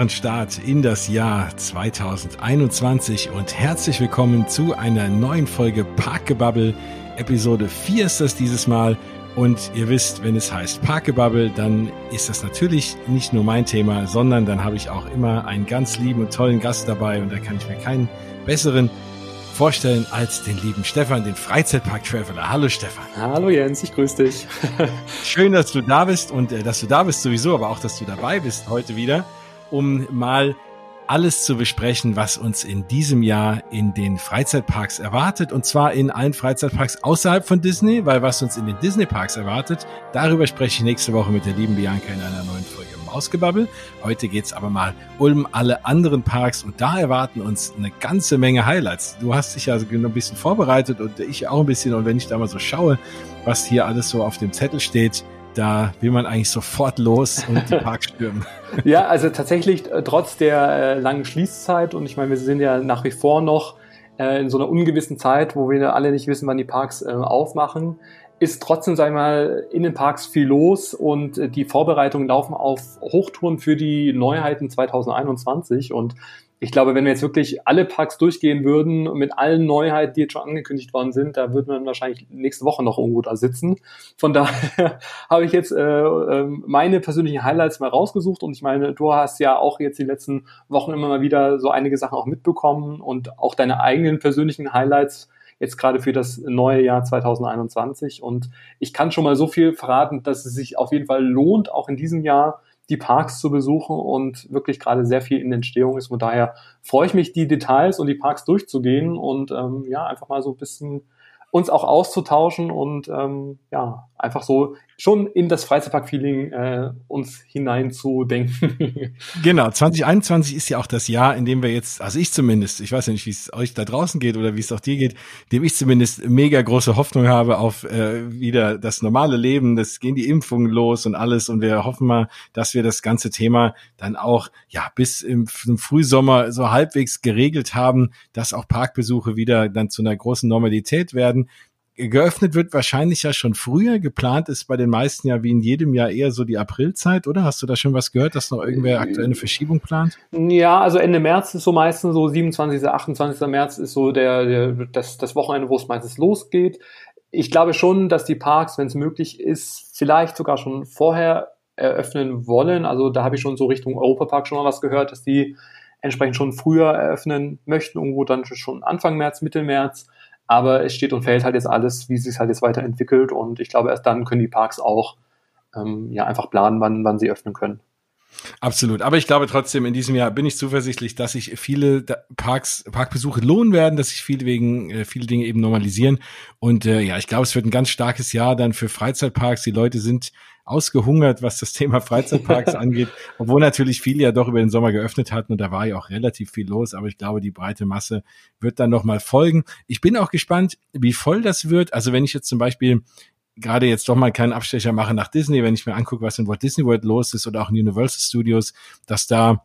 wunderbaren Start in das Jahr 2021 und herzlich willkommen zu einer neuen Folge Parkgebabbel. Episode 4 ist das dieses Mal. Und ihr wisst, wenn es heißt Parkgebabbel, dann ist das natürlich nicht nur mein Thema, sondern dann habe ich auch immer einen ganz lieben und tollen Gast dabei und da kann ich mir keinen besseren vorstellen als den lieben Stefan, den Freizeitpark-Traveler. Hallo Stefan. Hallo Jens, ich grüße dich. Schön, dass du da bist und äh, dass du da bist sowieso, aber auch, dass du dabei bist heute wieder, um mal alles zu besprechen, was uns in diesem Jahr in den Freizeitparks erwartet. Und zwar in allen Freizeitparks außerhalb von Disney, weil was uns in den Disney-Parks erwartet, darüber spreche ich nächste Woche mit der lieben Bianca in einer neuen Folge Mausgebabbel. Heute geht's aber mal um alle anderen Parks und da erwarten uns eine ganze Menge Highlights. Du hast dich ja ein bisschen vorbereitet und ich auch ein bisschen. Und wenn ich da mal so schaue, was hier alles so auf dem Zettel steht, da will man eigentlich sofort los und die Parks stürmen. ja, also tatsächlich äh, trotz der äh, langen Schließzeit und ich meine, wir sind ja nach wie vor noch äh, in so einer ungewissen Zeit, wo wir alle nicht wissen, wann die Parks äh, aufmachen, ist trotzdem, sag ich mal, in den Parks viel los und äh, die Vorbereitungen laufen auf Hochtouren für die Neuheiten 2021 und ich glaube, wenn wir jetzt wirklich alle Parks durchgehen würden mit allen Neuheiten, die jetzt schon angekündigt worden sind, da würden wir wahrscheinlich nächste Woche noch irgendwo da sitzen. Von daher habe ich jetzt äh, ähm, meine persönlichen Highlights mal rausgesucht und ich meine, du hast ja auch jetzt die letzten Wochen immer mal wieder so einige Sachen auch mitbekommen und auch deine eigenen persönlichen Highlights jetzt gerade für das neue Jahr 2021. Und ich kann schon mal so viel verraten, dass es sich auf jeden Fall lohnt, auch in diesem Jahr die Parks zu besuchen und wirklich gerade sehr viel in Entstehung ist. Von daher freue ich mich, die Details und die Parks durchzugehen und ähm, ja, einfach mal so ein bisschen uns auch auszutauschen und ähm, ja, einfach so schon in das Freizeitpark-Feeling äh, uns hineinzudenken. genau, 2021 ist ja auch das Jahr, in dem wir jetzt, also ich zumindest, ich weiß ja nicht, wie es euch da draußen geht oder wie es auch dir geht, dem ich zumindest mega große Hoffnung habe auf äh, wieder das normale Leben, das gehen die Impfungen los und alles und wir hoffen mal, dass wir das ganze Thema dann auch ja bis im, im Frühsommer so halbwegs geregelt haben, dass auch Parkbesuche wieder dann zu einer großen Normalität werden geöffnet wird wahrscheinlich ja schon früher. Geplant ist bei den meisten ja wie in jedem Jahr eher so die Aprilzeit, oder? Hast du da schon was gehört, dass noch irgendwer aktuell eine Verschiebung plant? Ja, also Ende März ist so meistens so 27., 28. März ist so der, der das, das Wochenende, wo es meistens losgeht. Ich glaube schon, dass die Parks, wenn es möglich ist, vielleicht sogar schon vorher eröffnen wollen. Also da habe ich schon so Richtung Europapark schon mal was gehört, dass die entsprechend schon früher eröffnen möchten, irgendwo dann schon Anfang März, Mitte März. Aber es steht und fällt halt jetzt alles, wie es sich halt jetzt weiterentwickelt. Und ich glaube, erst dann können die Parks auch ähm, ja einfach planen, wann, wann sie öffnen können. Absolut. Aber ich glaube trotzdem, in diesem Jahr bin ich zuversichtlich, dass sich viele Parks, Parkbesuche lohnen werden, dass sich viele wegen, äh, viele Dinge eben normalisieren. Und äh, ja, ich glaube, es wird ein ganz starkes Jahr dann für Freizeitparks. Die Leute sind ausgehungert, was das Thema Freizeitparks angeht, obwohl natürlich viele ja doch über den Sommer geöffnet hatten und da war ja auch relativ viel los, aber ich glaube, die breite Masse wird dann noch mal folgen. Ich bin auch gespannt, wie voll das wird. Also wenn ich jetzt zum Beispiel gerade jetzt doch mal keinen Abstecher mache nach Disney, wenn ich mir angucke, was in Walt Disney World los ist oder auch in Universal Studios, dass da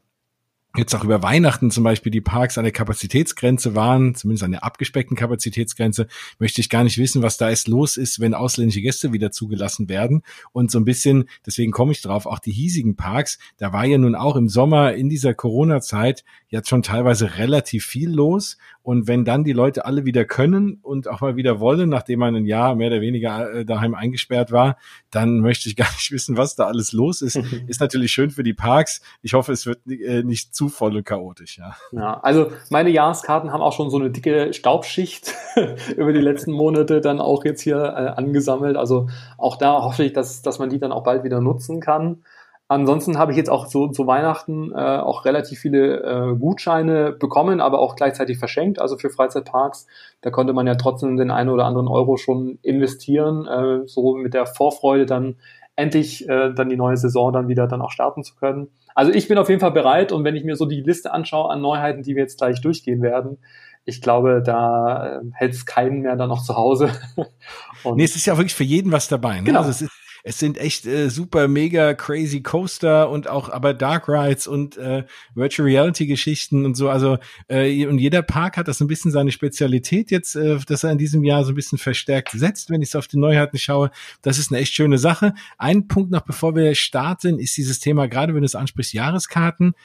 jetzt auch über Weihnachten zum Beispiel die Parks an der Kapazitätsgrenze waren, zumindest an der abgespeckten Kapazitätsgrenze, möchte ich gar nicht wissen, was da jetzt los ist, wenn ausländische Gäste wieder zugelassen werden. Und so ein bisschen, deswegen komme ich drauf, auch die hiesigen Parks, da war ja nun auch im Sommer in dieser Corona-Zeit jetzt schon teilweise relativ viel los. Und wenn dann die Leute alle wieder können und auch mal wieder wollen, nachdem man ein Jahr mehr oder weniger äh, daheim eingesperrt war, dann möchte ich gar nicht wissen, was da alles los ist. ist natürlich schön für die Parks. Ich hoffe, es wird äh, nicht zu voll und chaotisch, ja. Ja, also meine Jahreskarten haben auch schon so eine dicke Staubschicht über die letzten Monate dann auch jetzt hier äh, angesammelt. Also auch da hoffe ich, dass, dass man die dann auch bald wieder nutzen kann. Ansonsten habe ich jetzt auch so zu Weihnachten äh, auch relativ viele äh, Gutscheine bekommen, aber auch gleichzeitig verschenkt, also für Freizeitparks. Da konnte man ja trotzdem den einen oder anderen Euro schon investieren, äh, so mit der Vorfreude dann endlich äh, dann die neue Saison dann wieder dann auch starten zu können. Also ich bin auf jeden Fall bereit und wenn ich mir so die Liste anschaue an Neuheiten, die wir jetzt gleich durchgehen werden, ich glaube, da äh, hält es keinen mehr dann noch zu Hause. und nee, es ist ja wirklich für jeden was dabei. Ne? Genau. Also es ist es sind echt äh, super mega crazy Coaster und auch aber Dark Rides und äh, Virtual Reality Geschichten und so. Also äh, und jeder Park hat das ein bisschen seine Spezialität jetzt, äh, dass er in diesem Jahr so ein bisschen verstärkt setzt, wenn ich es auf die Neuheiten schaue. Das ist eine echt schöne Sache. Ein Punkt noch, bevor wir starten, ist dieses Thema, gerade wenn du es ansprichst, Jahreskarten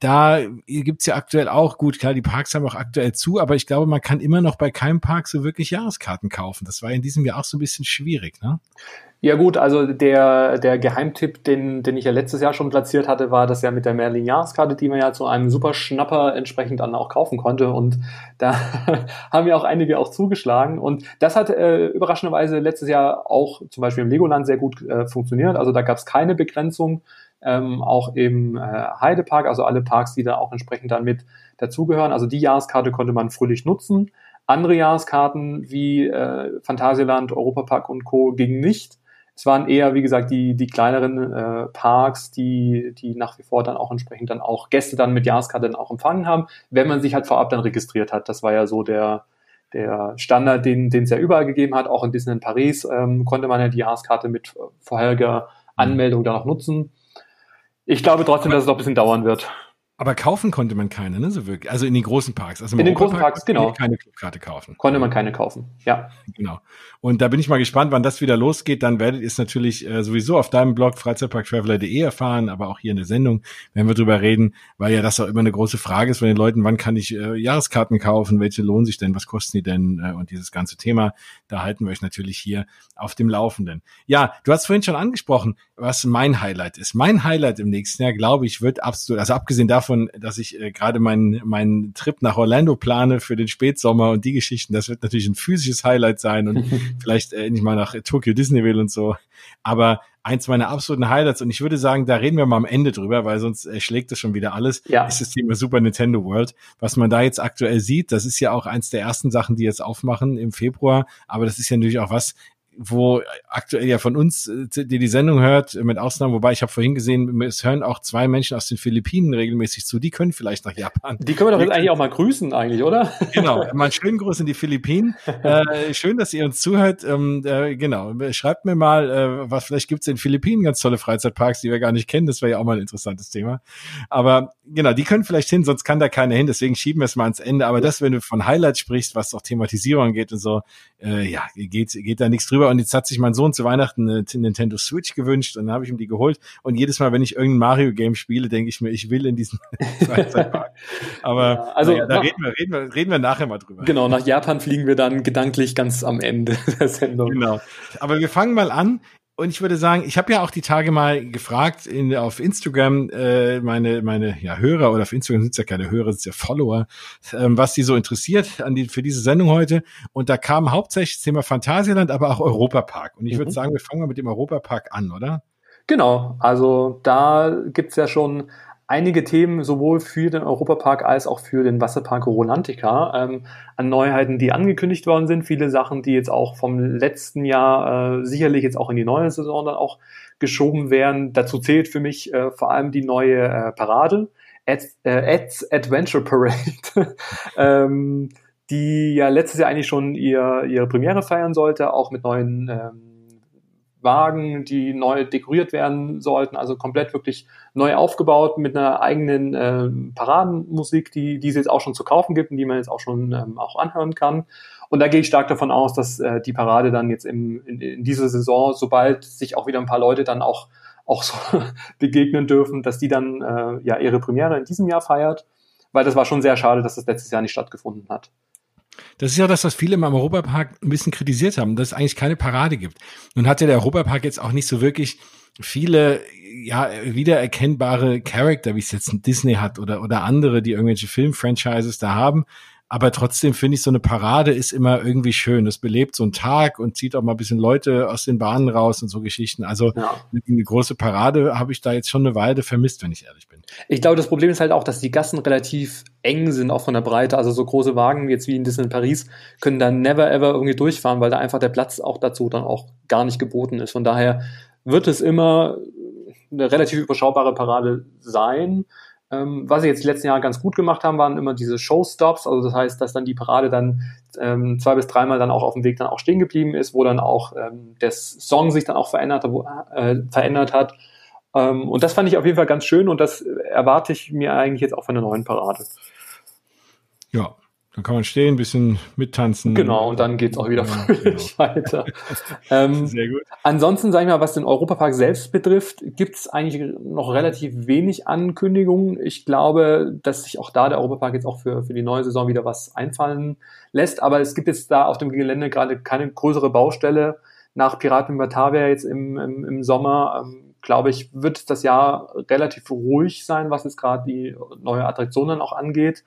da gibt's ja aktuell auch, gut, klar, die Parks haben auch aktuell zu, aber ich glaube, man kann immer noch bei keinem Park so wirklich Jahreskarten kaufen. Das war in diesem Jahr auch so ein bisschen schwierig, ne? Ja gut, also der, der Geheimtipp, den, den ich ja letztes Jahr schon platziert hatte, war das ja mit der Merlin Jahreskarte, die man ja zu einem super Schnapper entsprechend dann auch kaufen konnte. Und da haben ja auch einige auch zugeschlagen. Und das hat äh, überraschenderweise letztes Jahr auch zum Beispiel im Legoland sehr gut äh, funktioniert. Also da gab es keine Begrenzung. Ähm, auch im äh, Heidepark, also alle Parks, die da auch entsprechend dann mit dazugehören. Also die Jahreskarte konnte man fröhlich nutzen. Andere Jahreskarten wie äh, Phantasialand, Europapark und Co. gingen nicht. Es waren eher, wie gesagt, die, die kleineren äh, Parks, die, die nach wie vor dann auch entsprechend dann auch Gäste dann mit Jahreskarte dann auch empfangen haben, wenn man sich halt vorab dann registriert hat. Das war ja so der, der Standard, den den es ja überall gegeben hat. Auch in Disneyland Paris ähm, konnte man ja die Jahreskarte mit vorheriger Anmeldung dann auch nutzen. Ich glaube trotzdem, dass es noch ein bisschen dauern wird. Aber kaufen konnte man keine, ne, so wirklich. Also in den großen Parks. Also in den großen Parks, genau. Keine Clubkarte kaufen. Konnte man keine kaufen, ja. Genau. Und da bin ich mal gespannt, wann das wieder losgeht. Dann werdet ihr es natürlich äh, sowieso auf deinem Blog freizeitparktraveler.de erfahren, aber auch hier in der Sendung werden wir drüber reden, weil ja das auch immer eine große Frage ist von den Leuten, wann kann ich äh, Jahreskarten kaufen, welche lohnen sich denn, was kosten die denn äh, und dieses ganze Thema, da halten wir euch natürlich hier auf dem Laufenden. Ja, du hast vorhin schon angesprochen, was mein Highlight ist. Mein Highlight im nächsten Jahr, glaube ich, wird absolut, also abgesehen davon, dass ich äh, gerade meinen meinen Trip nach Orlando plane für den Spätsommer und die Geschichten, das wird natürlich ein physisches Highlight sein und vielleicht äh, nicht mal nach Tokyo Disneyville und so. Aber eins meiner absoluten Highlights und ich würde sagen, da reden wir mal am Ende drüber, weil sonst äh, schlägt es schon wieder alles, ja. ist das Thema Super Nintendo World. Was man da jetzt aktuell sieht, das ist ja auch eins der ersten Sachen, die jetzt aufmachen im Februar, aber das ist ja natürlich auch was, wo aktuell ja von uns, äh, die die Sendung hört, mit Ausnahme, wobei ich habe vorhin gesehen, es hören auch zwei Menschen aus den Philippinen regelmäßig zu, die können vielleicht nach Japan. Die können wir doch jetzt eigentlich auch mal grüßen eigentlich, oder? Genau, mal schönen Gruß in die Philippinen. äh, schön, dass ihr uns zuhört. Ähm, äh, genau, schreibt mir mal, äh, was vielleicht gibt's in den Philippinen ganz tolle Freizeitparks, die wir gar nicht kennen. Das wäre ja auch mal ein interessantes Thema. Aber genau, die können vielleicht hin, sonst kann da keiner hin. Deswegen schieben wir es mal ans Ende. Aber das, wenn du von Highlights sprichst, was auch Thematisierung angeht und so, äh, ja, geht, geht da nichts drüber. Und jetzt hat sich mein Sohn zu Weihnachten eine Nintendo Switch gewünscht und dann habe ich ihm die geholt. Und jedes Mal, wenn ich irgendein Mario-Game spiele, denke ich mir, ich will in diesen Freizeitpark. Aber ja, also, ja, da reden wir, reden, wir, reden wir nachher mal drüber. Genau, nach Japan fliegen wir dann gedanklich ganz am Ende der Sendung. Genau. Aber wir fangen mal an und ich würde sagen, ich habe ja auch die Tage mal gefragt in, auf Instagram äh, meine meine ja Hörer oder auf Instagram sind es ja keine Hörer, sind ja Follower, ähm, was die so interessiert an die für diese Sendung heute. Und da kam hauptsächlich das Thema Phantasialand, aber auch Europapark. Und ich mhm. würde sagen, wir fangen mal mit dem Europapark an, oder? Genau, also da gibt's ja schon einige Themen sowohl für den Europapark als auch für den Wasserpark Rolantica ähm, an Neuheiten, die angekündigt worden sind. Viele Sachen, die jetzt auch vom letzten Jahr äh, sicherlich jetzt auch in die neue Saison dann auch geschoben werden. Dazu zählt für mich äh, vor allem die neue äh, Parade, Ads, äh, Ads Adventure Parade. ähm, die ja letztes Jahr eigentlich schon ihr, ihre Premiere feiern sollte, auch mit neuen ähm, Wagen, die neu dekoriert werden sollten, also komplett wirklich neu aufgebaut mit einer eigenen äh, Paradenmusik, die, die es jetzt auch schon zu kaufen gibt und die man jetzt auch schon ähm, auch anhören kann. Und da gehe ich stark davon aus, dass äh, die Parade dann jetzt im, in, in dieser Saison, sobald sich auch wieder ein paar Leute dann auch, auch so begegnen dürfen, dass die dann äh, ja ihre Premiere in diesem Jahr feiert, weil das war schon sehr schade, dass das letztes Jahr nicht stattgefunden hat. Das ist ja das, was viele im Europapark ein bisschen kritisiert haben, dass es eigentlich keine Parade gibt. Nun hat ja der Europapark jetzt auch nicht so wirklich viele ja wiedererkennbare Charakter, wie es jetzt ein Disney hat oder oder andere, die irgendwelche Filmfranchises da haben. Aber trotzdem finde ich, so eine Parade ist immer irgendwie schön. Das belebt so einen Tag und zieht auch mal ein bisschen Leute aus den Bahnen raus und so Geschichten. Also ja. eine große Parade habe ich da jetzt schon eine Weile vermisst, wenn ich ehrlich bin. Ich glaube, das Problem ist halt auch, dass die Gassen relativ eng sind, auch von der Breite. Also so große Wagen jetzt wie in Disneyland Paris können dann never ever irgendwie durchfahren, weil da einfach der Platz auch dazu dann auch gar nicht geboten ist. Von daher wird es immer eine relativ überschaubare Parade sein. Ähm, was sie jetzt die letzten Jahre ganz gut gemacht haben, waren immer diese Showstops. Also das heißt, dass dann die Parade dann ähm, zwei bis dreimal dann auch auf dem Weg dann auch stehen geblieben ist, wo dann auch ähm, der Song sich dann auch verändert, wo, äh, verändert hat. Ähm, und das fand ich auf jeden Fall ganz schön und das erwarte ich mir eigentlich jetzt auch von der neuen Parade. Ja, Dann kann man stehen, ein bisschen mittanzen. Genau, und dann geht's auch wieder fröhlich genau. weiter. ähm, Sehr gut. Ansonsten, sage ich mal, was den Europapark selbst betrifft, gibt's eigentlich noch relativ wenig Ankündigungen. Ich glaube, dass sich auch da der Europapark jetzt auch für, für die neue Saison wieder was einfallen lässt. Aber es gibt jetzt da auf dem Gelände gerade keine größere Baustelle. Nach Piraten in Batavia jetzt im, im, im Sommer, ähm, glaube ich, wird das Jahr relativ ruhig sein, was jetzt gerade die neue Attraktionen auch angeht.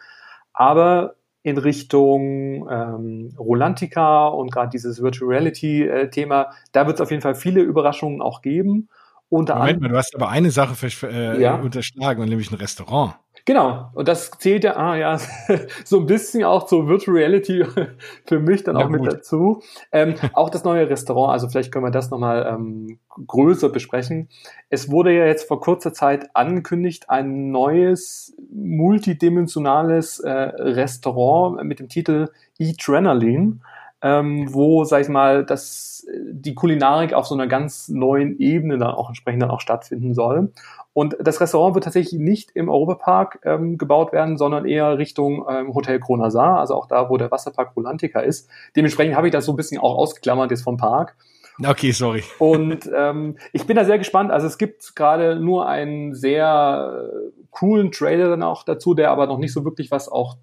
Aber in Richtung ähm, Rolantica und gerade dieses Virtual Reality-Thema, äh, da wird es auf jeden Fall viele Überraschungen auch geben. Unter Moment mal, du hast aber eine Sache äh, ja. unterschlagen, nämlich ein Restaurant. Genau, und das zählt ja, ah ja, so ein bisschen auch zur Virtual Reality für mich dann auch ja, mit dazu. Ähm, auch das neue Restaurant, also vielleicht können wir das nochmal ähm, größer besprechen. Es wurde ja jetzt vor kurzer Zeit angekündigt, ein neues multidimensionales äh, Restaurant mit dem Titel Adrenaline, ähm, wo, sag ich mal, das, die Kulinarik auf so einer ganz neuen Ebene dann auch entsprechend dann auch stattfinden soll. Und das Restaurant wird tatsächlich nicht im Europapark ähm, gebaut werden, sondern eher Richtung ähm, Hotel Kronasar, also auch da, wo der Wasserpark Rolantica ist. Dementsprechend habe ich das so ein bisschen auch ausgeklammert jetzt vom Park. Okay, sorry. Und ähm, ich bin da sehr gespannt. Also es gibt gerade nur einen sehr äh, coolen Trailer dann auch dazu, der aber noch nicht so wirklich was auch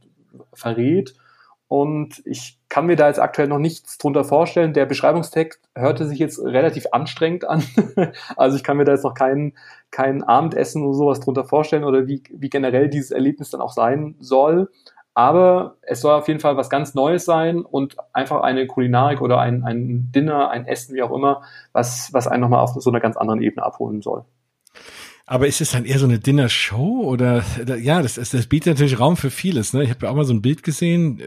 verrät. Und ich kann mir da jetzt aktuell noch nichts drunter vorstellen. Der Beschreibungstext hörte sich jetzt relativ anstrengend an. also ich kann mir da jetzt noch keinen kein Abendessen oder sowas drunter vorstellen oder wie, wie generell dieses Erlebnis dann auch sein soll. Aber es soll auf jeden Fall was ganz Neues sein und einfach eine Kulinarik oder ein, ein Dinner, ein Essen, wie auch immer, was, was einen nochmal auf so einer ganz anderen Ebene abholen soll. Aber ist es dann eher so eine Dinner-Show oder ja, das, das, das bietet natürlich Raum für vieles. Ne? Ich habe ja auch mal so ein Bild gesehen,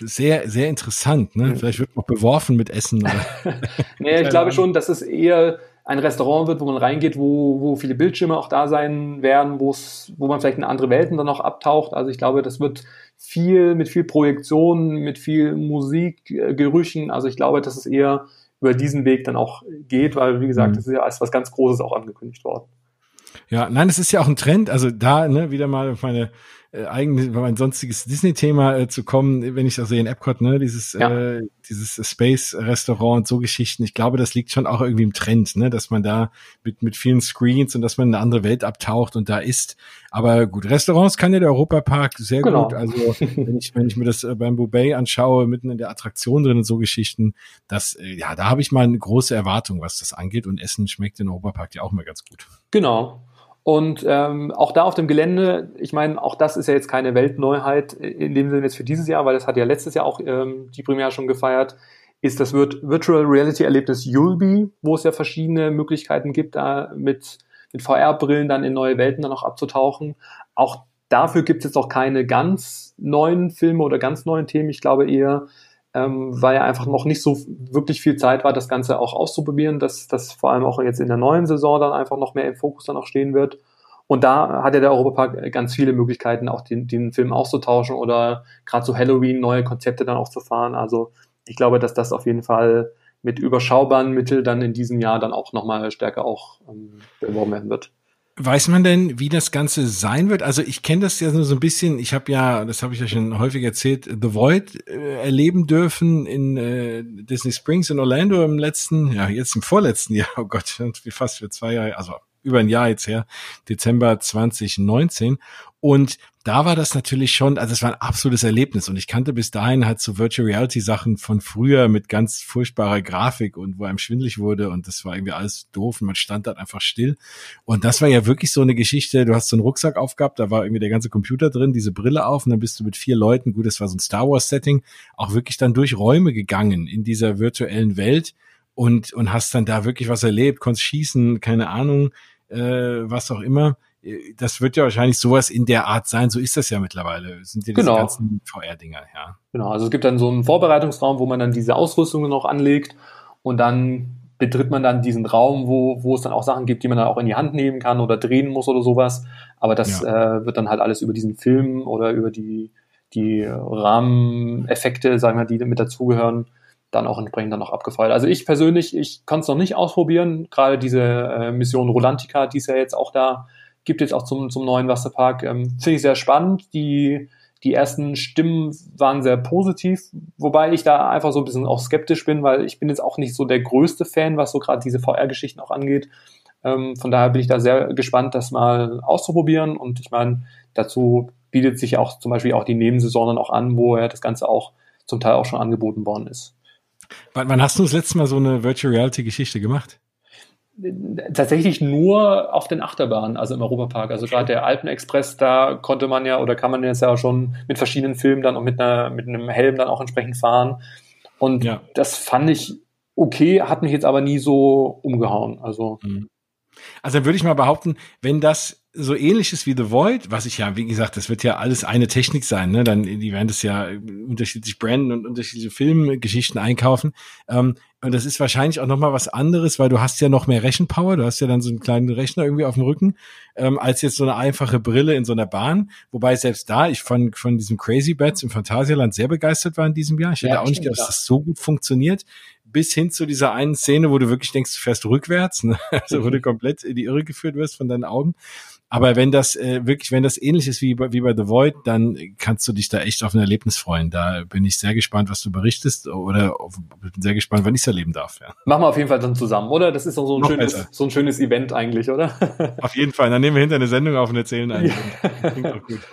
sehr, sehr interessant. Ne? Vielleicht wird man beworfen mit Essen. Oder nee, ich glaube schon, dass es eher ein Restaurant wird, wo man reingeht, wo, wo viele Bildschirme auch da sein werden, wo es, wo man vielleicht in andere Welten dann noch abtaucht. Also ich glaube, das wird viel mit viel Projektionen, mit viel Musik, äh, Gerüchen. Also ich glaube, dass es eher über diesen Weg dann auch geht, weil wie gesagt, mhm. das ist ja als was ganz Großes auch angekündigt worden. Ja, nein, es ist ja auch ein Trend. Also da ne, wieder mal meine äh, eigentlich mein sonstiges Disney-Thema äh, zu kommen, wenn ich das sehe in Epcot, ne, dieses ja. äh, dieses Space-Restaurant, so Geschichten. Ich glaube, das liegt schon auch irgendwie im Trend, ne, dass man da mit mit vielen Screens und dass man in eine andere Welt abtaucht und da ist. Aber gut, Restaurants kann ja der Europapark sehr genau. gut. Also wenn ich wenn ich mir das äh, Bamboo Bay anschaue, mitten in der Attraktion drin und so Geschichten, das äh, ja, da habe ich mal eine große Erwartung, was das angeht. Und Essen schmeckt in Europapark ja auch mal ganz gut. Genau. Und ähm, auch da auf dem Gelände, ich meine, auch das ist ja jetzt keine Weltneuheit in dem Sinne jetzt für dieses Jahr, weil das hat ja letztes Jahr auch ähm, die Premiere schon gefeiert, ist das Virtual Reality Erlebnis Yulby, wo es ja verschiedene Möglichkeiten gibt, da mit, mit VR-Brillen dann in neue Welten dann auch abzutauchen. Auch dafür gibt es jetzt auch keine ganz neuen Filme oder ganz neuen Themen. Ich glaube eher, ähm, weil ja einfach noch nicht so wirklich viel Zeit war, das Ganze auch auszuprobieren, dass das vor allem auch jetzt in der neuen Saison dann einfach noch mehr im Fokus dann auch stehen wird. Und da hat ja der Europapark ganz viele Möglichkeiten, auch den, den Film auszutauschen oder gerade zu Halloween neue Konzepte dann auch zu fahren. Also ich glaube, dass das auf jeden Fall mit überschaubaren Mitteln dann in diesem Jahr dann auch nochmal stärker auch ähm, beworben werden wird. Weiß man denn, wie das Ganze sein wird? Also ich kenne das ja nur so ein bisschen. Ich habe ja, das habe ich ja schon häufig erzählt, The Void äh, erleben dürfen in äh, Disney Springs in Orlando im letzten, ja jetzt im vorletzten Jahr. Oh Gott, fast für zwei Jahre, also über ein Jahr jetzt her, Dezember 2019. Und da war das natürlich schon, also es war ein absolutes Erlebnis und ich kannte bis dahin halt so Virtual Reality Sachen von früher mit ganz furchtbarer Grafik und wo einem schwindlig wurde und das war irgendwie alles doof und man stand da einfach still. Und das war ja wirklich so eine Geschichte, du hast so einen Rucksack aufgehabt, da war irgendwie der ganze Computer drin, diese Brille auf und dann bist du mit vier Leuten, gut, das war so ein Star Wars Setting, auch wirklich dann durch Räume gegangen in dieser virtuellen Welt und, und hast dann da wirklich was erlebt, konntest schießen, keine Ahnung, äh, was auch immer das wird ja wahrscheinlich sowas in der Art sein. So ist das ja mittlerweile. Das sind ja diese genau. ganzen VR-Dinger, ja. Genau, also es gibt dann so einen Vorbereitungsraum, wo man dann diese Ausrüstungen noch anlegt und dann betritt man dann diesen Raum, wo, wo es dann auch Sachen gibt, die man dann auch in die Hand nehmen kann oder drehen muss oder sowas. Aber das ja. äh, wird dann halt alles über diesen Film oder über die, die Rahmeneffekte, sagen wir, die mit dazugehören, dann auch entsprechend dann noch abgefeuert. Also ich persönlich, ich kann es noch nicht ausprobieren. Gerade diese äh, Mission Rolantica, die ist ja jetzt auch da gibt jetzt auch zum, zum neuen Wasserpark. Ähm, Finde ich sehr spannend. Die, Die ersten Stimmen waren sehr positiv, wobei ich da einfach so ein bisschen auch skeptisch bin, weil ich bin jetzt auch nicht so der größte Fan, was so gerade diese VR-Geschichten auch angeht. Ähm, von daher bin ich da sehr gespannt, das mal auszuprobieren. Und ich meine, dazu bietet sich auch zum Beispiel auch die Nebensaison dann auch an, wo ja das Ganze auch zum Teil auch schon angeboten worden ist. Wann, wann hast du das letzte Mal so eine Virtual Reality Geschichte gemacht? Tatsächlich nur auf den Achterbahnen, also im Europapark. Also gerade der Alpenexpress, da konnte man ja oder kann man jetzt ja schon mit verschiedenen Filmen dann und mit einer mit einem Helm dann auch entsprechend fahren. Und ja. das fand ich okay, hat mich jetzt aber nie so umgehauen. Also mhm. Also dann würde ich mal behaupten, wenn das so ähnlich ist wie The Void, was ich ja, wie gesagt, das wird ja alles eine Technik sein, ne? Dann, die werden das ja unterschiedlich branden und unterschiedliche Filmgeschichten einkaufen. Ähm, und das ist wahrscheinlich auch nochmal was anderes, weil du hast ja noch mehr Rechenpower, du hast ja dann so einen kleinen Rechner irgendwie auf dem Rücken, ähm, als jetzt so eine einfache Brille in so einer Bahn. Wobei selbst da ich von, von diesem Crazy Bats im Phantasialand sehr begeistert war in diesem Jahr. Ich hätte ja, auch nicht gedacht, dass das so gut funktioniert bis hin zu dieser einen Szene, wo du wirklich denkst, du fährst rückwärts, ne? also wo du komplett in die Irre geführt wirst von deinen Augen. Aber wenn das äh, wirklich, wenn das ähnlich ist wie bei, wie bei The Void, dann kannst du dich da echt auf ein Erlebnis freuen. Da bin ich sehr gespannt, was du berichtest oder auf, bin sehr gespannt, wann ich es erleben darf. Ja. Machen wir auf jeden Fall dann zusammen, oder? Das ist doch so ein, schönes, so ein schönes Event eigentlich, oder? auf jeden Fall. Dann nehmen wir hinter eine Sendung auf und erzählen einen. Ja. Klingt auch gut.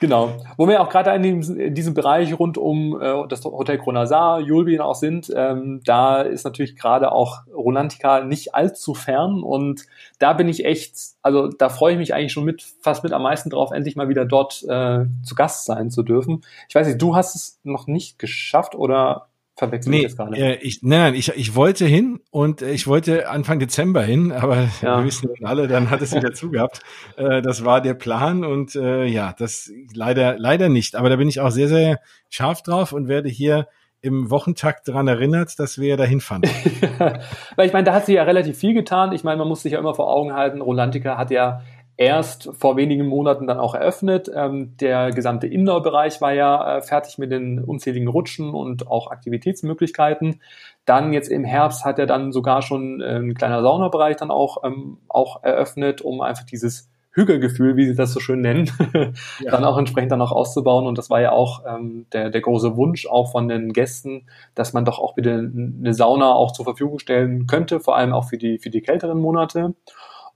Genau. Wo wir auch gerade in diesem, in diesem Bereich rund um äh, das Hotel Kronasar, Julbin auch sind, ähm, da ist natürlich gerade auch Rolantica nicht allzu fern und da bin ich echt, also da freue ich mich eigentlich schon mit, fast mit am meisten drauf, endlich mal wieder dort äh, zu Gast sein zu dürfen. Ich weiß nicht, du hast es noch nicht geschafft oder verwechsel nee, ich das gerade. Äh, ich, nein, nein, ich, ich wollte hin und äh, ich wollte Anfang Dezember hin, aber ja. wir wissen alle, dann hat es wieder zugehabt. Äh, das war der Plan und äh, ja, das leider, leider nicht. Aber da bin ich auch sehr, sehr scharf drauf und werde hier im Wochentakt daran erinnert, dass wir dahin fahren. Weil ich meine, da hat sie ja relativ viel getan. Ich meine, man muss sich ja immer vor Augen halten, Rolantica hat ja erst vor wenigen Monaten dann auch eröffnet. Ähm, der gesamte Indoor-Bereich war ja äh, fertig mit den unzähligen Rutschen und auch Aktivitätsmöglichkeiten. Dann jetzt im Herbst hat er dann sogar schon äh, ein kleiner Saunabereich dann auch, ähm, auch eröffnet, um einfach dieses Hügelgefühl, wie sie das so schön nennen, ja. dann auch entsprechend dann auch auszubauen. Und das war ja auch ähm, der, der große Wunsch auch von den Gästen, dass man doch auch bitte eine Sauna auch zur Verfügung stellen könnte, vor allem auch für die, für die kälteren Monate.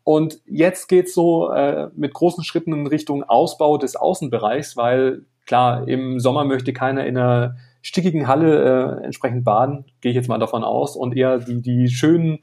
Und jetzt geht's so äh, mit großen Schritten in Richtung Ausbau des Außenbereichs, weil klar, im Sommer möchte keiner in einer stickigen Halle äh, entsprechend baden, gehe ich jetzt mal davon aus, und eher die, die schönen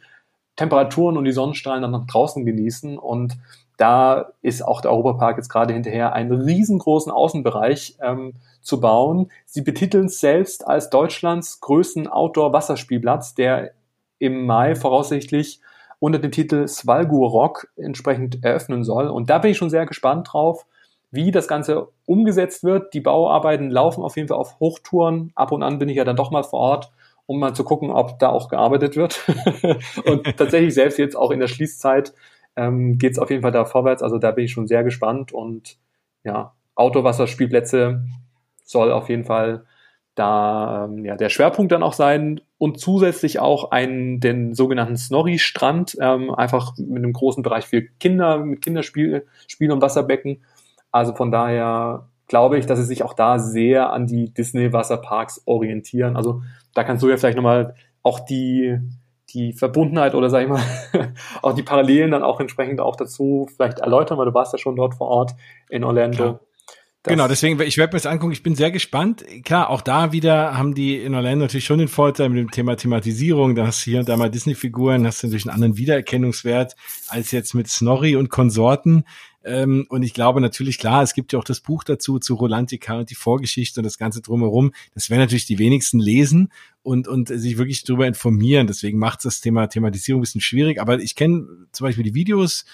Temperaturen und die Sonnenstrahlen dann nach draußen genießen. Und da ist auch der Europapark jetzt gerade hinterher, einen riesengroßen Außenbereich ähm, zu bauen. Sie betiteln es selbst als Deutschlands größten Outdoor-Wasserspielplatz, der im Mai voraussichtlich unter dem Titel Svalgur Rock entsprechend eröffnen soll. Und da bin ich schon sehr gespannt drauf, wie das Ganze umgesetzt wird. Die Bauarbeiten laufen auf jeden Fall auf Hochtouren. Ab und an bin ich ja dann doch mal vor Ort, um mal zu gucken, ob da auch gearbeitet wird. und tatsächlich selbst jetzt auch in der Schließzeit ähm, geht es auf jeden Fall da vorwärts. Also da bin ich schon sehr gespannt. Und ja, Autowasserspielplätze soll auf jeden Fall da ähm, ja, der Schwerpunkt dann auch sein und zusätzlich auch einen, den sogenannten Snorri-Strand, ähm, einfach mit einem großen Bereich für Kinder, mit Kinderspiel Spiel und Wasserbecken. Also von daher glaube ich, dass sie sich auch da sehr an die Disney-Wasserparks orientieren. Also da kannst du ja vielleicht nochmal auch die, die Verbundenheit oder sag ich mal, auch die Parallelen dann auch entsprechend auch dazu vielleicht erläutern, weil du warst ja schon dort vor Ort in Orlando. Klar. Genau, deswegen, ich werde mir das angucken, ich bin sehr gespannt. Klar, auch da wieder haben die in Orlando natürlich schon den Vorteil mit dem Thema Thematisierung. Da hast du hier und da mal Disney-Figuren, hast du natürlich einen anderen Wiedererkennungswert als jetzt mit Snorri und Konsorten. Ähm, und ich glaube natürlich, klar, es gibt ja auch das Buch dazu, zu Rolantica und die Vorgeschichte und das Ganze drumherum. Das werden natürlich die wenigsten lesen und, und sich wirklich darüber informieren. Deswegen macht das Thema Thematisierung ein bisschen schwierig. Aber ich kenne zum Beispiel die Videos,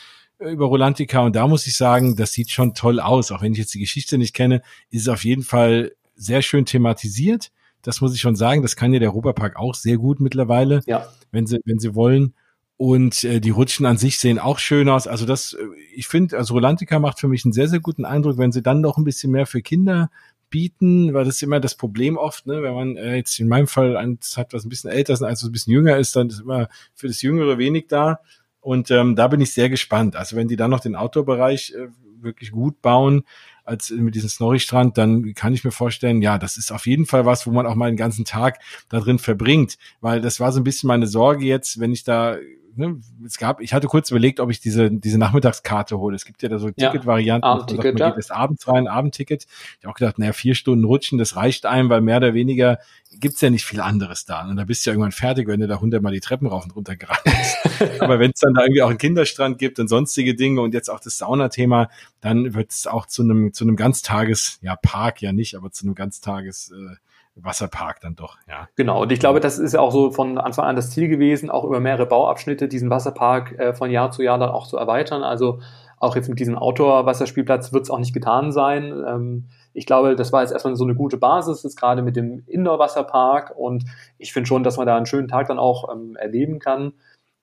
über Rolantica und da muss ich sagen, das sieht schon toll aus. Auch wenn ich jetzt die Geschichte nicht kenne, ist es auf jeden Fall sehr schön thematisiert. Das muss ich schon sagen. Das kann ja der Europapark auch sehr gut mittlerweile, ja. wenn sie, wenn sie wollen. Und äh, die Rutschen an sich sehen auch schön aus. Also das, äh, ich finde, also Rolantica macht für mich einen sehr, sehr guten Eindruck, wenn sie dann noch ein bisschen mehr für Kinder bieten, weil das ist immer das Problem oft, ne? wenn man äh, jetzt in meinem Fall eins hat, was ein bisschen älter ist, als was ein bisschen jünger ist, dann ist immer für das Jüngere wenig da. Und ähm, da bin ich sehr gespannt. Also wenn die dann noch den Outdoor-Bereich äh, wirklich gut bauen, als mit diesem Snorri-Strand, dann kann ich mir vorstellen, ja, das ist auf jeden Fall was, wo man auch mal den ganzen Tag da drin verbringt, weil das war so ein bisschen meine Sorge jetzt, wenn ich da ne, es gab, ich hatte kurz überlegt, ob ich diese, diese Nachmittagskarte hole. Es gibt ja da so Ticketvarianten, ja, Abendticket, man ja. geht das abends rein, Abendticket. Ich habe auch gedacht, naja, vier Stunden rutschen, das reicht einem, weil mehr oder weniger gibt's ja nicht viel anderes da. Und da bist du ja irgendwann fertig, wenn du da hundertmal die Treppen rauf und runter gerannt bist. Aber wenn es dann da irgendwie auch einen Kinderstrand gibt und sonstige Dinge und jetzt auch das Saunathema, dann wird es auch zu einem zu einem Ganztages, ja Park ja nicht, aber zu einem Ganztages äh, Wasserpark dann doch, ja. Genau, und ich glaube, das ist auch so von Anfang an das Ziel gewesen, auch über mehrere Bauabschnitte diesen Wasserpark äh, von Jahr zu Jahr dann auch zu erweitern. Also auch jetzt mit diesem Outdoor-Wasserspielplatz wird es auch nicht getan sein. Ähm, ich glaube, das war jetzt erstmal so eine gute Basis, jetzt gerade mit dem Indoor-Wasserpark und ich finde schon, dass man da einen schönen Tag dann auch ähm, erleben kann.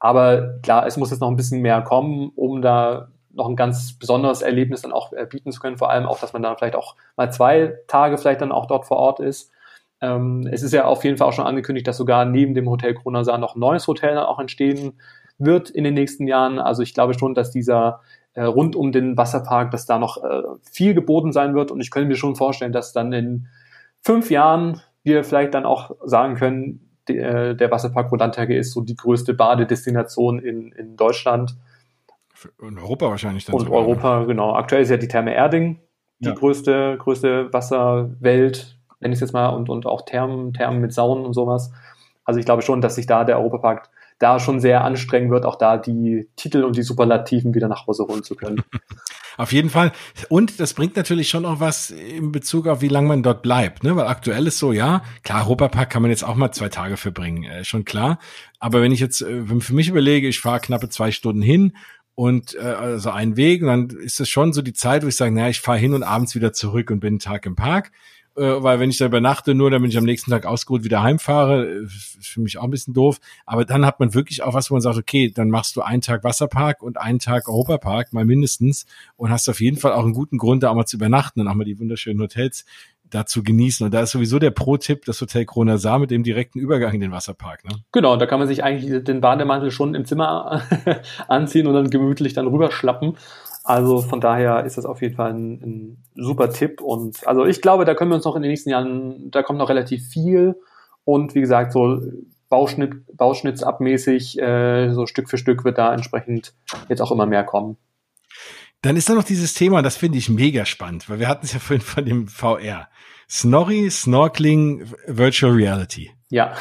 Aber klar, es muss jetzt noch ein bisschen mehr kommen, um da noch ein ganz besonderes Erlebnis dann auch äh, bieten zu können. Vor allem auch, dass man da vielleicht auch mal zwei Tage vielleicht dann auch dort vor Ort ist. Ähm, es ist ja auf jeden Fall auch schon angekündigt, dass sogar neben dem Hotel Kronasar noch ein neues Hotel dann auch entstehen wird in den nächsten Jahren. Also ich glaube schon, dass dieser äh, rund um den Wasserpark, dass da noch äh, viel geboten sein wird. Und ich könnte mir schon vorstellen, dass dann in fünf Jahren wir vielleicht dann auch sagen können, de, äh, der Wasserpark Rolantage ist so die größte Badedestination in, in Deutschland. In Europa wahrscheinlich dann. Und sogar. Europa, genau. Aktuell ist ja die Therme Erding die ja. größte, größte Wasserwelt nenne ich es jetzt mal, und, und auch Thermen, Thermen mit Saunen und sowas. Also ich glaube schon, dass sich da der Europapark da schon sehr anstrengen wird, auch da die Titel und die Superlativen wieder nach Hause holen zu können. Auf jeden Fall. Und das bringt natürlich schon auch was in Bezug auf, wie lange man dort bleibt. Ne? Weil aktuell ist so, ja, klar, Europapark kann man jetzt auch mal zwei Tage verbringen, äh, schon klar. Aber wenn ich jetzt äh, für mich überlege, ich fahre knappe zwei Stunden hin und äh, also einen Weg, dann ist es schon so die Zeit, wo ich sage, naja, ich fahre hin und abends wieder zurück und bin einen Tag im Park äh, weil wenn ich da übernachte, nur damit ich am nächsten Tag ausgeruht wieder heimfahre, äh, ist für mich auch ein bisschen doof. Aber dann hat man wirklich auch was, wo man sagt, okay, dann machst du einen Tag Wasserpark und einen Tag Europapark, mal mindestens, und hast auf jeden Fall auch einen guten Grund, da auch mal zu übernachten und auch mal die wunderschönen Hotels da zu genießen. Und da ist sowieso der Pro-Tipp das Hotel Krona Saar mit dem direkten Übergang in den Wasserpark. Ne? Genau, da kann man sich eigentlich den Bademantel schon im Zimmer anziehen und dann gemütlich dann rüberschlappen. Also von daher ist das auf jeden Fall ein, ein, super Tipp. Und also ich glaube, da können wir uns noch in den nächsten Jahren, da kommt noch relativ viel. Und wie gesagt, so Bauschnitt, Bauschnittsabmäßig, äh, so Stück für Stück wird da entsprechend jetzt auch immer mehr kommen. Dann ist da noch dieses Thema, das finde ich mega spannend, weil wir hatten es ja vorhin von dem VR. Snorri, Snorkeling, Virtual Reality. Ja.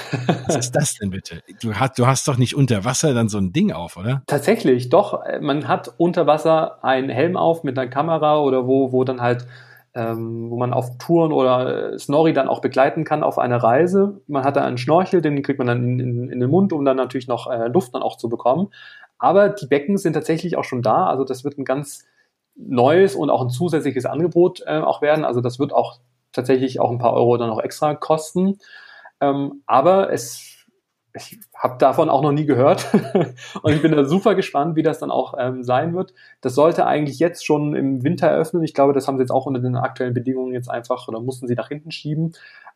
Was ist das denn bitte? Du hast, du hast doch nicht unter Wasser dann so ein Ding auf, oder? Tatsächlich, doch. Man hat unter Wasser einen Helm auf mit einer Kamera oder wo, wo dann halt, ähm, wo man auf Touren oder äh, Snorri dann auch begleiten kann auf eine Reise. Man hat da einen Schnorchel, den kriegt man dann in, in, in den Mund, um dann natürlich noch äh, Luft dann auch zu bekommen. Aber die Becken sind tatsächlich auch schon da. Also das wird ein ganz neues und auch ein zusätzliches Angebot äh, auch werden. Also das wird auch tatsächlich auch ein paar Euro dann noch extra kosten. Ähm, aber es, ich habe davon auch noch nie gehört und ich bin da super gespannt, wie das dann auch ähm, sein wird. Das sollte eigentlich jetzt schon im Winter eröffnen. Ich glaube, das haben sie jetzt auch unter den aktuellen Bedingungen jetzt einfach oder mussten sie nach hinten schieben.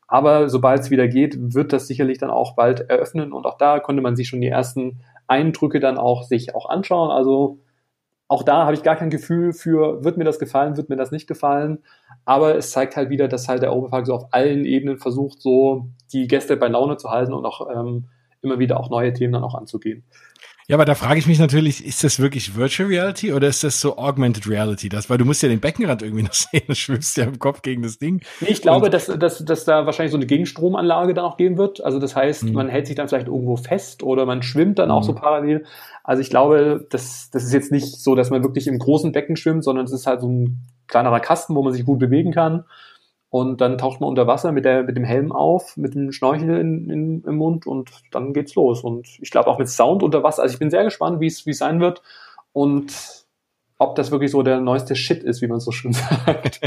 Aber sobald es wieder geht, wird das sicherlich dann auch bald eröffnen und auch da konnte man sich schon die ersten Eindrücke dann auch sich auch anschauen. Also auch da habe ich gar kein Gefühl für, wird mir das gefallen, wird mir das nicht gefallen. Aber es zeigt halt wieder, dass halt der Europapark so auf allen Ebenen versucht, so die Gäste bei Laune zu halten und auch ähm, immer wieder auch neue Themen dann auch anzugehen. Ja, aber da frage ich mich natürlich, ist das wirklich Virtual Reality oder ist das so Augmented Reality? Das, weil du musst ja den Beckenrand irgendwie noch sehen, du schwimmst ja im Kopf gegen das Ding. Nee, ich glaube, dass, dass, dass da wahrscheinlich so eine Gegenstromanlage dann auch geben wird. Also das heißt, mhm. man hält sich dann vielleicht irgendwo fest oder man schwimmt dann mhm. auch so parallel. Also ich glaube, das, das ist jetzt nicht so, dass man wirklich im großen Becken schwimmt, sondern es ist halt so ein kleinerer Kasten, wo man sich gut bewegen kann. Und dann taucht man unter Wasser mit, der, mit dem Helm auf, mit dem Schnorchel in, in, im Mund und dann geht's los. Und ich glaube auch mit Sound unter Wasser. Also ich bin sehr gespannt, wie es sein wird. Und ob das wirklich so der neueste Shit ist, wie man so schön sagt.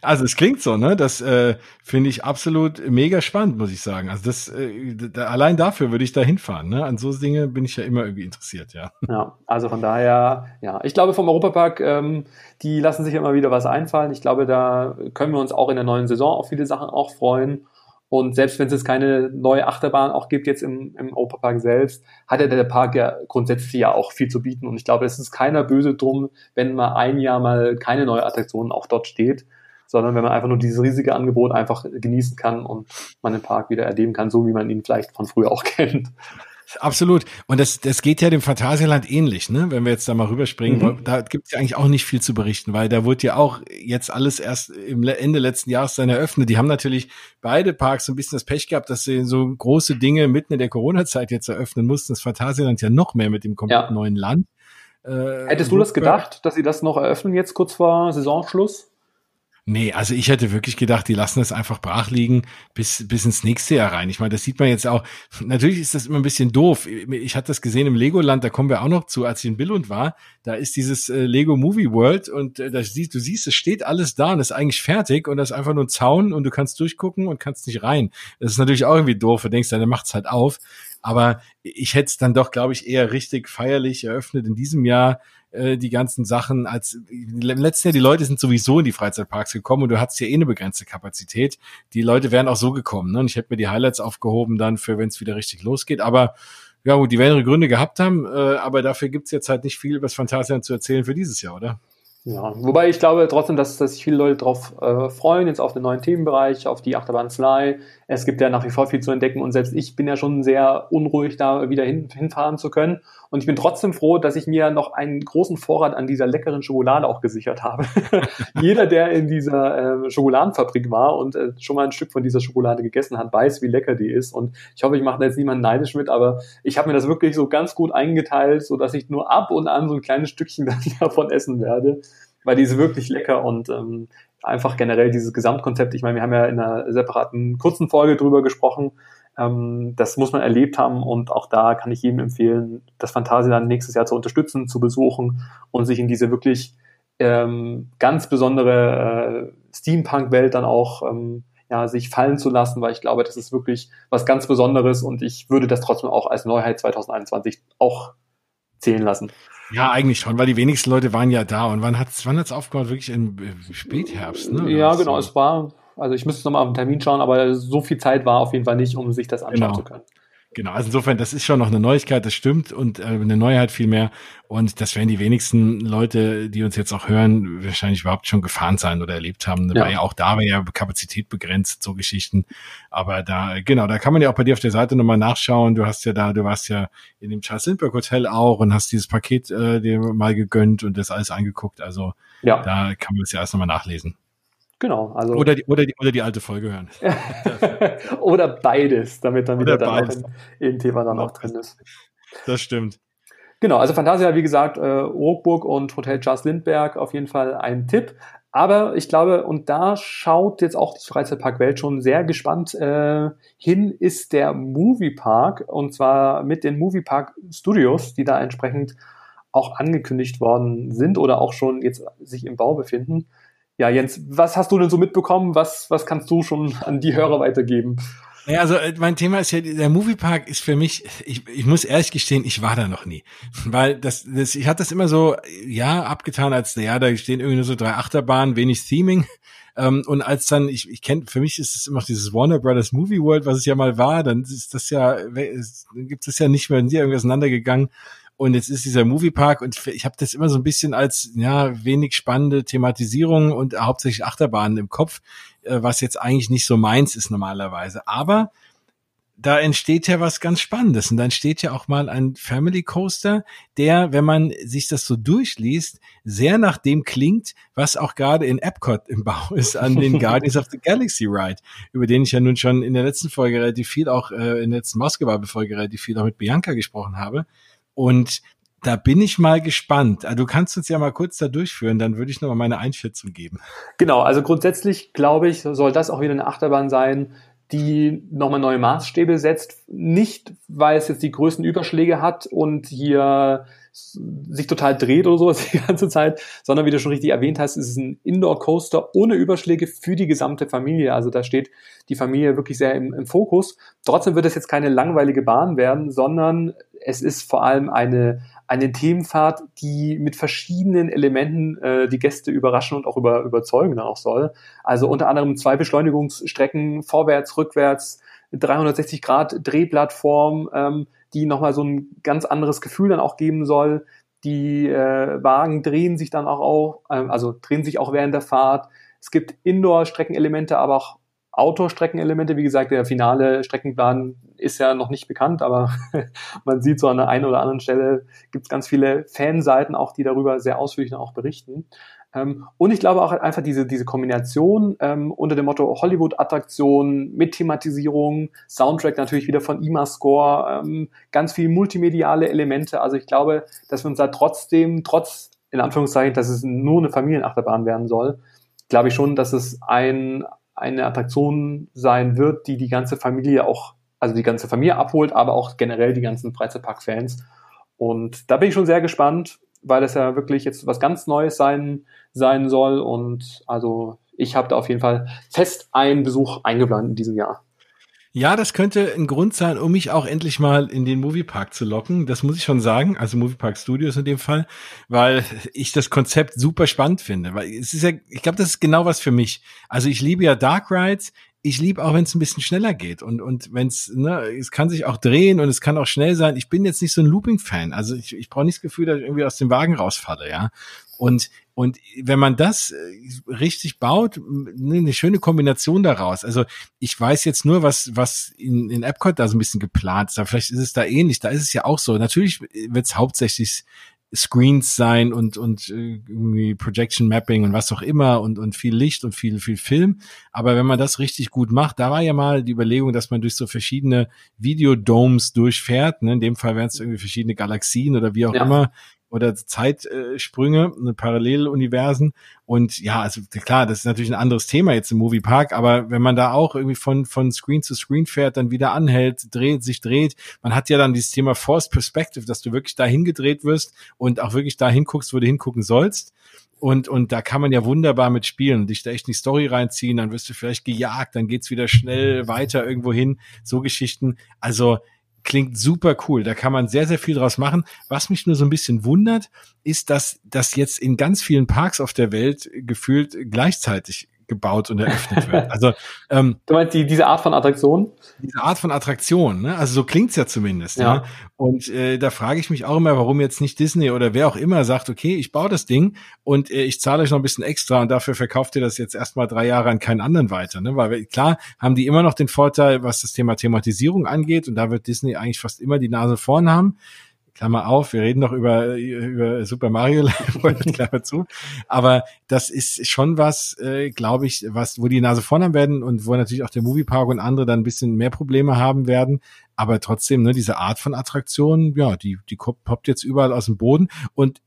Also es klingt so, ne? Das äh, finde ich absolut mega spannend, muss ich sagen. Also das äh, da, allein dafür würde ich da hinfahren. Ne? An so Dinge bin ich ja immer irgendwie interessiert, ja. Ja, also von daher, ja, ich glaube vom Europapark, ähm, die lassen sich immer wieder was einfallen. Ich glaube, da können wir uns auch in der neuen Saison auf viele Sachen auch freuen. Und selbst wenn es jetzt keine neue Achterbahn auch gibt jetzt im, im Park selbst, hat ja der Park ja grundsätzlich ja auch viel zu bieten. Und ich glaube, es ist keiner böse drum, wenn mal ein Jahr mal keine neue Attraktion auch dort steht, sondern wenn man einfach nur dieses riesige Angebot einfach genießen kann und man den Park wieder erleben kann, so wie man ihn vielleicht von früher auch kennt. Absolut. Und das, das geht ja dem Phantasialand ähnlich, ne? Wenn wir jetzt da mal rüberspringen, mhm. da gibt es ja eigentlich auch nicht viel zu berichten, weil da wurde ja auch jetzt alles erst im Ende letzten Jahres dann eröffnet. Die haben natürlich beide Parks so ein bisschen das Pech gehabt, dass sie so große Dinge mitten in der Corona-Zeit jetzt eröffnen mussten. Das Phantasialand ja noch mehr mit dem komplett ja. neuen Land. Äh, Hättest du das gedacht, dass sie das noch eröffnen jetzt kurz vor Saisonschluss? Nee, also ich hätte wirklich gedacht, die lassen es einfach brach liegen bis, bis ins nächste Jahr rein. Ich meine, das sieht man jetzt auch. Natürlich ist das immer ein bisschen doof. Ich hatte das gesehen im Legoland, da kommen wir auch noch zu, als ich in Billund war. Da ist dieses äh, Lego Movie World und äh, da siehst, du siehst, es steht alles da und ist eigentlich fertig und das ist einfach nur ein Zaun und du kannst durchgucken und kannst nicht rein. Das ist natürlich auch irgendwie doof. Du denkst, dann macht's halt auf. Aber ich hätte es dann doch, glaube ich, eher richtig feierlich eröffnet in diesem Jahr äh, die ganzen Sachen als im letzten Jahr die Leute sind sowieso in die Freizeitparks gekommen und du hattest ja eh eine begrenzte Kapazität. Die Leute wären auch so gekommen. Ne? Und ich hätte mir die Highlights aufgehoben dann für, wenn es wieder richtig losgeht. Aber ja, gut, die werden ihre Gründe gehabt haben, äh, aber dafür gibt's jetzt halt nicht viel über das Phantasialand zu erzählen für dieses Jahr, oder? Ja, wobei ich glaube trotzdem, dass, dass sich viele Leute darauf äh, freuen, jetzt auf den neuen Themenbereich, auf die Achterbahn Fly. Es gibt ja nach wie vor viel zu entdecken und selbst ich bin ja schon sehr unruhig, da wieder hin, hinfahren zu können. Und ich bin trotzdem froh, dass ich mir noch einen großen Vorrat an dieser leckeren Schokolade auch gesichert habe. Jeder, der in dieser äh, Schokoladenfabrik war und äh, schon mal ein Stück von dieser Schokolade gegessen hat, weiß, wie lecker die ist. Und ich hoffe, ich mache da jetzt niemanden neidisch mit, aber ich habe mir das wirklich so ganz gut eingeteilt, so dass ich nur ab und an so ein kleines Stückchen davon essen werde weil die ist wirklich lecker und ähm, einfach generell dieses Gesamtkonzept. Ich meine, wir haben ja in einer separaten kurzen Folge drüber gesprochen. Ähm, das muss man erlebt haben und auch da kann ich jedem empfehlen, das Phantasialand nächstes Jahr zu unterstützen, zu besuchen und sich in diese wirklich ähm, ganz besondere äh, Steampunk-Welt dann auch ähm, ja, sich fallen zu lassen, weil ich glaube, das ist wirklich was ganz Besonderes und ich würde das trotzdem auch als Neuheit 2021 auch zählen lassen. Ja, eigentlich schon, weil die wenigsten Leute waren ja da. Und wann hat's, wann hat's aufgehört? Wirklich im Spätherbst, ne? Ja, genau. So? Es war, also ich müsste nochmal auf den Termin schauen, aber so viel Zeit war auf jeden Fall nicht, um sich das anschauen genau. zu können. Genau, also insofern, das ist schon noch eine Neuigkeit, das stimmt und äh, eine Neuheit vielmehr. Und das werden die wenigsten Leute, die uns jetzt auch hören, wahrscheinlich überhaupt schon gefahren sein oder erlebt haben. Ja. Weil ja auch da war ja Kapazität begrenzt, so Geschichten. Aber da, genau, da kann man ja auch bei dir auf der Seite nochmal nachschauen. Du hast ja da, du warst ja in dem Charles Lindbergh Hotel auch und hast dieses Paket äh, dir mal gegönnt und das alles angeguckt. Also ja. da kann man es ja erst nochmal nachlesen. Genau. Also oder, die, oder, die, oder die alte Folge hören. oder beides, damit dann wieder dann auch in, in Thema dann auch drin ist. Das stimmt. Genau, also Fantasia, wie gesagt, äh, Ruckburg und Hotel Charles Lindbergh auf jeden Fall ein Tipp. Aber ich glaube, und da schaut jetzt auch das Freizeitpark Welt schon sehr gespannt äh, hin, ist der Moviepark und zwar mit den Moviepark Studios, die da entsprechend auch angekündigt worden sind oder auch schon jetzt sich im Bau befinden. Ja, Jens, was hast du denn so mitbekommen? Was, was kannst du schon an die Hörer weitergeben? Ja, also äh, mein Thema ist ja, der Moviepark ist für mich, ich, ich muss ehrlich gestehen, ich war da noch nie. Weil das, das ich hatte das immer so, ja, abgetan als, ja, da stehen irgendwie nur so drei Achterbahnen, wenig Theming. Ähm, und als dann, ich, ich kenne, für mich ist es immer noch dieses Warner Brothers Movie World, was es ja mal war, dann ist das ja, dann gibt es ja nicht mehr, sind die irgendwie auseinandergegangen. Und jetzt ist dieser Moviepark und ich habe das immer so ein bisschen als ja wenig spannende Thematisierung und hauptsächlich Achterbahnen im Kopf, äh, was jetzt eigentlich nicht so meins ist normalerweise. Aber da entsteht ja was ganz Spannendes und dann steht ja auch mal ein Family Coaster, der, wenn man sich das so durchliest, sehr nach dem klingt, was auch gerade in Epcot im Bau ist an den Guardians of the Galaxy Ride, über den ich ja nun schon in der letzten Folge relativ viel auch äh, in der letzten Basketball-Folge relativ viel auch mit Bianca gesprochen habe. Und da bin ich mal gespannt. Also du kannst uns ja mal kurz da durchführen, dann würde ich noch mal meine Einschätzung geben. Genau, also grundsätzlich glaube ich, soll das auch wieder eine Achterbahn sein, die nochmal neue Maßstäbe setzt. Nicht, weil es jetzt die größten Überschläge hat und hier sich total dreht oder sowas die ganze Zeit, sondern wie du schon richtig erwähnt hast, ist es ein Indoor-Coaster ohne Überschläge für die gesamte Familie. Also da steht die Familie wirklich sehr im, im Fokus. Trotzdem wird es jetzt keine langweilige Bahn werden, sondern es ist vor allem eine, eine Themenfahrt, die mit verschiedenen Elementen äh, die Gäste überraschen und auch über, überzeugen auch soll. Also unter anderem zwei Beschleunigungsstrecken, vorwärts, rückwärts, 360 Grad Drehplattform, ähm, die nochmal so ein ganz anderes Gefühl dann auch geben soll. Die äh, Wagen drehen sich dann auch, auch äh, also drehen sich auch während der Fahrt. Es gibt Indoor-Streckenelemente, aber auch Outdoor-Streckenelemente. Wie gesagt, der finale Streckenplan ist ja noch nicht bekannt, aber man sieht so an der einen oder anderen Stelle gibt es ganz viele Fanseiten auch, die darüber sehr ausführlich auch berichten. Ähm, und ich glaube auch einfach diese, diese Kombination ähm, unter dem Motto Hollywood-Attraktion mit Thematisierung, Soundtrack natürlich wieder von IMA-Score, ähm, ganz viel multimediale Elemente. Also ich glaube, dass wir uns da trotzdem, trotz in Anführungszeichen, dass es nur eine Familienachterbahn werden soll, glaube ich schon, dass es ein, eine Attraktion sein wird, die die ganze Familie auch, also die ganze Familie abholt, aber auch generell die ganzen Freizeitpark-Fans. Und da bin ich schon sehr gespannt, weil es ja wirklich jetzt was ganz Neues sein, sein soll. Und also ich habe da auf jeden Fall fest einen Besuch eingeplant in diesem Jahr. Ja, das könnte ein Grund sein, um mich auch endlich mal in den Moviepark zu locken. Das muss ich schon sagen. Also Moviepark Studios in dem Fall, weil ich das Konzept super spannend finde. Weil es ist ja, ich glaube, das ist genau was für mich. Also ich liebe ja Dark Rides ich liebe auch, wenn es ein bisschen schneller geht und und wenn es ne, es kann sich auch drehen und es kann auch schnell sein. Ich bin jetzt nicht so ein Looping-Fan, also ich, ich brauche nicht das Gefühl, dass ich irgendwie aus dem Wagen rausfalle, ja. Und und wenn man das äh, richtig baut, ne, eine schöne Kombination daraus. Also ich weiß jetzt nur, was was in, in Epcot da so ein bisschen geplant ist. Vielleicht ist es da ähnlich. Da ist es ja auch so. Natürlich wird es hauptsächlich Screens sein und und äh, irgendwie Projection Mapping und was auch immer und und viel Licht und viel viel Film. Aber wenn man das richtig gut macht, da war ja mal die Überlegung, dass man durch so verschiedene Videodomes durchfährt. Ne? In dem Fall wären es irgendwie verschiedene Galaxien oder wie auch ja. immer oder Zeitsprünge, äh, Paralleluniversen. Und ja, also klar, das ist natürlich ein anderes Thema jetzt im Moviepark, aber wenn man da auch irgendwie von, von Screen zu Screen fährt, dann wieder anhält, dreht, sich dreht, man hat ja dann dieses Thema Forced Perspective, dass du wirklich dahin gedreht wirst und auch wirklich dahin guckst, wo du hingucken sollst. Und, und da kann man ja wunderbar mit spielen, dich da echt in die Story reinziehen, dann wirst du vielleicht gejagt, dann geht's wieder schnell weiter irgendwo hin, so Geschichten. Also klingt super cool. Da kann man sehr, sehr viel draus machen. Was mich nur so ein bisschen wundert, ist, dass das jetzt in ganz vielen Parks auf der Welt gefühlt gleichzeitig gebaut und eröffnet wird. Also ähm, du meinst die, diese Art von Attraktion? Diese Art von Attraktion, ne? Also so klingt's ja zumindest. Ja. ja? Und äh, da frage ich mich auch immer, warum jetzt nicht Disney oder wer auch immer sagt, okay, ich baue das Ding und äh, ich zahle euch noch ein bisschen extra und dafür verkauft ihr das jetzt erstmal drei Jahre an keinen anderen weiter. Ne? Weil klar haben die immer noch den Vorteil, was das Thema Thematisierung angeht und da wird Disney eigentlich fast immer die Nase vorn haben. Klammer auf, wir reden noch über, über Super Mario, Klammer zu. Aber das ist schon was, äh, glaube ich, was, wo die Nase vorn haben werden und wo natürlich auch der Moviepark und andere dann ein bisschen mehr Probleme haben werden. Aber trotzdem, ne, diese Art von Attraktion, ja, die, die poppt jetzt überall aus dem Boden. Und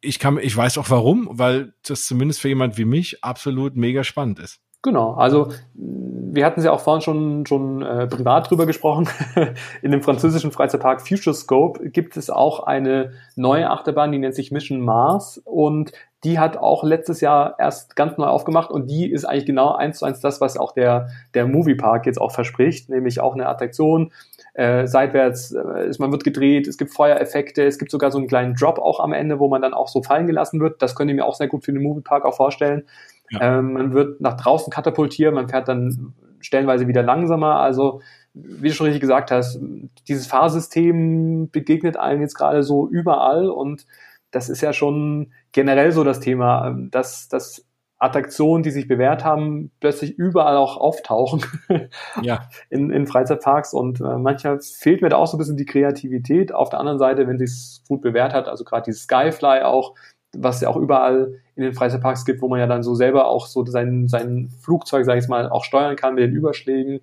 ich kann, ich weiß auch warum, weil das zumindest für jemand wie mich absolut mega spannend ist. Genau, also wir hatten ja auch vorhin schon, schon äh, privat drüber gesprochen. In dem französischen Freizeitpark Future Scope gibt es auch eine neue Achterbahn, die nennt sich Mission Mars und die hat auch letztes Jahr erst ganz neu aufgemacht und die ist eigentlich genau eins zu eins das, was auch der, der Moviepark jetzt auch verspricht, nämlich auch eine Attraktion, äh, seitwärts, äh, man wird gedreht, es gibt Feuereffekte, es gibt sogar so einen kleinen Drop auch am Ende, wo man dann auch so fallen gelassen wird. Das könnte ich mir auch sehr gut für den Moviepark auch vorstellen. Ja. Ähm, man wird nach draußen katapultiert, man fährt dann stellenweise wieder langsamer. Also, wie du schon richtig gesagt hast, dieses Fahrsystem begegnet einem jetzt gerade so überall und das ist ja schon generell so das Thema, dass, dass Attraktionen, die sich bewährt haben, plötzlich überall auch auftauchen ja. in, in Freizeitparks und äh, manchmal fehlt mir da auch so ein bisschen die Kreativität. Auf der anderen Seite, wenn sich gut bewährt hat, also gerade dieses Skyfly auch, was ja auch überall in den Freizeitparks gibt, wo man ja dann so selber auch so sein, sein Flugzeug, sage ich mal, auch steuern kann mit den Überschlägen.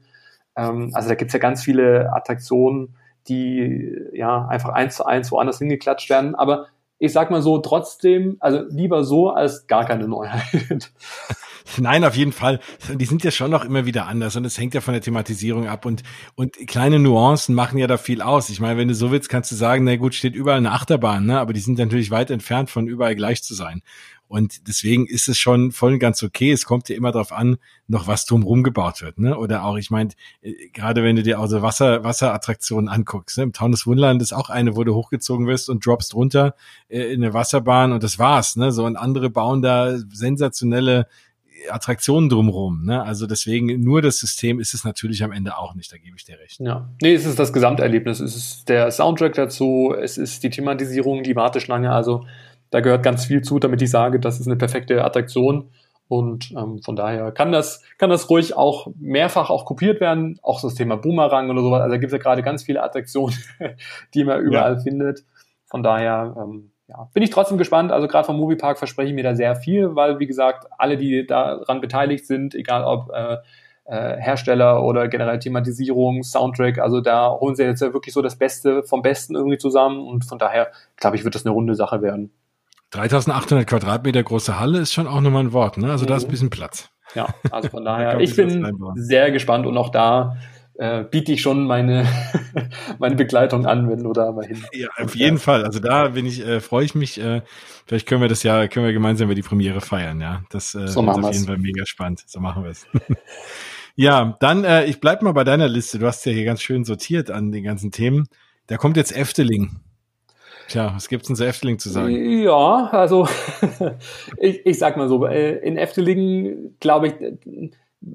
Ähm, also da gibt's ja ganz viele Attraktionen, die ja einfach eins zu eins woanders hingeklatscht werden. Aber ich sag mal so, trotzdem, also lieber so als gar keine Neuheit. Nein, auf jeden Fall. Die sind ja schon noch immer wieder anders und es hängt ja von der Thematisierung ab und, und kleine Nuancen machen ja da viel aus. Ich meine, wenn du so willst, kannst du sagen, na gut, steht überall eine Achterbahn, ne? aber die sind natürlich weit entfernt von überall gleich zu sein. Und deswegen ist es schon voll ganz okay. Es kommt ja immer darauf an, noch was drumherum gebaut wird. Ne? Oder auch, ich meine, äh, gerade wenn du dir auch so Wasser, Wasserattraktionen anguckst. Ne? Im Taunus Wunderland ist auch eine, wo du hochgezogen wirst und droppst runter äh, in eine Wasserbahn und das war's. Ne? So und andere bauen da sensationelle Attraktionen drumherum. Ne? Also deswegen nur das System ist es natürlich am Ende auch nicht, da gebe ich dir recht. Ja, nee, es ist das Gesamterlebnis. Es ist der Soundtrack dazu, es ist die Thematisierung, die Warteschlange. Also da gehört ganz viel zu, damit ich sage, das ist eine perfekte Attraktion. Und ähm, von daher kann das, kann das ruhig auch mehrfach auch kopiert werden. Auch das Thema Boomerang oder sowas. Also da gibt es ja gerade ganz viele Attraktionen, die man überall ja. findet. Von daher ähm, ja, bin ich trotzdem gespannt. Also gerade vom Moviepark verspreche ich mir da sehr viel, weil wie gesagt, alle, die daran beteiligt sind, egal ob äh, äh, Hersteller oder generell Thematisierung, Soundtrack, also da holen sie jetzt ja wirklich so das Beste vom Besten irgendwie zusammen und von daher glaube ich, wird das eine runde Sache werden. 3800 Quadratmeter große Halle ist schon auch nochmal ein Wort, ne? Also mhm. da ist ein mhm. bisschen Platz. Ja, also von daher, ich bin sehr gespannt und auch da äh, biete ich schon meine, meine Begleitung an, wenn du da mal hin. Ja, auf jeden Fall. Also da bin ich, äh, freue ich mich. Äh, vielleicht können wir das ja, können wir gemeinsam über die Premiere feiern, ja. Das äh, so ist auf jeden Fall mega spannend. So machen wir es. ja, dann, äh, ich bleib mal bei deiner Liste. Du hast ja hier ganz schön sortiert an den ganzen Themen. Da kommt jetzt Efteling. Tja, was gibt's denn zu Efteling zu sagen? Ja, also ich, ich sag mal so, äh, in Efteling, glaube ich,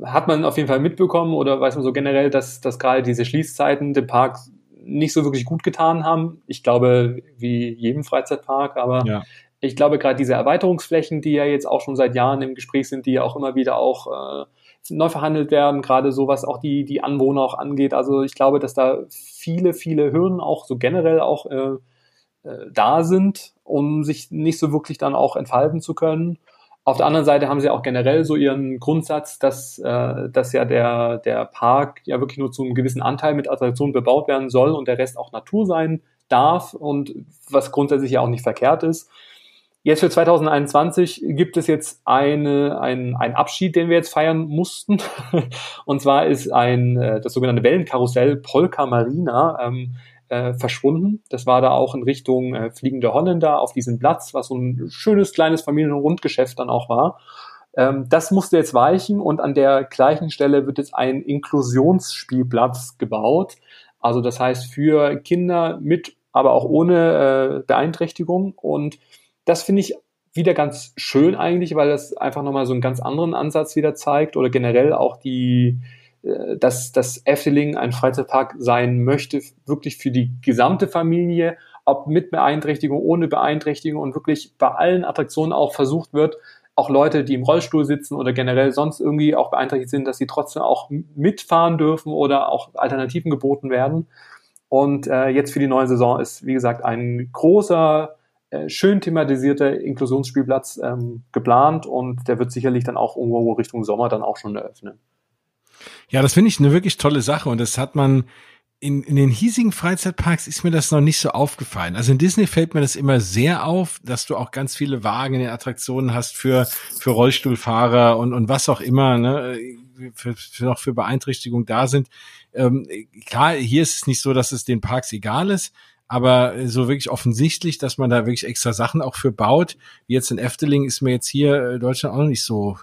hat man auf jeden Fall mitbekommen oder weiß man so generell, dass, dass gerade diese Schließzeiten dem Park nicht so wirklich gut getan haben. Ich glaube, wie jedem Freizeitpark, aber ja. ich glaube gerade diese Erweiterungsflächen, die ja jetzt auch schon seit Jahren im Gespräch sind, die ja auch immer wieder auch äh, neu verhandelt werden, gerade so was auch die, die Anwohner auch angeht. Also ich glaube, dass da viele, viele Hürden auch so generell auch äh, äh, da sind, um sich nicht so wirklich dann auch entfalten zu können. Auf der anderen Seite haben sie auch generell so ihren Grundsatz, dass, äh, dass ja der, der Park ja wirklich nur zu einem gewissen Anteil mit Attraktionen bebaut werden soll und der Rest auch Natur sein darf und was grundsätzlich ja auch nicht verkehrt ist. Jetzt für 2021 gibt es jetzt eine, ein, ein Abschied, den wir jetzt feiern mussten. und zwar ist ein, äh, das sogenannte Wellenkarussell Polka Marina ähm, äh, verschwunden. Das war da auch in Richtung äh, Fliegende Holländer auf diesem Platz, was so ein schönes kleines Familienrundgeschäft dann auch war. Ähm, das musste jetzt weichen und an der gleichen Stelle wird jetzt ein Inklusionsspielplatz gebaut. Also das heißt für Kinder mit, aber auch ohne äh, Beeinträchtigung. Und das finde ich wieder ganz schön eigentlich, weil das einfach nochmal so einen ganz anderen Ansatz wieder zeigt oder generell auch die, dass das Efteling ein Freizeitpark sein möchte, wirklich für die gesamte Familie, ob mit Beeinträchtigung, ohne Beeinträchtigung und wirklich bei allen Attraktionen auch versucht wird, auch Leute, die im Rollstuhl sitzen oder generell sonst irgendwie auch beeinträchtigt sind, dass sie trotzdem auch mitfahren dürfen oder auch Alternativen geboten werden. Und äh, jetzt für die neue Saison ist, wie gesagt, ein großer, äh, schön thematisierter Inklusionsspielplatz ähm, geplant und der wird sicherlich dann auch irgendwo Richtung Sommer dann auch schon eröffnen. Ja, das finde ich eine wirklich tolle Sache und das hat man in, in den hiesigen Freizeitparks ist mir das noch nicht so aufgefallen. Also in Disney fällt mir das immer sehr auf, dass du auch ganz viele Wagen in den Attraktionen hast für, für Rollstuhlfahrer und, und was auch immer, ne, für, für noch für Beeinträchtigung da sind. Ähm, klar, hier ist es nicht so, dass es den Parks egal ist, aber so wirklich offensichtlich, dass man da wirklich extra Sachen auch für baut. Wie jetzt in Efteling ist mir jetzt hier Deutschland auch nicht so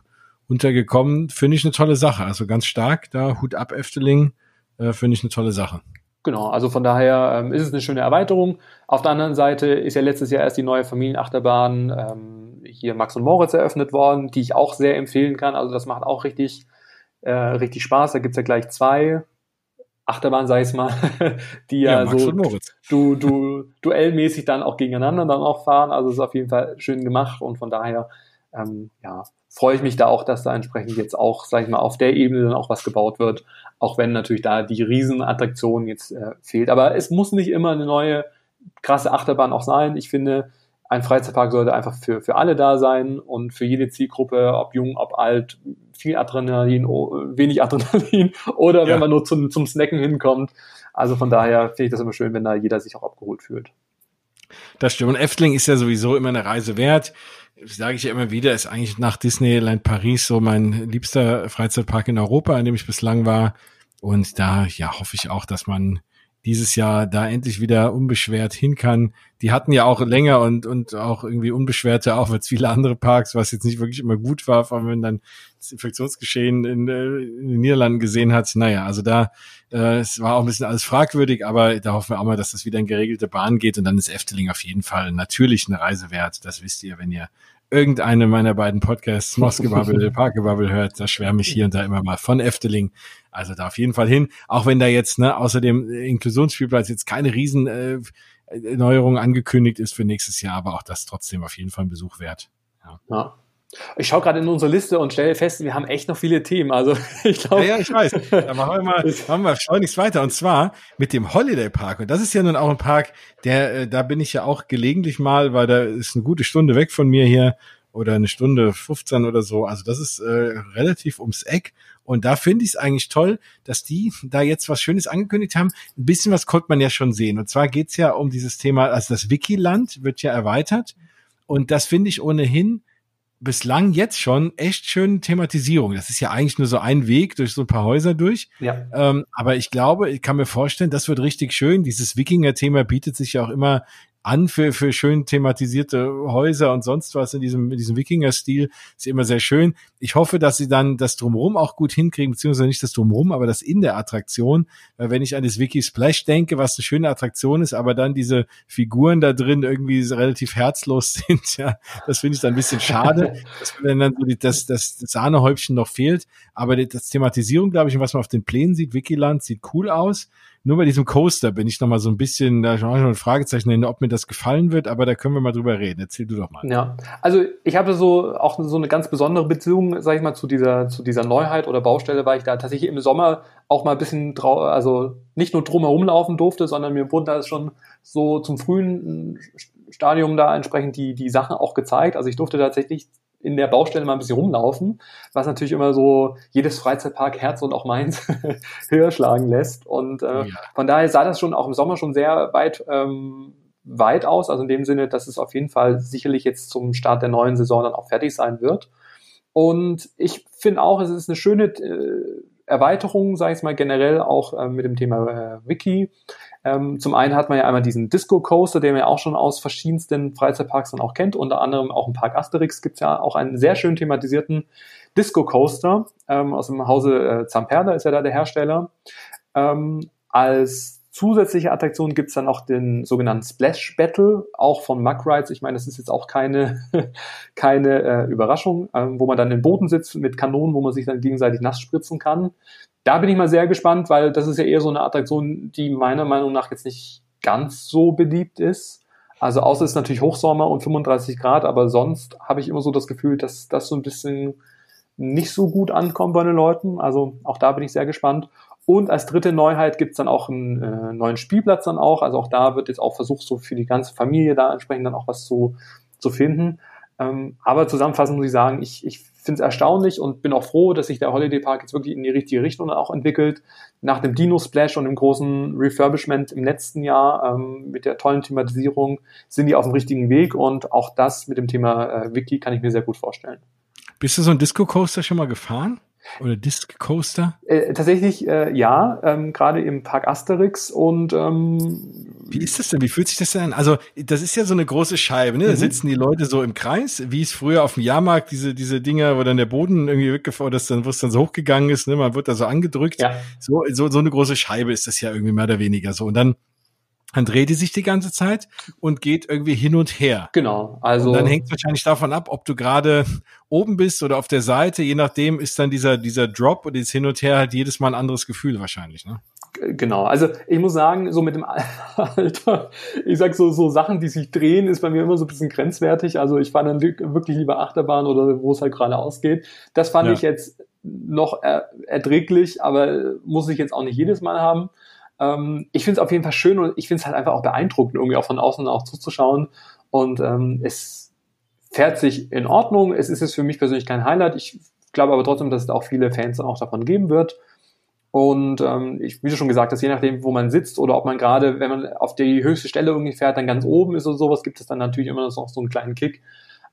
untergekommen, finde ich eine tolle Sache. Also ganz stark, da Hut ab Efteling, äh, finde ich eine tolle Sache. Genau, also von daher ähm, ist es eine schöne Erweiterung. Auf der anderen Seite ist ja letztes Jahr erst die neue Familienachterbahn ähm, hier Max und Moritz eröffnet worden, die ich auch sehr empfehlen kann. Also das macht auch richtig, äh, richtig Spaß. Da gibt's ja gleich zwei Achterbahnen, sag ich mal, die ja, ja so du, du, duellmäßig dann auch gegeneinander dann auch fahren. Also ist auf jeden Fall schön gemacht und von daher ähm, ja, freue ich mich da auch, dass da entsprechend jetzt auch, sag ich mal, auf der Ebene dann auch was gebaut wird, auch wenn natürlich da die Riesenattraktion jetzt äh, fehlt. Aber es muss nicht immer eine neue krasse Achterbahn auch sein. Ich finde, ein Freizeitpark sollte einfach für, für alle da sein und für jede Zielgruppe, ob jung, ob alt, viel Adrenalin, wenig Adrenalin oder ja. wenn man nur zum, zum Snacken hinkommt. Also von daher finde ich das immer schön, wenn da jeder sich auch abgeholt fühlt. Das stimmt. Und Efteling ist ja sowieso immer eine Reise wert sage ich ja immer wieder, ist eigentlich nach Disneyland Paris so mein liebster Freizeitpark in Europa, in dem ich bislang war. Und da, ja, hoffe ich auch, dass man dieses Jahr da endlich wieder unbeschwert hin kann. Die hatten ja auch länger und, und auch irgendwie unbeschwerte auch als viele andere Parks, was jetzt nicht wirklich immer gut war, vor allem wenn dann das Infektionsgeschehen in, äh, in den Niederlanden gesehen hat. Naja, also da, äh, es war auch ein bisschen alles fragwürdig, aber da hoffen wir auch mal, dass das wieder in geregelte Bahn geht und dann ist Efteling auf jeden Fall natürlich eine Reise wert. Das wisst ihr, wenn ihr irgendeine meiner beiden Podcasts, Moskebubble, Parkebubble hört, da schwärme ich hier und da immer mal von Efteling. Also da auf jeden Fall hin, auch wenn da jetzt ne, außer dem Inklusionsspielplatz jetzt keine riesen äh, Neuerung angekündigt ist für nächstes Jahr, aber auch das trotzdem auf jeden Fall ein Besuch wert. Ja. ja. Ich schaue gerade in unsere Liste und stelle fest, wir haben echt noch viele Themen. Also ich glaube. Ja, ja, ich weiß. Da machen wir mal, machen wir schleunigst weiter. Und zwar mit dem Holiday Park. Und das ist ja nun auch ein Park, der, äh, da bin ich ja auch gelegentlich mal, weil da ist eine gute Stunde weg von mir hier oder eine Stunde 15 oder so. Also das ist äh, relativ ums Eck. Und da finde ich es eigentlich toll, dass die da jetzt was Schönes angekündigt haben. Ein bisschen was konnte man ja schon sehen. Und zwar geht's ja um dieses Thema, also das Wikiland wird ja erweitert. Und das finde ich ohnehin bislang jetzt schon echt schön Thematisierung. Das ist ja eigentlich nur so ein Weg durch so ein paar Häuser durch. Ja. Ähm, aber ich glaube, ich kann mir vorstellen, das wird richtig schön. Dieses Wikinger-Thema bietet sich ja auch immer an für, für schön thematisierte Häuser und sonst was in diesem, in diesem Wikinger-Stil. Ist immer sehr schön. Ich hoffe, dass sie dann das Drumherum auch gut hinkriegen, beziehungsweise nicht das Drumherum, aber das in der Attraktion. Weil wenn ich an das Wiki Splash denke, was eine schöne Attraktion ist, aber dann diese Figuren da drin irgendwie relativ herzlos sind, ja, das finde ich dann ein bisschen schade, dass wenn dann so die, das, das, das Sahnehäubchen noch fehlt. Aber das Thematisierung, glaube ich, und was man auf den Plänen sieht, Wikiland sieht cool aus nur bei diesem Coaster bin ich noch mal so ein bisschen, da schon ein Fragezeichen, ob mir das gefallen wird, aber da können wir mal drüber reden. Erzähl du doch mal. Ja, also ich habe so auch so eine ganz besondere Beziehung, sag ich mal, zu dieser, zu dieser Neuheit oder Baustelle, weil ich da tatsächlich im Sommer auch mal ein bisschen drau also nicht nur drumherum laufen durfte, sondern mir wurden da schon so zum frühen Stadium da entsprechend die, die Sachen auch gezeigt. Also ich durfte tatsächlich in der Baustelle mal ein bisschen rumlaufen, was natürlich immer so jedes Freizeitpark Herz und auch meins höher schlagen lässt. Und äh, ja. von daher sah das schon auch im Sommer schon sehr weit ähm, weit aus, also in dem Sinne, dass es auf jeden Fall sicherlich jetzt zum Start der neuen Saison dann auch fertig sein wird. Und ich finde auch, es ist eine schöne äh, Erweiterung, sage ich mal generell auch äh, mit dem Thema äh, Wiki. Ähm, zum einen hat man ja einmal diesen Disco Coaster, den man ja auch schon aus verschiedensten Freizeitparks dann auch kennt. Unter anderem auch im Park Asterix gibt es ja auch einen sehr schön thematisierten Disco Coaster ähm, aus dem Hause äh, Zamperla ist ja da der Hersteller. Ähm, als zusätzliche Attraktion gibt's dann auch den sogenannten Splash Battle, auch von Muck Rides. Ich meine, das ist jetzt auch keine, keine äh, Überraschung, ähm, wo man dann im Boden sitzt mit Kanonen, wo man sich dann gegenseitig nass spritzen kann. Da bin ich mal sehr gespannt, weil das ist ja eher so eine Attraktion, die meiner Meinung nach jetzt nicht ganz so beliebt ist. Also außer es ist natürlich Hochsommer und 35 Grad, aber sonst habe ich immer so das Gefühl, dass das so ein bisschen nicht so gut ankommt bei den Leuten. Also auch da bin ich sehr gespannt. Und als dritte Neuheit gibt's dann auch einen äh, neuen Spielplatz dann auch. Also auch da wird jetzt auch versucht, so für die ganze Familie da entsprechend dann auch was zu, zu finden. Ähm, aber zusammenfassend muss ich sagen, ich, ich finde es erstaunlich und bin auch froh, dass sich der Holiday Park jetzt wirklich in die richtige Richtung auch entwickelt. Nach dem Dino Splash und dem großen Refurbishment im letzten Jahr ähm, mit der tollen Thematisierung sind die auf dem richtigen Weg und auch das mit dem Thema äh, Wiki kann ich mir sehr gut vorstellen. Bist du so ein Disco Coaster schon mal gefahren? Oder Disc Coaster? Äh, tatsächlich äh, ja, ähm, gerade im Park Asterix und ähm, wie ist das denn? Wie fühlt sich das denn an? Also das ist ja so eine große Scheibe, ne? Da mhm. sitzen die Leute so im Kreis, wie es früher auf dem Jahrmarkt diese diese Dinger, wo dann der Boden irgendwie weggefallen ist, dann wo es dann so hochgegangen ist, ne? Man wird da so angedrückt. Ja. So so so eine große Scheibe ist das ja irgendwie mehr oder weniger so und dann dann dreht die sich die ganze Zeit und geht irgendwie hin und her. Genau. Also und dann hängt es wahrscheinlich davon ab, ob du gerade oben bist oder auf der Seite. Je nachdem ist dann dieser dieser Drop und dieses Hin und Her halt jedes Mal ein anderes Gefühl wahrscheinlich. Ne? Genau. Also ich muss sagen, so mit dem Alter, ich sag so so Sachen, die sich drehen, ist bei mir immer so ein bisschen grenzwertig. Also ich fahre dann wirklich lieber Achterbahn oder wo es halt gerade ausgeht. Das fand ja. ich jetzt noch er erträglich, aber muss ich jetzt auch nicht jedes Mal haben. Ähm, ich finde es auf jeden Fall schön und ich finde es halt einfach auch beeindruckend, irgendwie auch von außen auch zuzuschauen. Und ähm, es fährt sich in Ordnung. Es ist jetzt für mich persönlich kein Highlight. Ich glaube aber trotzdem, dass es auch viele Fans auch davon geben wird. Und ähm, ich, wie du schon gesagt hast, je nachdem, wo man sitzt oder ob man gerade, wenn man auf die höchste Stelle irgendwie fährt, dann ganz oben ist oder sowas, gibt es dann natürlich immer noch so einen kleinen Kick.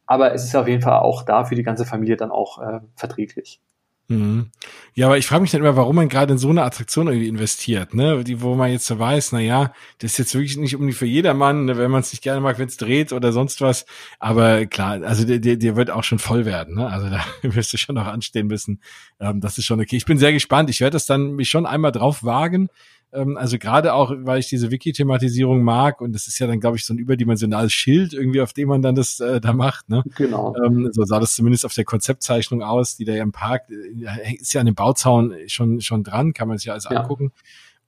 Aber es ist auf jeden Fall auch da für die ganze Familie dann auch äh, verträglich. Mhm. Ja, aber ich frage mich dann immer, warum man gerade in so eine Attraktion irgendwie investiert, ne? Die, wo man jetzt so weiß, na ja, das ist jetzt wirklich nicht unbedingt für jedermann, ne? wenn man es nicht gerne mag, wenn es dreht oder sonst was. Aber klar, also der, der, der wird auch schon voll werden, ne? Also da wirst du schon noch anstehen müssen. Ähm, das ist schon okay. Ich bin sehr gespannt. Ich werde das dann mich schon einmal drauf wagen. Ähm, also gerade auch, weil ich diese Wiki-Thematisierung mag und das ist ja dann, glaube ich, so ein überdimensionales Schild irgendwie, auf dem man dann das äh, da macht. Ne? Genau. Ähm, so sah das zumindest auf der Konzeptzeichnung aus, die da ja im Park, äh, ist ja an dem Bauzaun schon, schon dran, kann man sich ja alles ja. angucken.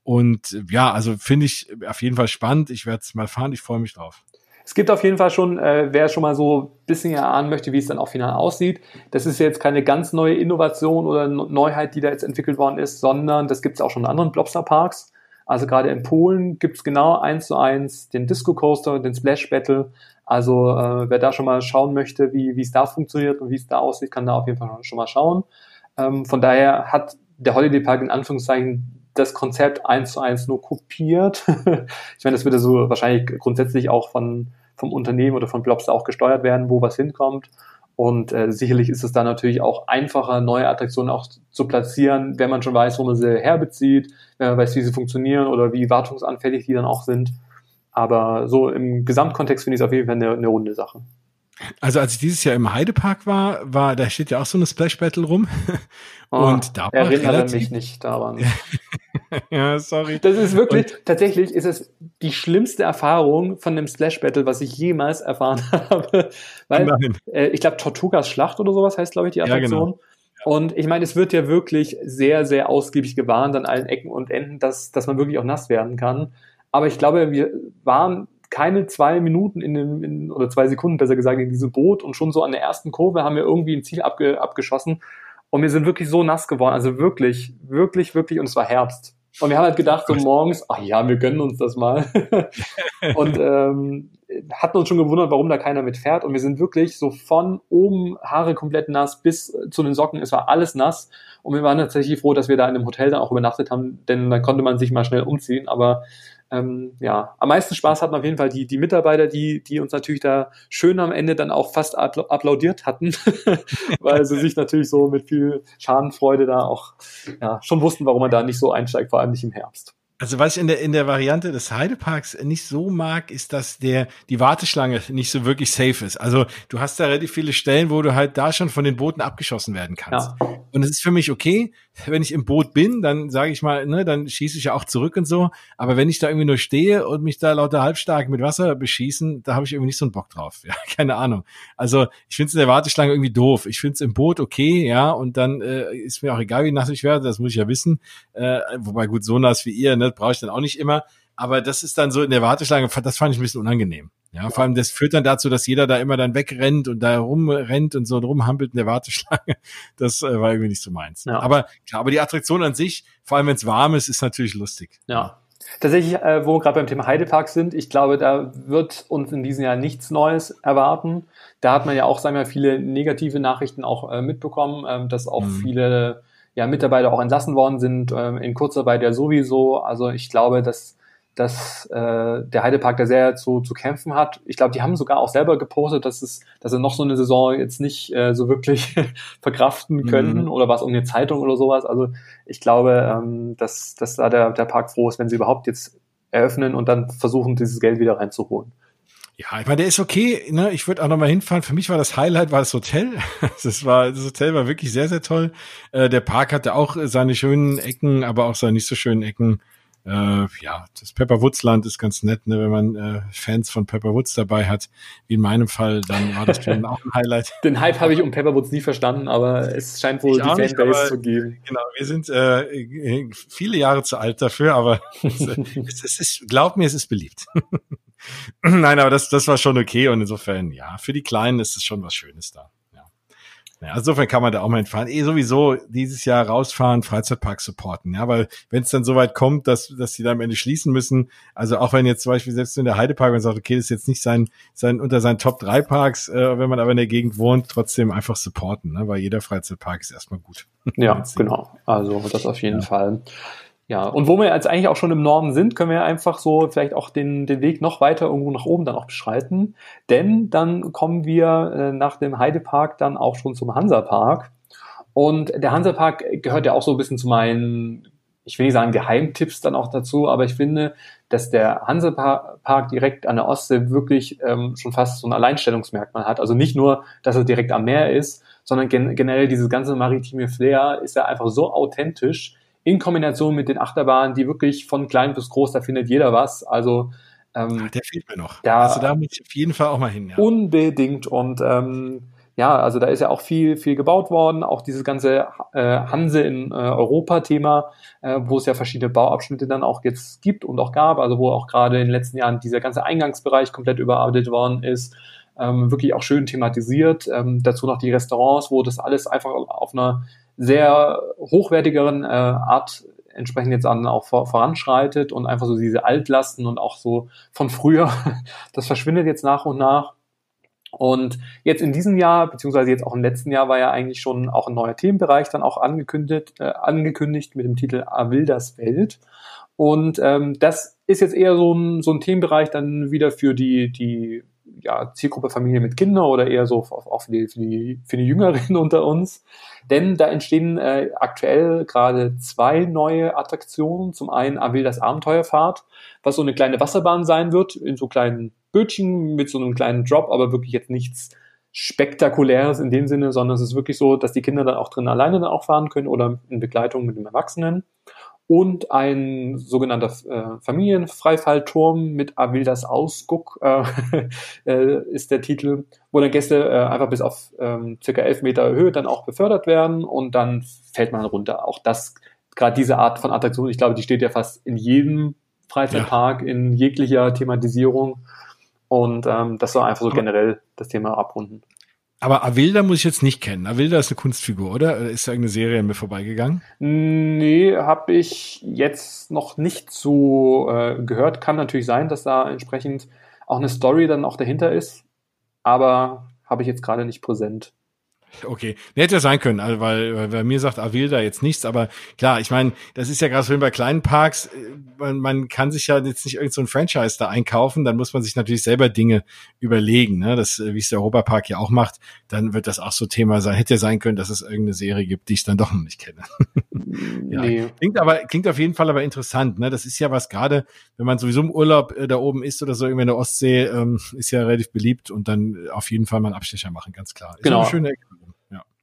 Und ja, also finde ich auf jeden Fall spannend. Ich werde es mal fahren, ich freue mich drauf. Es gibt auf jeden Fall schon, äh, wer schon mal so ein bisschen erahnen möchte, wie es dann auch final aussieht. Das ist jetzt keine ganz neue Innovation oder Neuheit, die da jetzt entwickelt worden ist, sondern das gibt es auch schon in anderen Blobster-Parks. Also gerade in Polen gibt's genau eins zu eins den Disco Coaster, den Splash Battle. Also äh, wer da schon mal schauen möchte, wie wie es da funktioniert und wie es da aussieht, kann da auf jeden Fall schon mal schauen. Ähm, von daher hat der Holiday Park in Anführungszeichen das Konzept eins zu eins nur kopiert. ich meine, das würde so wahrscheinlich grundsätzlich auch von vom Unternehmen oder von Blobster auch gesteuert werden, wo was hinkommt. Und äh, sicherlich ist es dann natürlich auch einfacher, neue Attraktionen auch zu platzieren, wenn man schon weiß, wo man sie herbezieht, wenn man weiß, wie sie funktionieren oder wie wartungsanfällig die dann auch sind. Aber so im Gesamtkontext finde ich es auf jeden Fall eine, eine runde Sache. Also als ich dieses Jahr im Heidepark war, war da steht ja auch so eine Splash Battle rum. Oh, und da war erinnere mich nicht daran. ja, sorry. Das ist wirklich, und, tatsächlich ist es die schlimmste Erfahrung von einem Splash Battle, was ich jemals erfahren habe. Weil, äh, ich glaube, Tortugas Schlacht oder sowas heißt, glaube ich, die Attraktion. Ja, genau. Und ich meine, es wird ja wirklich sehr, sehr ausgiebig gewarnt an allen Ecken und Enden, dass, dass man wirklich auch nass werden kann. Aber ich glaube, wir waren keine zwei Minuten in dem, in, oder zwei Sekunden besser gesagt in diesem Boot und schon so an der ersten Kurve haben wir irgendwie ein Ziel abge, abgeschossen und wir sind wirklich so nass geworden, also wirklich, wirklich, wirklich und es war Herbst. Und wir haben halt gedacht so morgens, ach ja, wir gönnen uns das mal. und ähm, hatten uns schon gewundert, warum da keiner mit fährt. Und wir sind wirklich so von oben Haare komplett nass bis zu den Socken. Es war alles nass. Und wir waren tatsächlich froh, dass wir da in einem Hotel dann auch übernachtet haben, denn dann konnte man sich mal schnell umziehen. Aber ähm, ja, am meisten Spaß hatten auf jeden Fall die, die Mitarbeiter, die, die uns natürlich da schön am Ende dann auch fast applaudiert hatten, weil sie sich natürlich so mit viel Schadenfreude da auch ja, schon wussten, warum man da nicht so einsteigt, vor allem nicht im Herbst. Also was ich in der in der Variante des Heideparks nicht so mag, ist, dass der die Warteschlange nicht so wirklich safe ist. Also du hast da relativ viele Stellen, wo du halt da schon von den Booten abgeschossen werden kannst. Ja. Und es ist für mich okay, wenn ich im Boot bin, dann sage ich mal, ne, dann schieße ich ja auch zurück und so. Aber wenn ich da irgendwie nur stehe und mich da lauter halbstark mit Wasser beschießen, da habe ich irgendwie nicht so einen Bock drauf. Ja, keine Ahnung. Also ich finde es in der Warteschlange irgendwie doof. Ich finde es im Boot okay, ja, und dann äh, ist mir auch egal, wie nass ich werde, das muss ich ja wissen. Äh, wobei gut, so nass wie ihr, ne, brauche ich dann auch nicht immer. Aber das ist dann so in der Warteschlange, das fand ich ein bisschen unangenehm. Ja, vor allem das führt dann dazu, dass jeder da immer dann wegrennt und da rumrennt und so rumhampelt in der Warteschlange. Das äh, war irgendwie nicht so meins. Ja. Aber klar, aber die Attraktion an sich, vor allem wenn es warm ist, ist natürlich lustig. Ja. Tatsächlich, äh, wo wir gerade beim Thema Heidepark sind, ich glaube, da wird uns in diesem Jahr nichts Neues erwarten. Da hat man ja auch, sagen wir, viele negative Nachrichten auch äh, mitbekommen, äh, dass auch mhm. viele ja, Mitarbeiter auch entlassen worden sind, äh, in Kurzarbeit ja sowieso. Also ich glaube, dass dass äh, der Heidepark da sehr zu, zu kämpfen hat. Ich glaube, die haben sogar auch selber gepostet, dass es, dass sie noch so eine Saison jetzt nicht äh, so wirklich verkraften können mhm. oder was um eine Zeitung oder sowas. Also ich glaube, ähm, dass, dass da der, der Park froh ist, wenn sie überhaupt jetzt eröffnen und dann versuchen, dieses Geld wieder reinzuholen. Ja, ich meine, der ist okay. Ne? Ich würde auch noch mal hinfahren. Für mich war das Highlight war das Hotel. Das war das Hotel war wirklich sehr sehr toll. Äh, der Park hatte auch seine schönen Ecken, aber auch seine nicht so schönen Ecken. Äh, ja, das Pepper Woods Land ist ganz nett, ne, wenn man äh, Fans von Pepper Woods dabei hat. Wie in meinem Fall, dann war das schon auch ein Highlight. Den Hype habe ich um Pepper Woods nie verstanden, aber es scheint wohl ich die Fanbase nicht, zu geben. Genau, wir sind äh, viele Jahre zu alt dafür, aber es, es ist, glaub mir, es ist beliebt. Nein, aber das, das war schon okay und insofern, ja, für die Kleinen ist es schon was Schönes da. Ja, insofern kann man da auch mal hinfahren. Eh sowieso dieses Jahr rausfahren, Freizeitpark supporten. Ja, weil wenn es dann so weit kommt, dass, dass die da am Ende schließen müssen, also auch wenn jetzt zum Beispiel selbst in der Heidepark man sagt, okay, das ist jetzt nicht sein, sein unter seinen Top 3 Parks, äh, wenn man aber in der Gegend wohnt, trotzdem einfach supporten, ne? weil jeder Freizeitpark ist erstmal gut. Ja, genau. Also das auf jeden ja. Fall. Ja, und wo wir jetzt eigentlich auch schon im Norden sind, können wir einfach so vielleicht auch den, den Weg noch weiter irgendwo nach oben dann auch beschreiten. Denn dann kommen wir äh, nach dem Heidepark dann auch schon zum Hansapark. Und der Hansapark gehört ja auch so ein bisschen zu meinen, ich will nicht sagen Geheimtipps dann auch dazu, aber ich finde, dass der Hansapark direkt an der Ostsee wirklich ähm, schon fast so ein Alleinstellungsmerkmal hat. Also nicht nur, dass er direkt am Meer ist, sondern gen generell dieses ganze maritime Flair ist ja einfach so authentisch in Kombination mit den Achterbahnen, die wirklich von klein bis groß, da findet jeder was. Also ähm, der fehlt mir noch. Da, also da muss ich auf jeden Fall auch mal hin. Ja. Unbedingt und ähm, ja, also da ist ja auch viel, viel gebaut worden. Auch dieses ganze äh, Hanse in äh, Europa-Thema, äh, wo es ja verschiedene Bauabschnitte dann auch jetzt gibt und auch gab. Also wo auch gerade in den letzten Jahren dieser ganze Eingangsbereich komplett überarbeitet worden ist. Ähm, wirklich auch schön thematisiert. Ähm, dazu noch die Restaurants, wo das alles einfach auf einer sehr hochwertigeren äh, Art entsprechend jetzt dann auch vor, voranschreitet und einfach so diese Altlasten und auch so von früher, das verschwindet jetzt nach und nach. Und jetzt in diesem Jahr, beziehungsweise jetzt auch im letzten Jahr, war ja eigentlich schon auch ein neuer Themenbereich dann auch angekündigt, äh, angekündigt mit dem Titel Avilders Welt. Und ähm, das ist jetzt eher so ein, so ein Themenbereich dann wieder für die, die ja, Zielgruppe Familie mit Kindern oder eher so auch für die, für die, für die Jüngeren unter uns. Denn da entstehen äh, aktuell gerade zwei neue Attraktionen. Zum einen Avildas Abenteuerfahrt, was so eine kleine Wasserbahn sein wird, in so kleinen Bötchen mit so einem kleinen Drop, aber wirklich jetzt nichts Spektakuläres in dem Sinne, sondern es ist wirklich so, dass die Kinder dann auch drin alleine dann auch fahren können oder in Begleitung mit dem Erwachsenen und ein sogenannter äh, Familienfreifallturm mit Avildas Ausguck äh, äh, ist der Titel, wo dann Gäste äh, einfach bis auf ähm, circa elf Meter Höhe dann auch befördert werden und dann fällt man runter. Auch das, gerade diese Art von Attraktion, ich glaube, die steht ja fast in jedem Freizeitpark, ja. in jeglicher Thematisierung. Und ähm, das soll einfach so generell das Thema abrunden. Aber Avilda muss ich jetzt nicht kennen. Avilda ist eine Kunstfigur, oder? Ist da irgendeine Serie an mir vorbeigegangen? Nee, habe ich jetzt noch nicht so äh, gehört. Kann natürlich sein, dass da entsprechend auch eine Story dann auch dahinter ist. Aber habe ich jetzt gerade nicht präsent. Okay, hätte ja sein können, also weil, weil bei mir sagt Avilda jetzt nichts, aber klar, ich meine, das ist ja gerade so bei kleinen Parks, äh, man, man kann sich ja jetzt nicht irgend so ein Franchise da einkaufen, dann muss man sich natürlich selber Dinge überlegen, ne? Das, äh, wie es der Europapark ja auch macht, dann wird das auch so Thema sein. Hätte ja sein können, dass es irgendeine Serie gibt, die ich dann doch noch nicht kenne. ja, nee. Klingt aber, klingt auf jeden Fall aber interessant, ne? Das ist ja was gerade, wenn man sowieso im Urlaub äh, da oben ist oder so, irgendwie in der Ostsee, ähm, ist ja relativ beliebt und dann auf jeden Fall mal einen Abstecher machen, ganz klar. Ist genau. eine schöne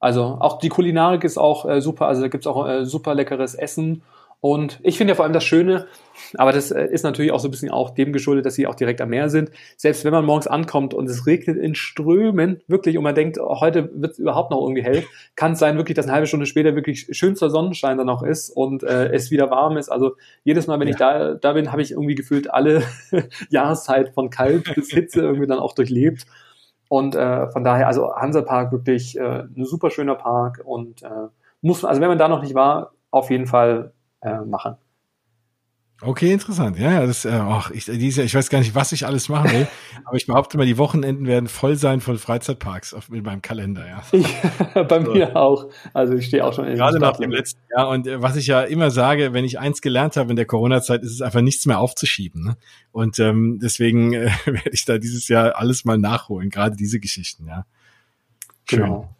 also auch die Kulinarik ist auch äh, super, also da gibt's auch äh, super leckeres Essen. Und ich finde ja vor allem das Schöne, aber das äh, ist natürlich auch so ein bisschen auch dem geschuldet, dass sie auch direkt am Meer sind. Selbst wenn man morgens ankommt und es regnet in Strömen, wirklich, und man denkt, oh, heute wird es überhaupt noch irgendwie hell, kann es sein, wirklich, dass eine halbe Stunde später wirklich schönster Sonnenschein dann noch ist und äh, es wieder warm ist. Also jedes Mal, wenn ja. ich da, da bin, habe ich irgendwie gefühlt alle Jahreszeit von kalt bis Hitze irgendwie dann auch durchlebt. Und äh, von daher, also Hansapark wirklich äh, ein super schöner Park und äh, muss, also wenn man da noch nicht war, auf jeden Fall äh, machen. Okay, interessant. Ja, ja, das, äh, ach, ich, diese, ich weiß gar nicht, was ich alles machen will, aber ich behaupte mal, die Wochenenden werden voll sein von Freizeitparks auf, in meinem Kalender, ja. Ich, bei so. mir auch. Also ich stehe auch schon in Gerade nach dem letzten Jahr. Und äh, was ich ja immer sage, wenn ich eins gelernt habe in der Corona-Zeit, ist es einfach nichts mehr aufzuschieben. Ne? Und ähm, deswegen äh, werde ich da dieses Jahr alles mal nachholen, gerade diese Geschichten, ja. Schön. Genau.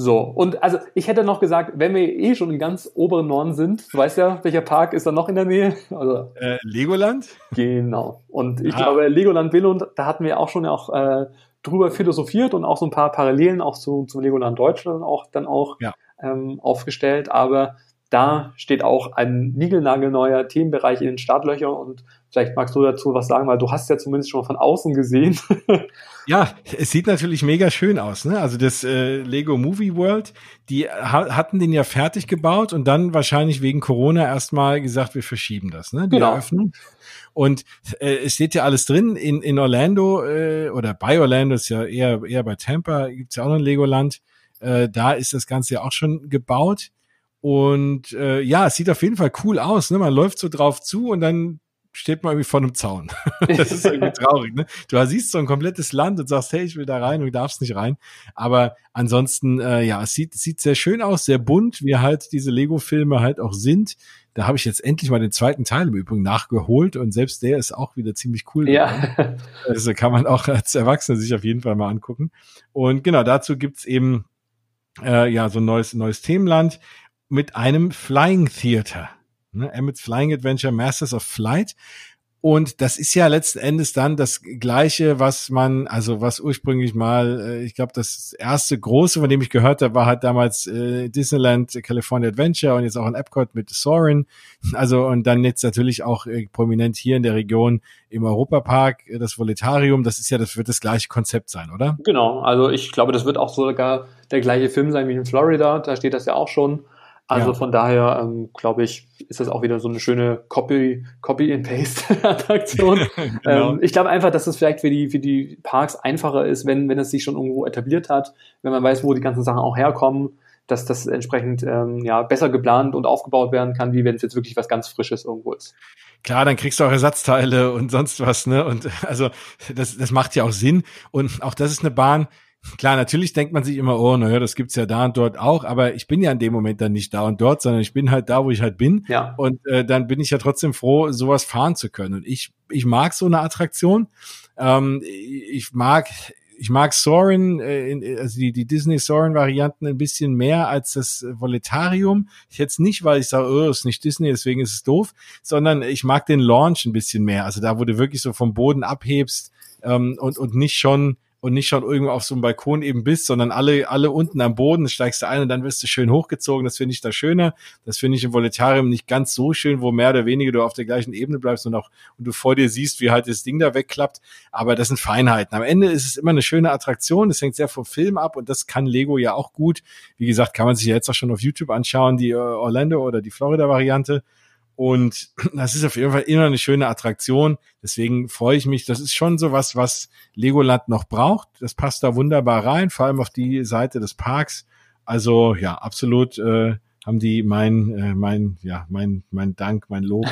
So, und also ich hätte noch gesagt, wenn wir eh schon im ganz oberen Norden sind, du weißt ja, welcher Park ist da noch in der Nähe? Also, äh, Legoland? Genau. Und ich ah. glaube, Legoland Billund, da hatten wir auch schon auch äh, drüber philosophiert und auch so ein paar Parallelen auch zu, zum Legoland Deutschland auch dann auch ja. ähm, aufgestellt. Aber da steht auch ein niegelnagelneuer Themenbereich in den Startlöchern und Vielleicht magst du dazu was sagen, weil du hast ja zumindest schon von außen gesehen. ja, es sieht natürlich mega schön aus. Ne? Also das äh, Lego Movie World, die ha hatten den ja fertig gebaut und dann wahrscheinlich wegen Corona erstmal gesagt, wir verschieben das, ne? Die genau. Eröffnung. Und äh, es steht ja alles drin in, in Orlando äh, oder bei Orlando ist ja eher, eher bei Tampa, gibt's ja auch noch ein Legoland. Äh, da ist das Ganze ja auch schon gebaut. Und äh, ja, es sieht auf jeden Fall cool aus. Ne? Man läuft so drauf zu und dann steht man irgendwie vor einem Zaun. das ist irgendwie traurig, ne? Du siehst so ein komplettes Land und sagst, hey, ich will da rein und du darfst nicht rein. Aber ansonsten, äh, ja, es sieht, sieht sehr schön aus, sehr bunt, wie halt diese Lego-Filme halt auch sind. Da habe ich jetzt endlich mal den zweiten Teil im Übrigen nachgeholt und selbst der ist auch wieder ziemlich cool. Ja. Also kann man auch als Erwachsener sich auf jeden Fall mal angucken. Und genau, dazu gibt's eben äh, ja so ein neues, neues Themenland mit einem Flying Theater. Ne? Emmett's Flying Adventure Masters of Flight. Und das ist ja letzten Endes dann das Gleiche, was man, also was ursprünglich mal, äh, ich glaube, das erste große, von dem ich gehört habe, war halt damals äh, Disneyland California Adventure und jetzt auch ein Epcot mit Soarin'. Also und dann jetzt natürlich auch äh, prominent hier in der Region im Europapark äh, das Voletarium. Das ist ja, das wird das gleiche Konzept sein, oder? Genau. Also ich glaube, das wird auch sogar der gleiche Film sein wie in Florida. Da steht das ja auch schon. Also ja. von daher ähm, glaube ich, ist das auch wieder so eine schöne Copy, Copy and Paste Attraktion. genau. ähm, ich glaube einfach, dass es vielleicht für die für die Parks einfacher ist, wenn wenn es sich schon irgendwo etabliert hat, wenn man weiß, wo die ganzen Sachen auch herkommen, dass das entsprechend ähm, ja besser geplant und aufgebaut werden kann, wie wenn es jetzt wirklich was ganz Frisches irgendwo ist. Klar, dann kriegst du auch Ersatzteile und sonst was, ne? Und also das das macht ja auch Sinn und auch das ist eine Bahn Klar, natürlich denkt man sich immer, oh, naja, das gibt's ja da und dort auch, aber ich bin ja in dem Moment dann nicht da und dort, sondern ich bin halt da, wo ich halt bin. Ja. Und äh, dann bin ich ja trotzdem froh, sowas fahren zu können. Und ich, ich mag so eine Attraktion. Ähm, ich mag, ich mag Soren, äh, also die, die Disney Soren Varianten ein bisschen mehr als das Voletarium. Jetzt nicht, weil ich sage, oh, ist nicht Disney, deswegen ist es doof, sondern ich mag den Launch ein bisschen mehr. Also da, wo du wirklich so vom Boden abhebst ähm, und, und nicht schon und nicht schon irgendwo auf so einem Balkon eben bist, sondern alle, alle unten am Boden steigst du ein und dann wirst du schön hochgezogen. Das finde ich da schöner. Das finde ich im Voletarium nicht ganz so schön, wo mehr oder weniger du auf der gleichen Ebene bleibst und auch, und du vor dir siehst, wie halt das Ding da wegklappt. Aber das sind Feinheiten. Am Ende ist es immer eine schöne Attraktion. Das hängt sehr vom Film ab und das kann Lego ja auch gut. Wie gesagt, kann man sich ja jetzt auch schon auf YouTube anschauen, die äh, Orlando oder die Florida Variante. Und das ist auf jeden Fall immer eine schöne Attraktion. Deswegen freue ich mich. Das ist schon so was, was Legoland noch braucht. Das passt da wunderbar rein, vor allem auf die Seite des Parks. Also ja, absolut äh, haben die mein, äh, mein, ja, mein, mein Dank, mein Lob.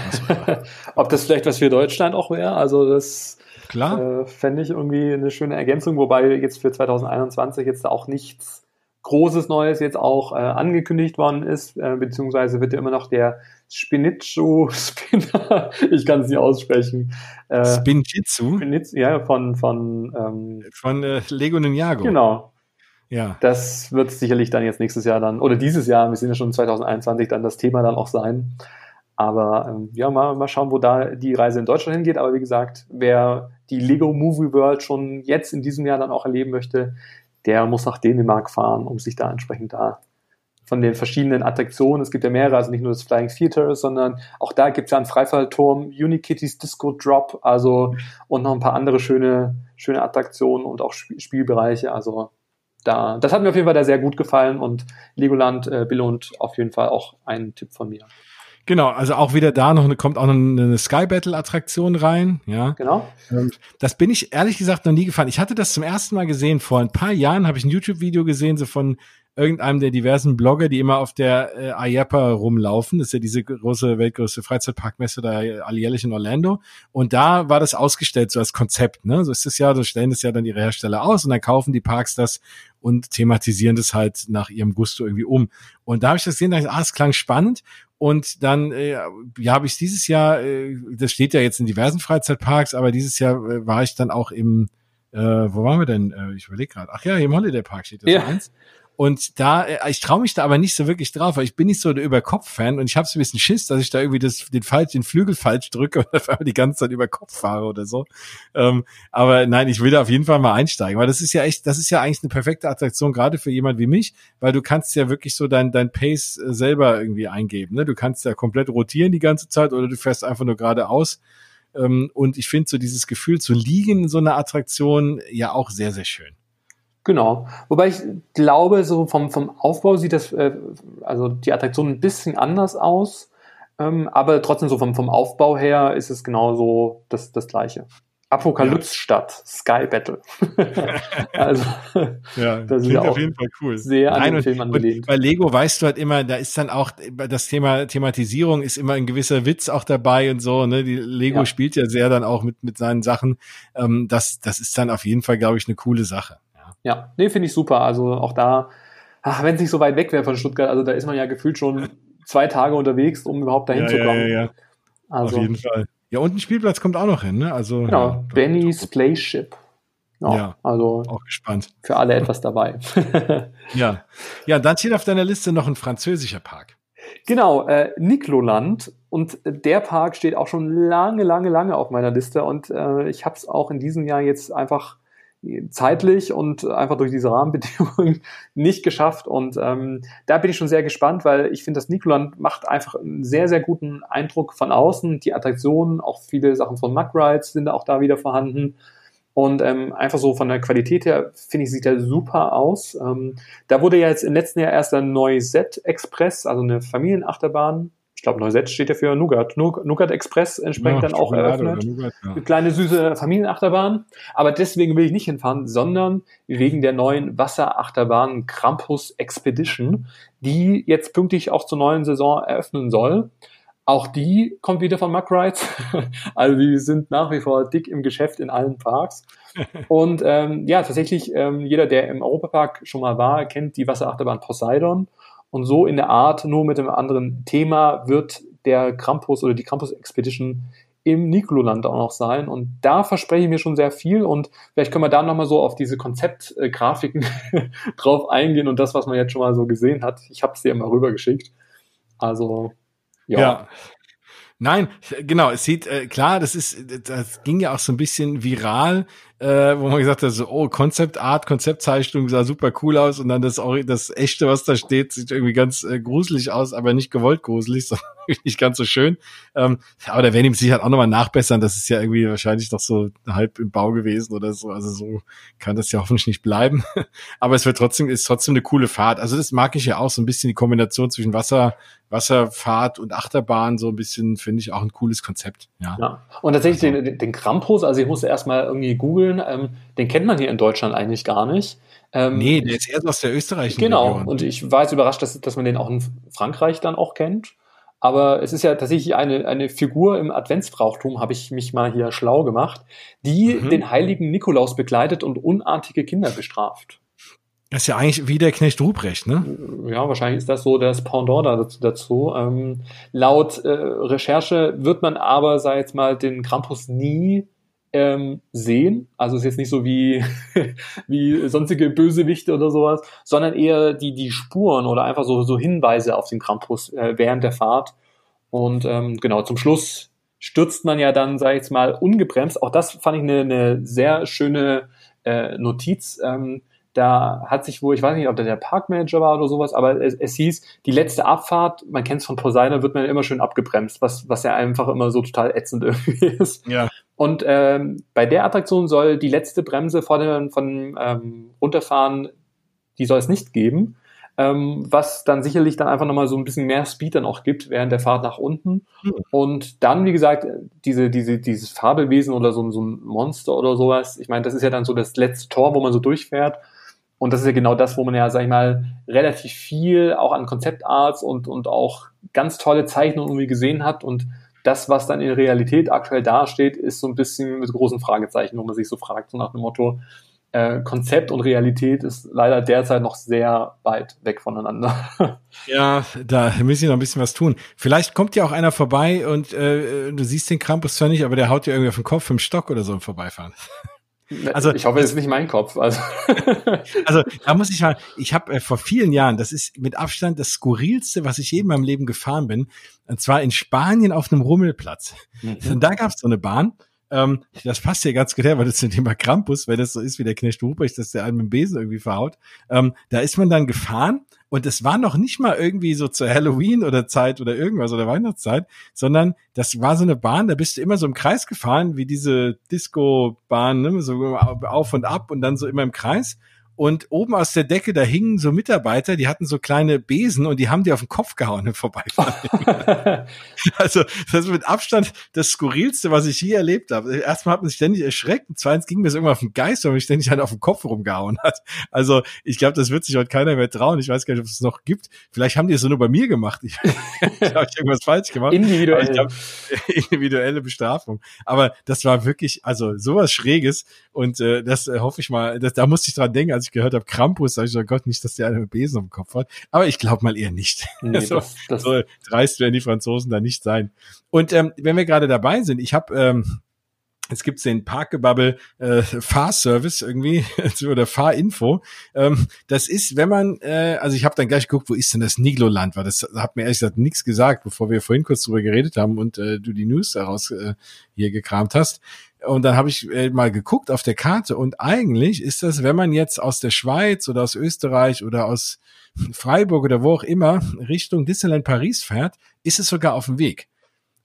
Ob das vielleicht was für Deutschland auch wäre? Also das Klar. Äh, fände ich irgendwie eine schöne Ergänzung, wobei jetzt für 2021 jetzt auch nichts Großes Neues jetzt auch äh, angekündigt worden ist, äh, beziehungsweise wird ja immer noch der Spinitzu Spinner, ich kann es nicht aussprechen. Äh, Spinjitzu? Spinitzu, ja, von, von, ähm, von äh, Lego Ninjago. Genau. Ja. Das wird sicherlich dann jetzt nächstes Jahr dann, oder dieses Jahr, wir sind ja schon 2021, dann das Thema dann auch sein. Aber ähm, ja, mal, mal schauen, wo da die Reise in Deutschland hingeht. Aber wie gesagt, wer die Lego Movie World schon jetzt in diesem Jahr dann auch erleben möchte, der muss nach Dänemark fahren, um sich da entsprechend da von den verschiedenen Attraktionen, es gibt ja mehrere, also nicht nur das Flying Theater, sondern auch da gibt es ja einen Freifallturm, Unikitties Disco Drop, also und noch ein paar andere schöne, schöne Attraktionen und auch Spielbereiche. Also da, das hat mir auf jeden Fall da sehr gut gefallen und Legoland äh, belohnt auf jeden Fall auch einen Tipp von mir. Genau, also auch wieder da noch eine, kommt auch noch eine Sky Battle Attraktion rein, ja. Genau. Das bin ich ehrlich gesagt noch nie gefahren. Ich hatte das zum ersten Mal gesehen vor ein paar Jahren, habe ich ein YouTube Video gesehen so von irgendeinem der diversen Blogger, die immer auf der äh, IAPA rumlaufen. Das ist ja diese große, weltgrößte Freizeitparkmesse da alljährlich in Orlando. Und da war das ausgestellt, so als Konzept. Ne? So ist es ja, so stellen das ja dann ihre Hersteller aus und dann kaufen die Parks das und thematisieren das halt nach ihrem Gusto irgendwie um. Und da habe ich das gesehen, da ich, ah, es klang spannend. Und dann äh, ja, habe ich dieses Jahr, äh, das steht ja jetzt in diversen Freizeitparks, aber dieses Jahr äh, war ich dann auch im, äh, wo waren wir denn? Äh, ich überlege gerade. Ach ja, hier im Holiday Park steht das ja. eins. Und da, äh, ich traue mich da aber nicht so wirklich drauf, weil ich bin nicht so der Überkopf-Fan und ich habe so ein bisschen Schiss, dass ich da irgendwie das, den, falsch, den Flügel falsch drücke und auf einmal die ganze Zeit über Kopf fahre oder so. Ähm, aber nein, ich will da auf jeden Fall mal einsteigen, weil das ist ja echt, das ist ja eigentlich eine perfekte Attraktion, gerade für jemand wie mich, weil du kannst ja wirklich so dein, dein Pace äh, selber irgendwie eingeben. Ne? Du kannst ja komplett rotieren die ganze Zeit oder du fährst einfach nur geradeaus. Ähm, und ich finde so dieses Gefühl zu liegen in so einer Attraktion ja auch sehr, sehr schön. Genau. Wobei ich glaube, so vom, vom Aufbau sieht das, äh, also die Attraktion ein bisschen anders aus. Ähm, aber trotzdem so vom, vom Aufbau her ist es genauso das, das Gleiche. Apokalypse-Stadt, Sky Battle. also, ja, das ist ja auf jeden Fall cool. Sehr an Nein, den Film angelehnt. Bei Lego weißt du halt immer, da ist dann auch das Thema Thematisierung ist immer ein gewisser Witz auch dabei und so. Ne, die Lego ja. spielt ja sehr dann auch mit mit seinen Sachen. Ähm, das das ist dann auf jeden Fall, glaube ich, eine coole Sache. Ja, nee, finde ich super. Also auch da, wenn es nicht so weit weg wäre von Stuttgart, also da ist man ja gefühlt schon zwei Tage unterwegs, um überhaupt dahin ja, zu kommen. Ja, ja, ja. Also, auf jeden Fall. Ja, und ein Spielplatz kommt auch noch hin, ne? Also, genau, ja, Benny's Playship. Ja, ja, also auch gespannt. Für alle etwas dabei. ja. Ja, dann steht auf deiner Liste noch ein französischer Park. Genau, äh, Nikloland. Und der Park steht auch schon lange, lange, lange auf meiner Liste. Und äh, ich habe es auch in diesem Jahr jetzt einfach zeitlich und einfach durch diese Rahmenbedingungen nicht geschafft. Und ähm, da bin ich schon sehr gespannt, weil ich finde, das Nikoland macht einfach einen sehr, sehr guten Eindruck von außen. Die Attraktionen, auch viele Sachen von Mug Rides sind auch da wieder vorhanden. Und ähm, einfach so von der Qualität her, finde ich, sieht er super aus. Ähm, da wurde ja jetzt im letzten Jahr erst ein Neuzett Express, also eine Familienachterbahn, ich glaube, Neusetzt steht ja für Nougat. Nougat Express entsprechend ja, dann auch eröffnet. Nougat, ja. Eine kleine süße Familienachterbahn. Aber deswegen will ich nicht hinfahren, sondern wegen der neuen Wasserachterbahn Krampus Expedition, die jetzt pünktlich auch zur neuen Saison eröffnen soll. Auch die kommt wieder von Muck Rides. also die sind nach wie vor dick im Geschäft in allen Parks. Und ähm, ja, tatsächlich, ähm, jeder, der im Europapark schon mal war, kennt die Wasserachterbahn Poseidon. Und so in der Art, nur mit einem anderen Thema, wird der Krampus oder die Krampus Expedition im Nikololand auch noch sein. Und da verspreche ich mir schon sehr viel. Und vielleicht können wir da nochmal so auf diese Konzeptgrafiken drauf eingehen und das, was man jetzt schon mal so gesehen hat. Ich habe es dir immer rübergeschickt. Also, ja. ja. Nein, genau, es sieht, äh, klar, das ist, das ging ja auch so ein bisschen viral, äh, wo man gesagt hat, so, oh, Concept Art, Konzeptzeichnung sah super cool aus und dann das, das echte, was da steht, sieht irgendwie ganz äh, gruselig aus, aber nicht gewollt gruselig, sondern nicht ganz so schön. Ähm, aber da werden ihm sicher auch nochmal nachbessern, das ist ja irgendwie wahrscheinlich noch so halb im Bau gewesen oder so, also so kann das ja hoffentlich nicht bleiben. aber es wird trotzdem, ist trotzdem eine coole Fahrt. Also das mag ich ja auch, so ein bisschen die Kombination zwischen Wasser, Wasserfahrt und Achterbahn, so ein bisschen, finde ich auch ein cooles Konzept. Ja. ja. Und tatsächlich also. den, den Krampus, also ich musste erstmal irgendwie googeln, googeln. Ähm, den kennt man hier in Deutschland eigentlich gar nicht. Ähm, nee, der ist erst aus der österreichischen Genau, Region. und ich war jetzt überrascht, dass, dass man den auch in Frankreich dann auch kennt. Aber es ist ja tatsächlich eine, eine Figur im Adventsbrauchtum, habe ich mich mal hier schlau gemacht, die mhm. den heiligen Nikolaus begleitet und unartige Kinder bestraft. Das ist ja eigentlich wie der Knecht Ruprecht, ne? Ja, wahrscheinlich ist das so das Pendant dazu. Ähm, laut äh, Recherche wird man aber, sei jetzt mal, den Krampus nie ähm, sehen. Also ist jetzt nicht so wie, wie sonstige Bösewichte oder sowas, sondern eher die, die Spuren oder einfach so, so Hinweise auf den Krampus äh, während der Fahrt. Und ähm, genau, zum Schluss stürzt man ja dann, sag ich jetzt mal, ungebremst. Auch das fand ich eine, eine sehr schöne äh, Notiz. Ähm, da hat sich wohl, ich weiß nicht, ob der Parkmanager war oder sowas, aber es, es hieß, die letzte Abfahrt, man kennt es von Poseidon, wird man immer schön abgebremst, was, was ja einfach immer so total ätzend irgendwie ist. Ja. Und ähm, bei der Attraktion soll die letzte Bremse vor dem von ähm, runterfahren, die soll es nicht geben, ähm, was dann sicherlich dann einfach nochmal so ein bisschen mehr Speed dann auch gibt während der Fahrt nach unten. Mhm. Und dann, wie gesagt, diese, diese, dieses Fabelwesen oder so, so ein Monster oder sowas, ich meine, das ist ja dann so das letzte Tor, wo man so durchfährt. Und das ist ja genau das, wo man ja, sag ich mal, relativ viel auch an Konzeptarts und, und auch ganz tolle Zeichnungen irgendwie gesehen hat und das, was dann in Realität aktuell dasteht, ist so ein bisschen mit großen Fragezeichen, wo man sich so fragt, so nach dem Motto, äh, Konzept und Realität ist leider derzeit noch sehr weit weg voneinander. Ja, da müssen wir noch ein bisschen was tun. Vielleicht kommt ja auch einer vorbei und äh, du siehst den Krampus zwar nicht, aber der haut dir irgendwie auf den Kopf im Stock oder so im Vorbeifahren. Also ich hoffe, es ist nicht mein Kopf. Also, also da muss ich mal, ich habe äh, vor vielen Jahren, das ist mit Abstand das skurrilste, was ich je in meinem Leben gefahren bin, und zwar in Spanien auf einem Rummelplatz. Mhm. Und da gab es so eine Bahn. Ähm, das passt ja ganz gut her, weil das zum Thema Krampus, wenn das so ist wie der Knecht Ruprecht, dass der einen mit dem Besen irgendwie verhaut. Ähm, da ist man dann gefahren und es war noch nicht mal irgendwie so zur Halloween oder Zeit oder irgendwas oder Weihnachtszeit, sondern das war so eine Bahn, da bist du immer so im Kreis gefahren, wie diese Disco-Bahn, ne? so auf und ab und dann so immer im Kreis. Und oben aus der Decke, da hingen so Mitarbeiter, die hatten so kleine Besen und die haben die auf den Kopf gehauen im Vorbeifahren. also das ist mit Abstand das Skurrilste, was ich je erlebt habe. Erstmal hat man sich ständig erschreckt und zweitens ging mir so irgendwann auf den Geist, weil mich ständig halt auf den Kopf rumgehauen hat. Also ich glaube, das wird sich heute keiner mehr trauen. Ich weiß gar nicht, ob es noch gibt. Vielleicht haben die es so nur bei mir gemacht. Ich, ich habe irgendwas falsch gemacht. Individuell. Glaub, individuelle Bestrafung. Aber das war wirklich, also sowas Schräges. Und äh, das äh, hoffe ich mal, das, da musste ich dran denken, als ich gehört habe, Krampus, sag ich so, Gott, nicht, dass der eine Besen am Kopf hat. Aber ich glaube mal eher nicht. Nee, so, das, das so dreist werden die Franzosen da nicht sein. Und ähm, wenn wir gerade dabei sind, ich habe ähm, es gibt den Parkgebabbel äh, Fahrservice irgendwie oder Fahrinfo. Ähm, das ist, wenn man, äh, also ich habe dann gleich geguckt, wo ist denn das Nigloland? Weil das hat mir ehrlich gesagt nichts gesagt, bevor wir vorhin kurz drüber geredet haben und äh, du die News daraus äh, hier gekramt hast. Und dann habe ich äh, mal geguckt auf der Karte und eigentlich ist das, wenn man jetzt aus der Schweiz oder aus Österreich oder aus Freiburg oder wo auch immer Richtung Disneyland Paris fährt, ist es sogar auf dem Weg.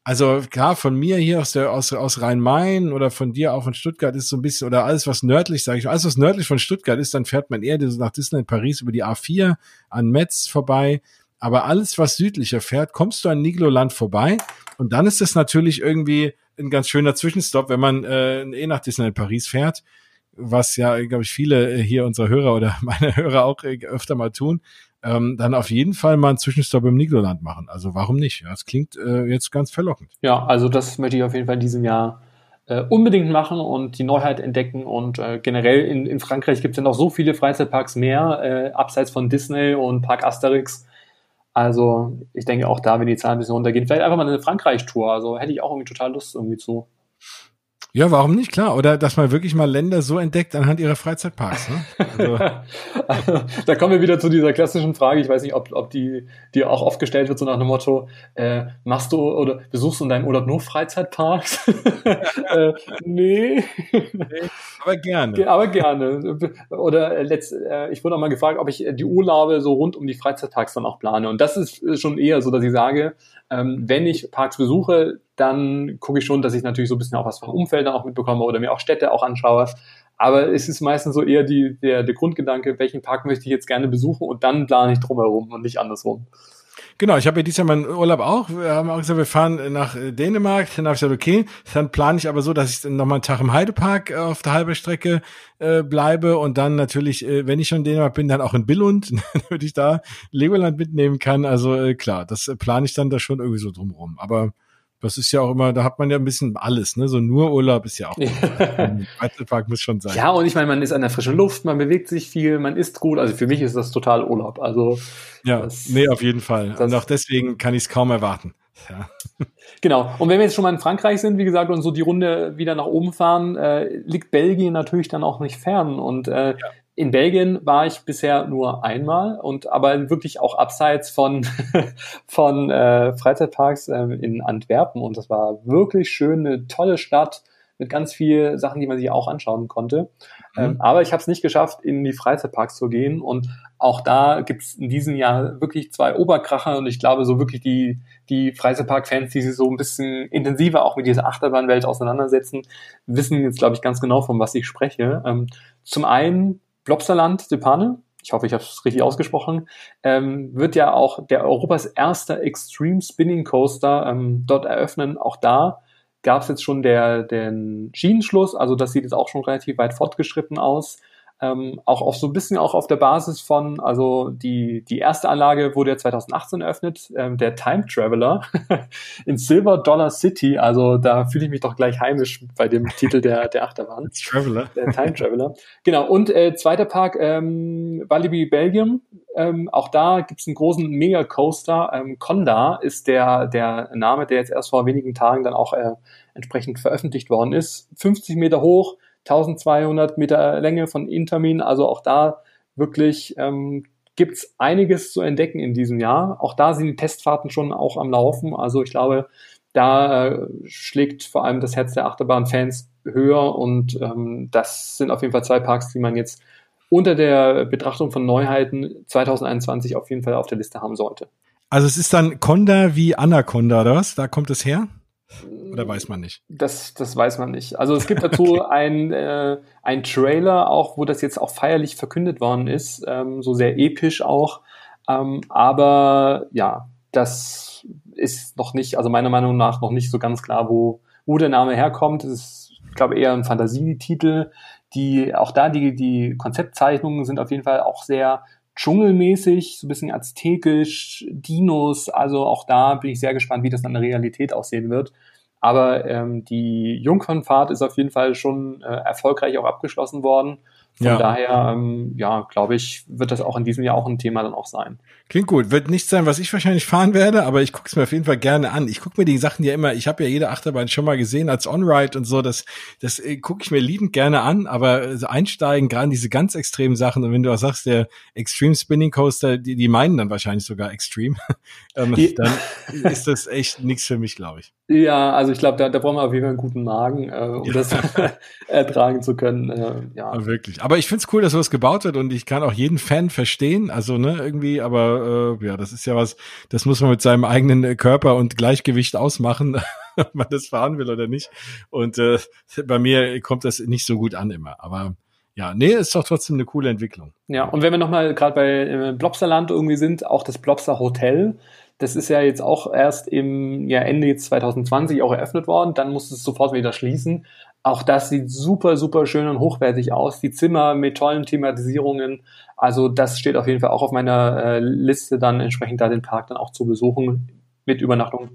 Also klar, von mir hier aus der aus, aus Rhein-Main oder von dir auch von Stuttgart ist so ein bisschen oder alles was nördlich, sage ich, alles was nördlich von Stuttgart ist, dann fährt man eher nach Disneyland Paris über die A4 an Metz vorbei. Aber alles was südlicher fährt, kommst du an Nigloland vorbei und dann ist es natürlich irgendwie ein ganz schöner Zwischenstopp, wenn man äh, eh nach Disneyland Paris fährt, was ja, glaube ich, viele hier unserer Hörer oder meine Hörer auch äh, öfter mal tun ähm, dann auf jeden Fall mal einen Zwischenstopp im Nigroland machen. Also warum nicht? Das klingt äh, jetzt ganz verlockend. Ja, also das möchte ich auf jeden Fall in diesem Jahr äh, unbedingt machen und die Neuheit entdecken. Und äh, generell in, in Frankreich gibt es ja noch so viele Freizeitparks mehr, äh, abseits von Disney und Park Asterix. Also ich denke auch da, wenn die Zahlen ein bisschen runtergehen, vielleicht einfach mal eine Frankreich-Tour. Also hätte ich auch irgendwie total Lust irgendwie zu. Ja, warum nicht? Klar. Oder dass man wirklich mal Länder so entdeckt anhand ihrer Freizeitparks. Ne? Also. also, da kommen wir wieder zu dieser klassischen Frage. Ich weiß nicht, ob, ob die, die auch oft gestellt wird, so nach dem Motto, äh, machst du oder besuchst du in deinem Urlaub nur Freizeitparks? äh, nee. Aber gerne. Aber gerne. Oder äh, letzt, äh, ich wurde auch mal gefragt, ob ich die Urlaube so rund um die Freizeitparks dann auch plane. Und das ist schon eher so, dass ich sage, ähm, wenn ich Parks besuche, dann gucke ich schon, dass ich natürlich so ein bisschen auch was vom Umfeld auch mitbekomme oder mir auch Städte auch anschaue. Aber es ist meistens so eher die, der, der Grundgedanke, welchen Park möchte ich jetzt gerne besuchen und dann plane ich drumherum und nicht andersrum. Genau, ich habe ja dieses Jahr meinen Urlaub auch. Wir haben auch gesagt, wir fahren nach Dänemark. Dann habe ich gesagt, okay, dann plane ich aber so, dass ich dann nochmal einen Tag im Heidepark äh, auf der halben Strecke äh, bleibe und dann natürlich, äh, wenn ich schon in Dänemark bin, dann auch in Billund, damit ich da Legoland mitnehmen kann. Also äh, klar, das äh, plane ich dann da schon irgendwie so drumrum. Aber das ist ja auch immer, da hat man ja ein bisschen alles, ne? So nur Urlaub ist ja auch. Freizeitpark muss schon sein. Ja, und ich meine, man ist an der frischen Luft, man bewegt sich viel, man isst gut. Also für mich ist das total Urlaub. Also ja, nee, auf jeden Fall. Und auch deswegen kann ich es kaum erwarten. Ja. Genau. Und wenn wir jetzt schon mal in Frankreich sind, wie gesagt, und so die Runde wieder nach oben fahren, äh, liegt Belgien natürlich dann auch nicht fern. Und äh, ja in Belgien war ich bisher nur einmal und aber wirklich auch abseits von von äh, Freizeitparks äh, in Antwerpen und das war wirklich schön, eine tolle Stadt mit ganz vielen Sachen, die man sich auch anschauen konnte. Mhm. Ähm, aber ich habe es nicht geschafft, in die Freizeitparks zu gehen und auch da gibt es in diesem Jahr wirklich zwei Oberkracher und ich glaube so wirklich die die Freizeitpark-Fans, die sich so ein bisschen intensiver auch mit dieser Achterbahnwelt auseinandersetzen, wissen jetzt glaube ich ganz genau von was ich spreche. Ähm, zum einen Plopsaland de Pane, ich hoffe, ich habe es richtig ausgesprochen, ähm, wird ja auch der Europas erster Extreme Spinning Coaster ähm, dort eröffnen. Auch da gab es jetzt schon der, den Schienenschluss, also das sieht jetzt auch schon relativ weit fortgeschritten aus ähm, auch auf so ein bisschen auch auf der Basis von, also die, die erste Anlage wurde ja 2018 eröffnet, ähm, der Time Traveler in Silver Dollar City, also da fühle ich mich doch gleich heimisch bei dem Titel der, der Achterbahn. Traveler. Der Time Traveler. Genau, und äh, zweiter Park, ähm, Walibi Belgium, ähm, auch da gibt's einen großen Mega-Coaster. Ähm, Conda ist der, der Name, der jetzt erst vor wenigen Tagen dann auch äh, entsprechend veröffentlicht worden ist. 50 Meter hoch, 1200 Meter Länge von Intermin. Also auch da wirklich ähm, gibt es einiges zu entdecken in diesem Jahr. Auch da sind die Testfahrten schon auch am Laufen. Also ich glaube, da äh, schlägt vor allem das Herz der Achterbahn-Fans höher und ähm, das sind auf jeden Fall zwei Parks, die man jetzt unter der Betrachtung von Neuheiten 2021 auf jeden Fall auf der Liste haben sollte. Also es ist dann Conda wie Anaconda, oder was? Da kommt es her? Oder weiß man nicht? Das, das weiß man nicht. Also es gibt dazu okay. ein, äh, ein Trailer auch, wo das jetzt auch feierlich verkündet worden ist, ähm, so sehr episch auch. Ähm, aber ja, das ist noch nicht, also meiner Meinung nach noch nicht so ganz klar, wo, wo der Name herkommt. Es ist, ich glaube, eher ein Fantasietitel. Die, auch da, die, die Konzeptzeichnungen sind auf jeden Fall auch sehr dschungelmäßig, so ein bisschen aztekisch, Dinos. Also auch da bin ich sehr gespannt, wie das dann in der Realität aussehen wird. Aber ähm, die Jungfernfahrt ist auf jeden Fall schon äh, erfolgreich auch abgeschlossen worden. Von ja. daher, ähm, ja, glaube ich, wird das auch in diesem Jahr auch ein Thema dann auch sein. Klingt gut. Wird nicht sein, was ich wahrscheinlich fahren werde, aber ich gucke es mir auf jeden Fall gerne an. Ich gucke mir die Sachen ja immer, ich habe ja jede Achterbahn schon mal gesehen als On-Ride und so, das, das äh, gucke ich mir liebend gerne an, aber so einsteigen, gerade diese ganz extremen Sachen, und wenn du auch sagst, der Extreme Spinning Coaster, die, die meinen dann wahrscheinlich sogar Extreme, ähm, dann ist das echt nichts für mich, glaube ich. Ja, also ich glaube, da, da brauchen wir auf jeden Fall einen guten Magen, äh, um ja. das ertragen zu können. Äh, ja. ja. wirklich. Aber ich find's cool, dass sowas gebaut wird und ich kann auch jeden Fan verstehen. Also, ne, irgendwie, aber äh, ja, das ist ja was, das muss man mit seinem eigenen Körper und Gleichgewicht ausmachen, ob man das fahren will oder nicht. Und äh, bei mir kommt das nicht so gut an immer. Aber ja, nee, ist doch trotzdem eine coole Entwicklung. Ja, und wenn wir nochmal gerade bei äh, Blobsterland irgendwie sind, auch das Blobster Hotel, das ist ja jetzt auch erst im ja, Ende 2020 auch eröffnet worden. Dann musste es sofort wieder schließen. Auch das sieht super, super schön und hochwertig aus. Die Zimmer mit tollen Thematisierungen. Also das steht auf jeden Fall auch auf meiner äh, Liste, dann entsprechend da den Park dann auch zu besuchen mit Übernachtung.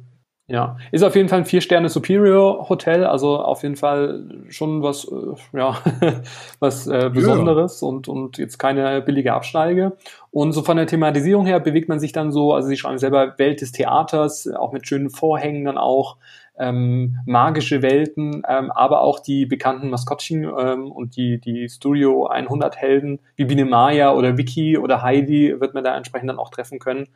Ja, ist auf jeden Fall ein Vier-Sterne Superior Hotel, also auf jeden Fall schon was, äh, ja, was äh, Besonderes ja. und, und jetzt keine billige Absteige. Und so von der Thematisierung her bewegt man sich dann so, also sie schreiben selber Welt des Theaters, auch mit schönen Vorhängen dann auch, ähm, magische Welten, ähm, aber auch die bekannten Maskottchen ähm, und die, die Studio 100 Helden wie Biene Maya oder Vicky oder Heidi wird man da entsprechend dann auch treffen können.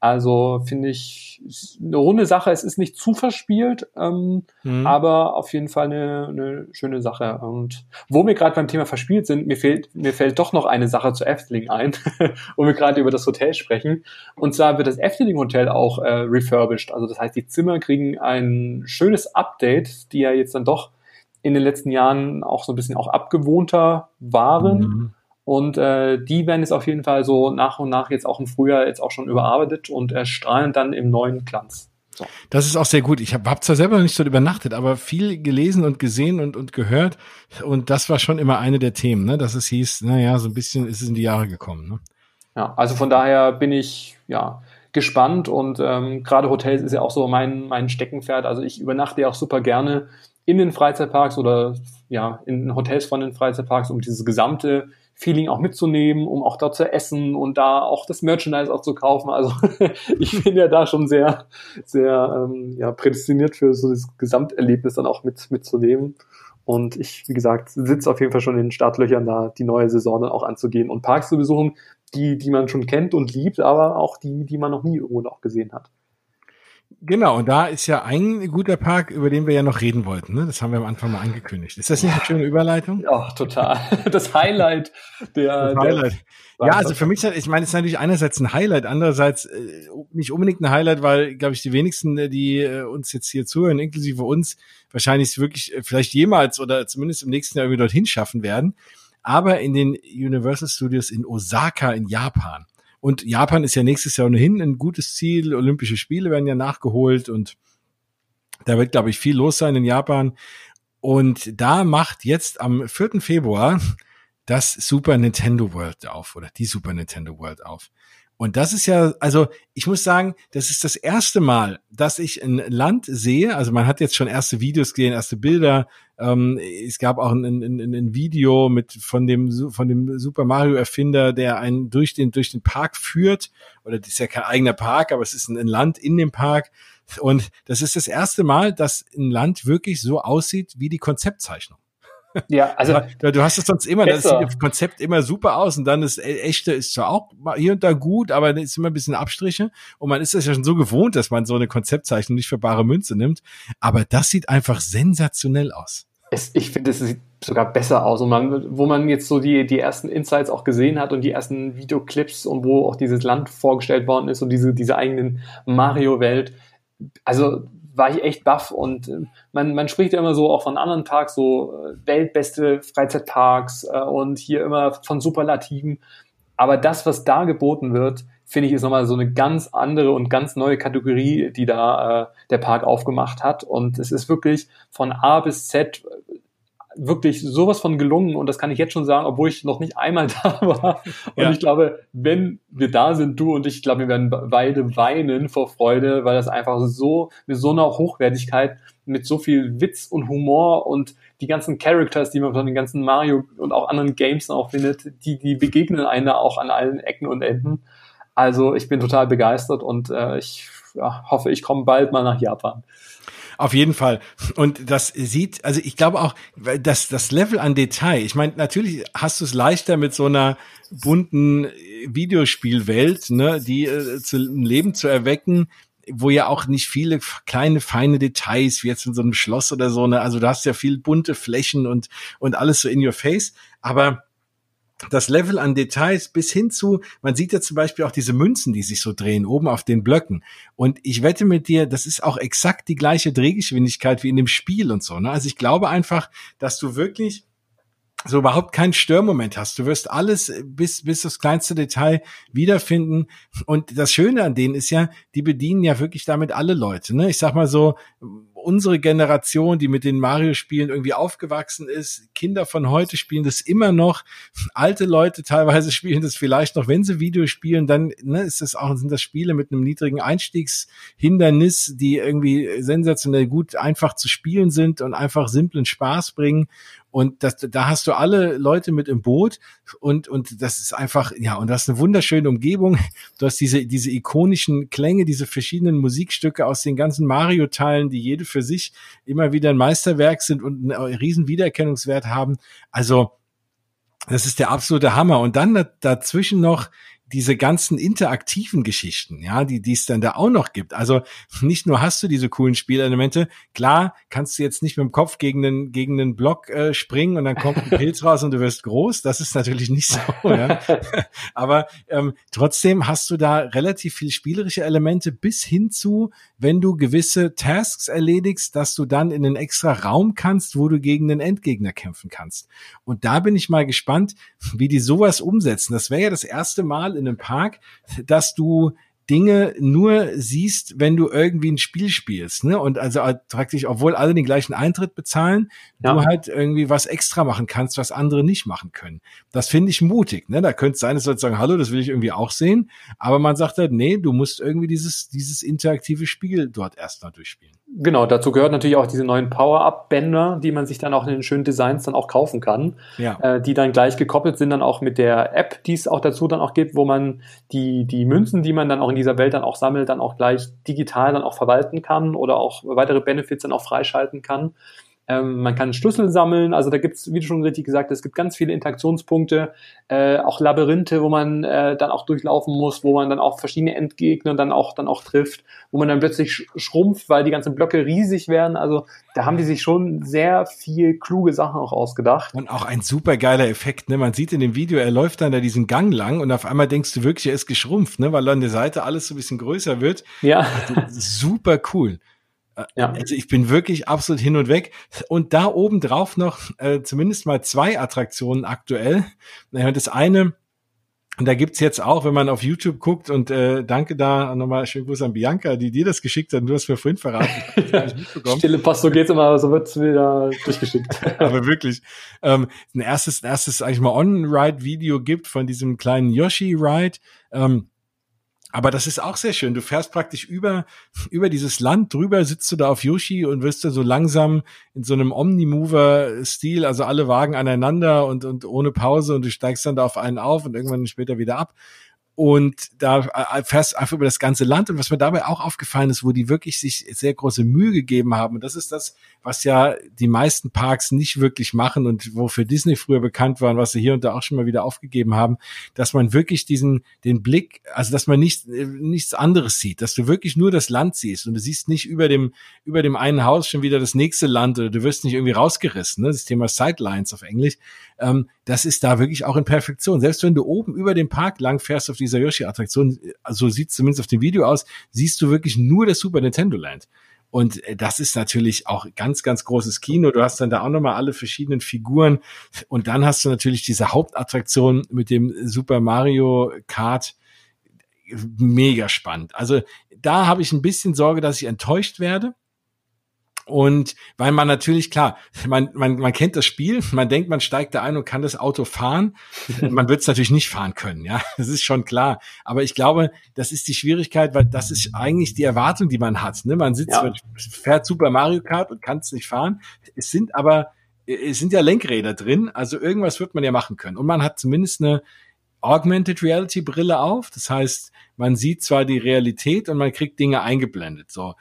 Also finde ich eine runde Sache. Es ist nicht zu verspielt, ähm, mhm. aber auf jeden Fall eine, eine schöne Sache. Und wo wir gerade beim Thema verspielt sind, mir fehlt, mir fällt doch noch eine Sache zu Efteling ein, wo wir gerade über das Hotel sprechen. Und zwar wird das Efteling Hotel auch äh, refurbished. Also das heißt, die Zimmer kriegen ein schönes Update, die ja jetzt dann doch in den letzten Jahren auch so ein bisschen auch abgewohnter waren. Mhm. Und äh, die werden jetzt auf jeden Fall so nach und nach jetzt auch im Frühjahr jetzt auch schon überarbeitet und erstrahlen dann im neuen Glanz. So. Das ist auch sehr gut. Ich habe hab zwar selber noch nicht so übernachtet, aber viel gelesen und gesehen und, und gehört. Und das war schon immer eine der Themen, ne? dass es hieß, naja, so ein bisschen ist es in die Jahre gekommen. Ne? Ja, also von daher bin ich ja gespannt und ähm, gerade Hotels ist ja auch so mein, mein Steckenpferd. Also ich übernachte ja auch super gerne in den Freizeitparks oder ja in Hotels von den Freizeitparks, um dieses gesamte Feeling auch mitzunehmen, um auch dort zu essen und da auch das Merchandise auch zu kaufen. Also ich bin ja da schon sehr, sehr ähm, ja, prädestiniert für so das Gesamterlebnis dann auch mit, mitzunehmen. Und ich, wie gesagt, sitze auf jeden Fall schon in den Startlöchern da, die neue Saison dann auch anzugehen und Parks zu besuchen, die, die man schon kennt und liebt, aber auch die, die man noch nie irgendwo noch gesehen hat. Genau, und da ist ja ein guter Park, über den wir ja noch reden wollten. Ne? Das haben wir am Anfang mal angekündigt. Ist das nicht eine schöne Überleitung? Ja, total. Das Highlight der. Das Highlight. Der ja, also für mich, ich meine, es ist natürlich einerseits ein Highlight, andererseits äh, nicht unbedingt ein Highlight, weil, glaube ich, die wenigsten, äh, die äh, uns jetzt hier zuhören, inklusive uns, wahrscheinlich wirklich vielleicht jemals oder zumindest im nächsten Jahr irgendwie dorthin schaffen werden. Aber in den Universal Studios in Osaka in Japan und Japan ist ja nächstes Jahr ohnehin ein gutes Ziel. Olympische Spiele werden ja nachgeholt und da wird, glaube ich, viel los sein in Japan. Und da macht jetzt am 4. Februar das Super Nintendo World auf oder die Super Nintendo World auf. Und das ist ja, also ich muss sagen, das ist das erste Mal, dass ich ein Land sehe. Also man hat jetzt schon erste Videos gesehen, erste Bilder. Ähm, es gab auch ein, ein, ein, Video mit von dem von dem Super Mario Erfinder, der einen durch den durch den Park führt. Oder das ist ja kein eigener Park, aber es ist ein, ein Land in dem Park. Und das ist das erste Mal, dass ein Land wirklich so aussieht wie die Konzeptzeichnung. Ja, also du, du hast es sonst immer, besser. das sieht das Konzept immer super aus und dann ist äh, echte ist zwar auch hier und da gut, aber ist immer ein bisschen Abstriche und man ist das ja schon so gewohnt, dass man so eine Konzeptzeichnung nicht für bare Münze nimmt, aber das sieht einfach sensationell aus. Es, ich finde, es sieht sogar besser aus und man, wo man jetzt so die die ersten Insights auch gesehen hat und die ersten Videoclips und wo auch dieses Land vorgestellt worden ist und diese diese eigenen Mario Welt, also war ich echt baff und äh, man, man spricht ja immer so auch von anderen Parks, so äh, weltbeste Freizeitparks äh, und hier immer von Superlativen. Aber das, was da geboten wird, finde ich, ist nochmal so eine ganz andere und ganz neue Kategorie, die da äh, der Park aufgemacht hat. Und es ist wirklich von A bis Z wirklich sowas von gelungen und das kann ich jetzt schon sagen, obwohl ich noch nicht einmal da war. Und ja. ich glaube, wenn wir da sind, du und ich, ich glaube, wir werden beide weinen vor Freude, weil das einfach so mit so einer Hochwertigkeit, mit so viel Witz und Humor und die ganzen Characters, die man von den ganzen Mario und auch anderen Games auch findet, die, die begegnen einen da auch an allen Ecken und Enden. Also ich bin total begeistert und äh, ich ja, hoffe, ich komme bald mal nach Japan. Auf jeden Fall. Und das sieht, also ich glaube auch, dass das Level an Detail, ich meine, natürlich hast du es leichter mit so einer bunten Videospielwelt, ne, die äh, zu Leben zu erwecken, wo ja auch nicht viele kleine feine Details wie jetzt in so einem Schloss oder so, ne, also du hast ja viel bunte Flächen und und alles so in your face, aber das Level an Details bis hin zu, man sieht ja zum Beispiel auch diese Münzen, die sich so drehen, oben auf den Blöcken. Und ich wette mit dir, das ist auch exakt die gleiche Drehgeschwindigkeit wie in dem Spiel und so. Ne? Also ich glaube einfach, dass du wirklich so überhaupt keinen Störmoment hast. Du wirst alles bis, bis das kleinste Detail wiederfinden. Und das Schöne an denen ist ja, die bedienen ja wirklich damit alle Leute. Ne? Ich sag mal so, unsere Generation, die mit den Mario-Spielen irgendwie aufgewachsen ist, Kinder von heute spielen das immer noch, alte Leute teilweise spielen das vielleicht noch, wenn sie Videos spielen, dann ne, ist das auch, sind das Spiele mit einem niedrigen Einstiegshindernis, die irgendwie sensationell gut einfach zu spielen sind und einfach simplen Spaß bringen. Und das, da hast du alle Leute mit im Boot und, und das ist einfach, ja, und das ist eine wunderschöne Umgebung. Du hast diese, diese ikonischen Klänge, diese verschiedenen Musikstücke aus den ganzen Mario-Teilen, die jede für sich immer wieder ein Meisterwerk sind und einen riesen Wiedererkennungswert haben. Also, das ist der absolute Hammer. Und dann dazwischen noch diese ganzen interaktiven Geschichten, ja, die, die es dann da auch noch gibt. Also nicht nur hast du diese coolen Spielelemente, klar kannst du jetzt nicht mit dem Kopf gegen einen, gegen einen Block äh, springen und dann kommt ein Pilz raus und du wirst groß. Das ist natürlich nicht so, ja. Aber ähm, trotzdem hast du da relativ viel spielerische Elemente bis hin zu, wenn du gewisse Tasks erledigst, dass du dann in einen extra Raum kannst, wo du gegen den Endgegner kämpfen kannst. Und da bin ich mal gespannt, wie die sowas umsetzen. Das wäre ja das erste Mal in einem Park, dass du Dinge nur siehst, wenn du irgendwie ein Spiel spielst, ne? Und also praktisch, obwohl alle den gleichen Eintritt bezahlen, ja. du halt irgendwie was extra machen kannst, was andere nicht machen können. Das finde ich mutig, ne? Da könnte es sein, dass Leute sagen, hallo, das will ich irgendwie auch sehen. Aber man sagt halt, nee, du musst irgendwie dieses, dieses interaktive Spiel dort erst mal durchspielen. Genau, dazu gehört natürlich auch diese neuen Power-Up-Bänder, die man sich dann auch in den schönen Designs dann auch kaufen kann, ja. äh, die dann gleich gekoppelt sind dann auch mit der App, die es auch dazu dann auch gibt, wo man die, die Münzen, die man dann auch in dieser Welt dann auch sammelt, dann auch gleich digital dann auch verwalten kann oder auch weitere Benefits dann auch freischalten kann. Ähm, man kann Schlüssel sammeln, also da gibt es, wie du schon richtig gesagt hast, es gibt ganz viele Interaktionspunkte, äh, auch Labyrinthe, wo man äh, dann auch durchlaufen muss, wo man dann auch verschiedene Endgegner dann auch dann auch trifft, wo man dann plötzlich schrumpft, weil die ganzen Blöcke riesig werden. Also da haben die sich schon sehr viel kluge Sachen auch ausgedacht. Und auch ein super geiler Effekt, ne? Man sieht in dem Video, er läuft dann da diesen Gang lang und auf einmal denkst du wirklich, er ist geschrumpft, ne? Weil an der Seite alles so ein bisschen größer wird. Ja. Also, super cool. Ja. Also ich bin wirklich absolut hin und weg. Und da oben drauf noch äh, zumindest mal zwei Attraktionen aktuell. Das eine, und da gibt's jetzt auch, wenn man auf YouTube guckt, und äh, danke da nochmal, schönen Gruß an Bianca, die dir das geschickt hat, du hast mir vorhin verraten. Stille Post, so geht's immer, so wird's wieder durchgeschickt. Aber wirklich, ähm, ein erstes, ein erstes, eigentlich mal On-Ride-Video gibt von diesem kleinen Yoshi-Ride. Ähm, aber das ist auch sehr schön. Du fährst praktisch über, über dieses Land drüber, sitzt du da auf Yoshi und wirst da so langsam in so einem Omnimover-Stil, also alle Wagen aneinander und, und ohne Pause und du steigst dann da auf einen auf und irgendwann später wieder ab und da äh, fährst einfach über das ganze Land. Und was mir dabei auch aufgefallen ist, wo die wirklich sich sehr große Mühe gegeben haben, und das ist das, was ja die meisten Parks nicht wirklich machen und wofür Disney früher bekannt war und was sie hier und da auch schon mal wieder aufgegeben haben, dass man wirklich diesen, den Blick, also dass man nicht, äh, nichts anderes sieht, dass du wirklich nur das Land siehst und du siehst nicht über dem, über dem einen Haus schon wieder das nächste Land oder du wirst nicht irgendwie rausgerissen, ne? das Thema Sidelines auf Englisch, ähm, das ist da wirklich auch in Perfektion. Selbst wenn du oben über dem Park lang fährst auf dieser Yoshi-Attraktion, so sieht es zumindest auf dem Video aus, siehst du wirklich nur das Super Nintendo Land. Und äh, das ist natürlich auch ganz, ganz großes Kino. Du hast dann da auch nochmal alle verschiedenen Figuren. Und dann hast du natürlich diese Hauptattraktion mit dem Super Mario Kart. Mega spannend. Also da habe ich ein bisschen Sorge, dass ich enttäuscht werde und weil man natürlich, klar, man, man, man kennt das Spiel, man denkt, man steigt da ein und kann das Auto fahren. Man wird es natürlich nicht fahren können, ja, das ist schon klar. Aber ich glaube, das ist die Schwierigkeit, weil das ist eigentlich die Erwartung, die man hat. Ne? Man sitzt, ja. fährt Super Mario Kart und kann es nicht fahren. Es sind aber, es sind ja Lenkräder drin, also irgendwas wird man ja machen können. Und man hat zumindest eine Augmented Reality Brille auf. Das heißt, man sieht zwar die Realität und man kriegt Dinge eingeblendet. So,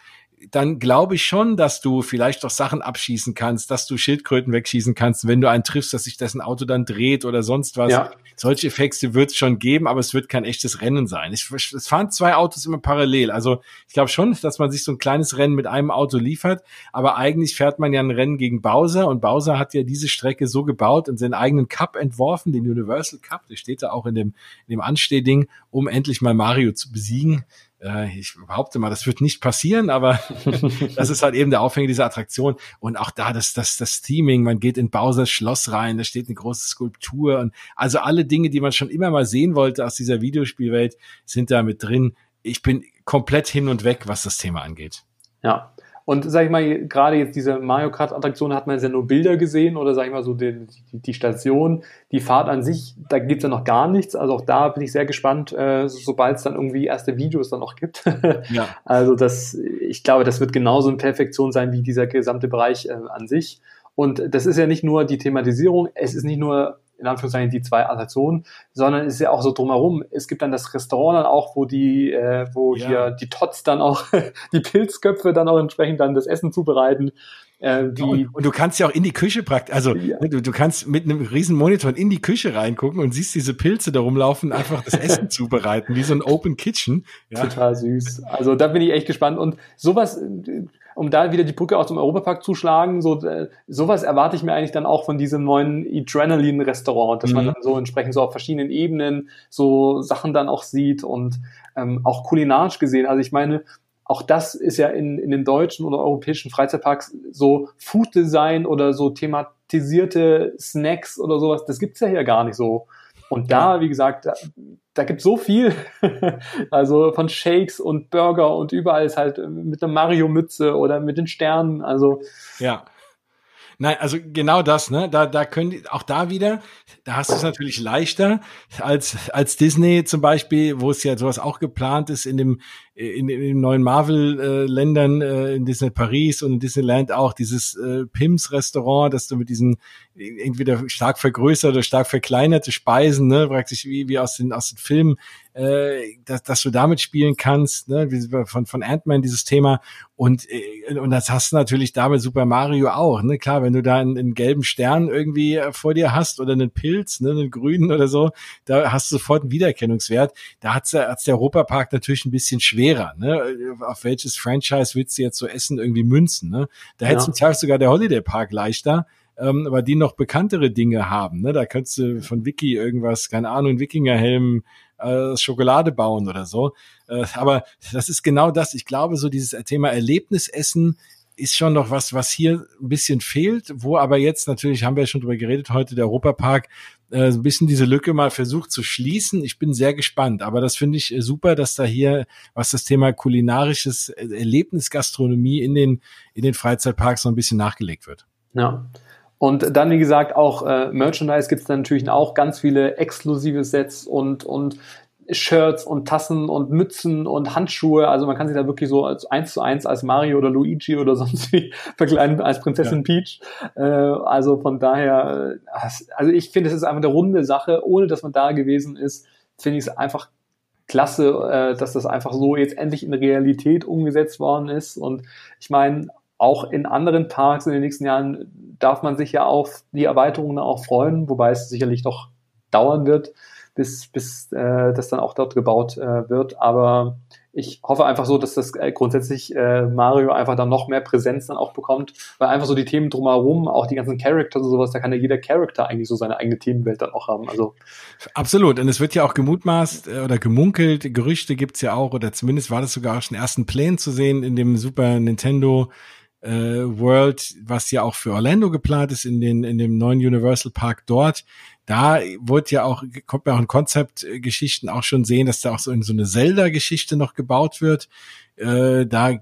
dann glaube ich schon, dass du vielleicht doch Sachen abschießen kannst, dass du Schildkröten wegschießen kannst, wenn du einen triffst, dass sich dessen Auto dann dreht oder sonst was. Ja. Solche Effekte wird es schon geben, aber es wird kein echtes Rennen sein. Ich, es fahren zwei Autos immer parallel. Also ich glaube schon, dass man sich so ein kleines Rennen mit einem Auto liefert, aber eigentlich fährt man ja ein Rennen gegen Bowser und Bowser hat ja diese Strecke so gebaut und seinen eigenen Cup entworfen, den Universal Cup, der steht da auch in dem, in dem Anstehding, um endlich mal Mario zu besiegen. Äh, ich behaupte mal, das wird nicht passieren, aber das ist halt eben der Aufhänger dieser Attraktion. Und auch da das, das, das Theming, man geht in Bowsers Schloss rein, da steht eine große Skulptur und also alle Dinge, die man schon immer mal sehen wollte aus dieser Videospielwelt, sind da mit drin. Ich bin komplett hin und weg, was das Thema angeht. Ja, und sag ich mal, gerade jetzt diese Mario Kart Attraktion hat man ja nur Bilder gesehen oder sag ich mal so die, die, die Station, die Fahrt an sich, da gibt's ja noch gar nichts. Also auch da bin ich sehr gespannt, äh, sobald es dann irgendwie erste Videos dann noch gibt. ja. Also das, ich glaube, das wird genauso in Perfektion sein wie dieser gesamte Bereich äh, an sich. Und das ist ja nicht nur die Thematisierung, es ist nicht nur in Anführungszeichen die zwei Attraktionen, sondern es ist ja auch so drumherum. Es gibt dann das Restaurant dann auch, wo die, äh, wo ja. hier die Tots dann auch, die Pilzköpfe dann auch entsprechend dann das Essen zubereiten. Äh, die, und, und, du kannst ja auch in die Küche praktisch, also ja. Ne, du, du kannst mit einem riesen Monitor in die Küche reingucken und siehst diese Pilze da rumlaufen, einfach das Essen zubereiten, wie so ein Open Kitchen. Ja. Total süß. Also da bin ich echt gespannt. Und sowas, um da wieder die Brücke aus dem Europapark zu schlagen, so äh, sowas erwarte ich mir eigentlich dann auch von diesem neuen Adrenaline-Restaurant, dass mhm. man dann so entsprechend so auf verschiedenen Ebenen so Sachen dann auch sieht und ähm, auch kulinarisch gesehen. Also ich meine, auch das ist ja in, in den deutschen oder europäischen Freizeitparks so Food Design oder so thematisierte Snacks oder sowas, das gibt's ja hier gar nicht so. Und da, wie gesagt, da, gibt so viel. also von Shakes und Burger und überall ist halt mit einer Mario-Mütze oder mit den Sternen. Also ja. Nein, also genau das, ne? Da, da können die, auch da wieder, da hast du es natürlich leichter als, als Disney zum Beispiel, wo es ja sowas auch geplant ist in dem, in, in den neuen Marvel-Ländern, äh, in Disney Paris und in Disneyland auch dieses äh, Pims-Restaurant, dass du mit diesen entweder stark vergrößerte oder stark verkleinerte Speisen, ne, praktisch wie, wie aus den, aus den Filmen, äh, dass, dass du damit spielen kannst, ne, wie von, von Ant-Man dieses Thema. Und, äh, und das hast du natürlich da mit Super Mario auch, ne, klar, wenn du da einen, einen gelben Stern irgendwie äh, vor dir hast oder einen Pilz, ne, einen grünen oder so, da hast du sofort einen Wiedererkennungswert. Da hat's, hat's der Europapark natürlich ein bisschen schwer schwerer. Ne? Auf welches Franchise willst du jetzt so Essen irgendwie münzen? Ne? Da ja. hättest du Tag sogar der Holiday Park leichter, ähm, aber die noch bekanntere Dinge haben. Ne? Da könntest du von Wiki irgendwas, keine Ahnung, Wikingerhelm, äh, Schokolade bauen oder so. Äh, aber das ist genau das. Ich glaube, so dieses Thema Erlebnisessen ist schon noch was, was hier ein bisschen fehlt, wo aber jetzt natürlich, haben wir ja schon drüber geredet heute, der Europapark äh, ein bisschen diese Lücke mal versucht zu schließen. Ich bin sehr gespannt, aber das finde ich äh, super, dass da hier, was das Thema kulinarisches äh, Erlebnisgastronomie in den, in den Freizeitparks noch ein bisschen nachgelegt wird. Ja. Und dann, wie gesagt, auch äh, Merchandise gibt es natürlich auch ganz viele exklusive Sets und, und Shirts und Tassen und Mützen und Handschuhe. Also man kann sich da wirklich so als eins zu eins als Mario oder Luigi oder sonst wie verkleiden als Prinzessin ja. Peach. Äh, also von daher, äh, also ich finde, es ist einfach eine runde Sache, ohne dass man da gewesen ist, finde ich es einfach klasse, äh, dass das einfach so jetzt endlich in Realität umgesetzt worden ist. Und ich meine, auch in anderen Parks in den nächsten Jahren darf man sich ja auf die Erweiterungen auch freuen, wobei es sicherlich noch dauern wird bis, bis äh, das dann auch dort gebaut äh, wird. Aber ich hoffe einfach so, dass das äh, grundsätzlich äh, Mario einfach dann noch mehr Präsenz dann auch bekommt, weil einfach so die Themen drumherum, auch die ganzen Characters und sowas, da kann ja jeder Charakter eigentlich so seine eigene Themenwelt dann auch haben. Also absolut. Und es wird ja auch gemutmaßt äh, oder gemunkelt, Gerüchte gibt's ja auch oder zumindest war das sogar auch schon ersten Plänen zu sehen in dem Super Nintendo äh, World, was ja auch für Orlando geplant ist in den in dem neuen Universal Park dort. Da wurde ja auch kommt man auch in Konzeptgeschichten auch schon sehen, dass da auch so in so eine Zelda-Geschichte noch gebaut wird. Äh, da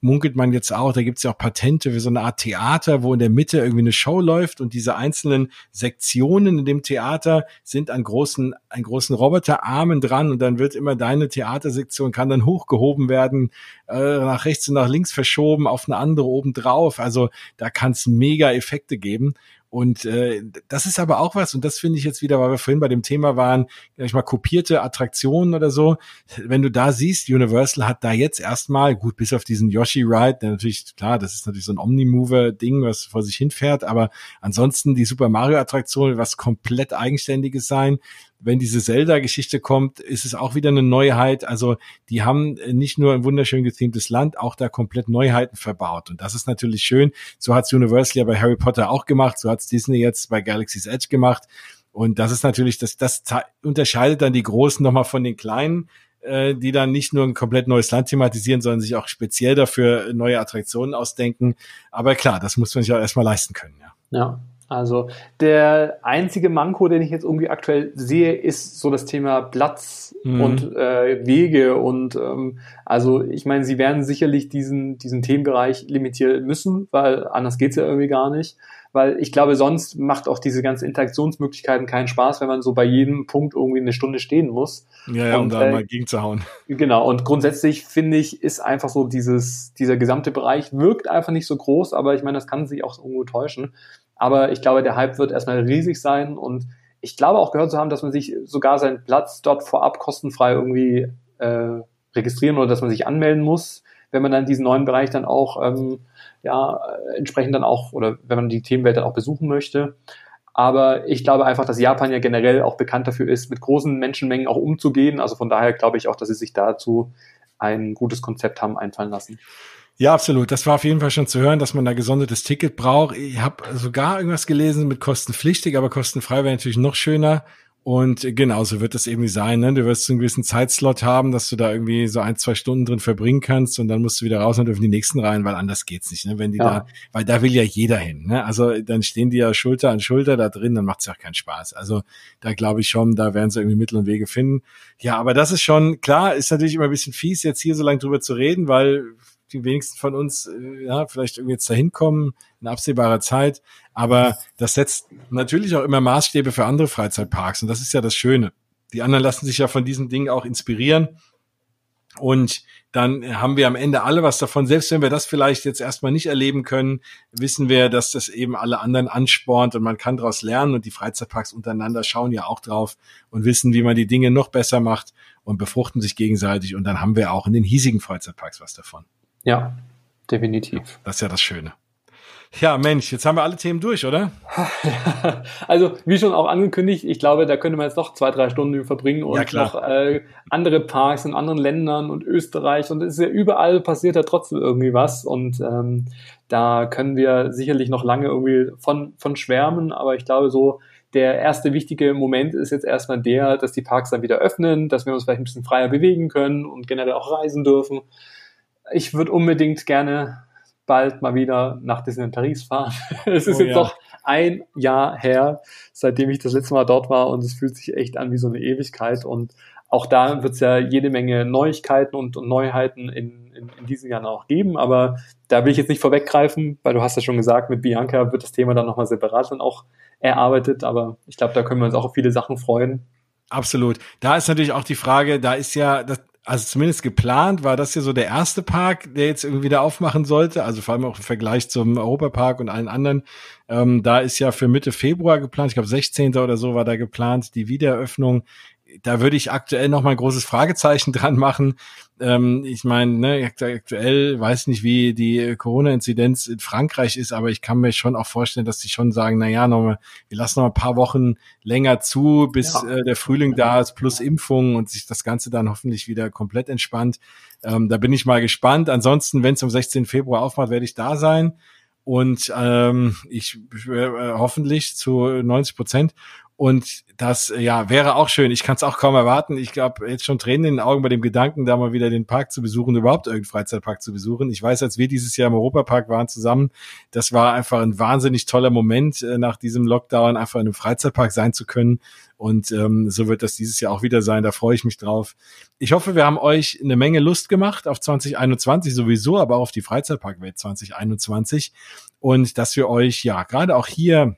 munkelt man jetzt auch, da gibt's ja auch Patente für so eine Art Theater, wo in der Mitte irgendwie eine Show läuft und diese einzelnen Sektionen in dem Theater sind an großen, an großen Roboterarmen dran und dann wird immer deine Theatersektion kann dann hochgehoben werden, äh, nach rechts und nach links verschoben, auf eine andere oben drauf. Also da kann es mega Effekte geben. Und äh, das ist aber auch was, und das finde ich jetzt wieder, weil wir vorhin bei dem Thema waren, ich mal kopierte Attraktionen oder so. Wenn du da siehst, Universal hat da jetzt erstmal, gut, bis auf diesen Yoshi Ride, der natürlich, klar, das ist natürlich so ein Omnimover-Ding, was vor sich hinfährt, aber ansonsten die Super Mario-Attraktion, was komplett eigenständiges sein wenn diese Zelda-Geschichte kommt, ist es auch wieder eine Neuheit. Also die haben nicht nur ein wunderschön gethemtes Land, auch da komplett Neuheiten verbaut. Und das ist natürlich schön. So hat's Universal ja bei Harry Potter auch gemacht, so hat's Disney jetzt bei Galaxy's Edge gemacht. Und das ist natürlich, das, das unterscheidet dann die Großen nochmal von den Kleinen, äh, die dann nicht nur ein komplett neues Land thematisieren, sondern sich auch speziell dafür neue Attraktionen ausdenken. Aber klar, das muss man sich auch erstmal leisten können, ja. Ja, also der einzige Manko, den ich jetzt irgendwie aktuell sehe, ist so das Thema Platz mhm. und äh, Wege und ähm, also ich meine, sie werden sicherlich diesen diesen Themenbereich limitieren müssen, weil anders geht's ja irgendwie gar nicht. Weil ich glaube, sonst macht auch diese ganze Interaktionsmöglichkeiten keinen Spaß, wenn man so bei jedem Punkt irgendwie eine Stunde stehen muss. Ja, ja, und, um da äh, mal gegenzuhauen. Genau, und grundsätzlich finde ich, ist einfach so dieses, dieser gesamte Bereich wirkt einfach nicht so groß, aber ich meine, das kann sich auch irgendwo täuschen. Aber ich glaube, der Hype wird erstmal riesig sein und ich glaube auch gehört zu haben, dass man sich sogar seinen Platz dort vorab kostenfrei irgendwie äh, registrieren oder dass man sich anmelden muss, wenn man dann diesen neuen Bereich dann auch ähm, ja entsprechend dann auch oder wenn man die Themenwelt dann auch besuchen möchte. Aber ich glaube einfach, dass Japan ja generell auch bekannt dafür ist, mit großen Menschenmengen auch umzugehen. Also von daher glaube ich auch, dass sie sich dazu ein gutes Konzept haben einfallen lassen. Ja, absolut. Das war auf jeden Fall schon zu hören, dass man da gesondertes Ticket braucht. Ich habe sogar irgendwas gelesen mit kostenpflichtig, aber kostenfrei wäre natürlich noch schöner. Und genauso wird es irgendwie sein. Ne? Du wirst so einen gewissen Zeitslot haben, dass du da irgendwie so ein, zwei Stunden drin verbringen kannst und dann musst du wieder raus und dürfen die nächsten rein, weil anders geht's nicht. Ne? Wenn die ja. da, weil da will ja jeder hin. Ne? Also dann stehen die ja Schulter an Schulter da drin, dann macht's ja auch keinen Spaß. Also da glaube ich schon, da werden sie irgendwie Mittel und Wege finden. Ja, aber das ist schon klar, ist natürlich immer ein bisschen fies, jetzt hier so lange drüber zu reden, weil die wenigsten von uns äh, ja vielleicht irgendwie jetzt dahin kommen in absehbarer Zeit. Aber das setzt natürlich auch immer Maßstäbe für andere Freizeitparks und das ist ja das Schöne. Die anderen lassen sich ja von diesen Dingen auch inspirieren. Und dann haben wir am Ende alle was davon. Selbst wenn wir das vielleicht jetzt erstmal nicht erleben können, wissen wir, dass das eben alle anderen anspornt und man kann daraus lernen und die Freizeitparks untereinander schauen ja auch drauf und wissen, wie man die Dinge noch besser macht und befruchten sich gegenseitig und dann haben wir auch in den hiesigen Freizeitparks was davon. Ja, definitiv. Das ist ja das Schöne. Ja, Mensch, jetzt haben wir alle Themen durch, oder? also, wie schon auch angekündigt, ich glaube, da könnte man jetzt noch zwei, drei Stunden verbringen und ja, noch äh, andere Parks in anderen Ländern und Österreich und es ist ja überall passiert ja trotzdem irgendwie was und ähm, da können wir sicherlich noch lange irgendwie von, von schwärmen, aber ich glaube so, der erste wichtige Moment ist jetzt erstmal der, dass die Parks dann wieder öffnen, dass wir uns vielleicht ein bisschen freier bewegen können und generell auch reisen dürfen ich würde unbedingt gerne bald mal wieder nach Disneyland Paris fahren. es ist oh, jetzt ja. doch ein Jahr her, seitdem ich das letzte Mal dort war und es fühlt sich echt an wie so eine Ewigkeit und auch da wird es ja jede Menge Neuigkeiten und, und Neuheiten in, in, in diesem Jahr noch geben, aber da will ich jetzt nicht vorweggreifen, weil du hast ja schon gesagt, mit Bianca wird das Thema dann nochmal separat dann auch erarbeitet, aber ich glaube, da können wir uns auch auf viele Sachen freuen. Absolut. Da ist natürlich auch die Frage, da ist ja, das, also zumindest geplant war das ja so der erste Park, der jetzt irgendwie wieder aufmachen sollte. Also vor allem auch im Vergleich zum Europapark und allen anderen. Ähm, da ist ja für Mitte Februar geplant, ich glaube 16. oder so war da geplant, die Wiedereröffnung. Da würde ich aktuell noch mal ein großes Fragezeichen dran machen. Ähm, ich meine, ne, aktuell weiß nicht, wie die Corona-Inzidenz in Frankreich ist, aber ich kann mir schon auch vorstellen, dass die schon sagen, na ja, noch mal, wir lassen noch ein paar Wochen länger zu, bis ja. äh, der Frühling da ist, plus Impfungen und sich das Ganze dann hoffentlich wieder komplett entspannt. Ähm, da bin ich mal gespannt. Ansonsten, wenn es am 16. Februar aufmacht, werde ich da sein und ähm, ich äh, hoffentlich zu 90 Prozent. Und das ja wäre auch schön. Ich kann es auch kaum erwarten. Ich glaube jetzt schon Tränen in den Augen bei dem Gedanken, da mal wieder den Park zu besuchen, überhaupt irgendeinen Freizeitpark zu besuchen. Ich weiß, als wir dieses Jahr im Europapark waren zusammen, das war einfach ein wahnsinnig toller Moment, äh, nach diesem Lockdown einfach in einem Freizeitpark sein zu können. Und ähm, so wird das dieses Jahr auch wieder sein. Da freue ich mich drauf. Ich hoffe, wir haben euch eine Menge Lust gemacht auf 2021 sowieso, aber auch auf die Freizeitparkwelt 2021 und dass wir euch ja gerade auch hier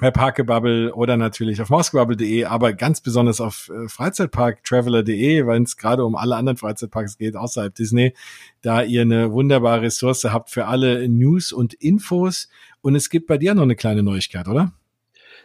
bei Parkebubble oder natürlich auf moskobubble.de, aber ganz besonders auf äh, freizeitparktraveler.de, weil es gerade um alle anderen Freizeitparks geht außerhalb Disney, da ihr eine wunderbare Ressource habt für alle News und Infos. Und es gibt bei dir noch eine kleine Neuigkeit, oder?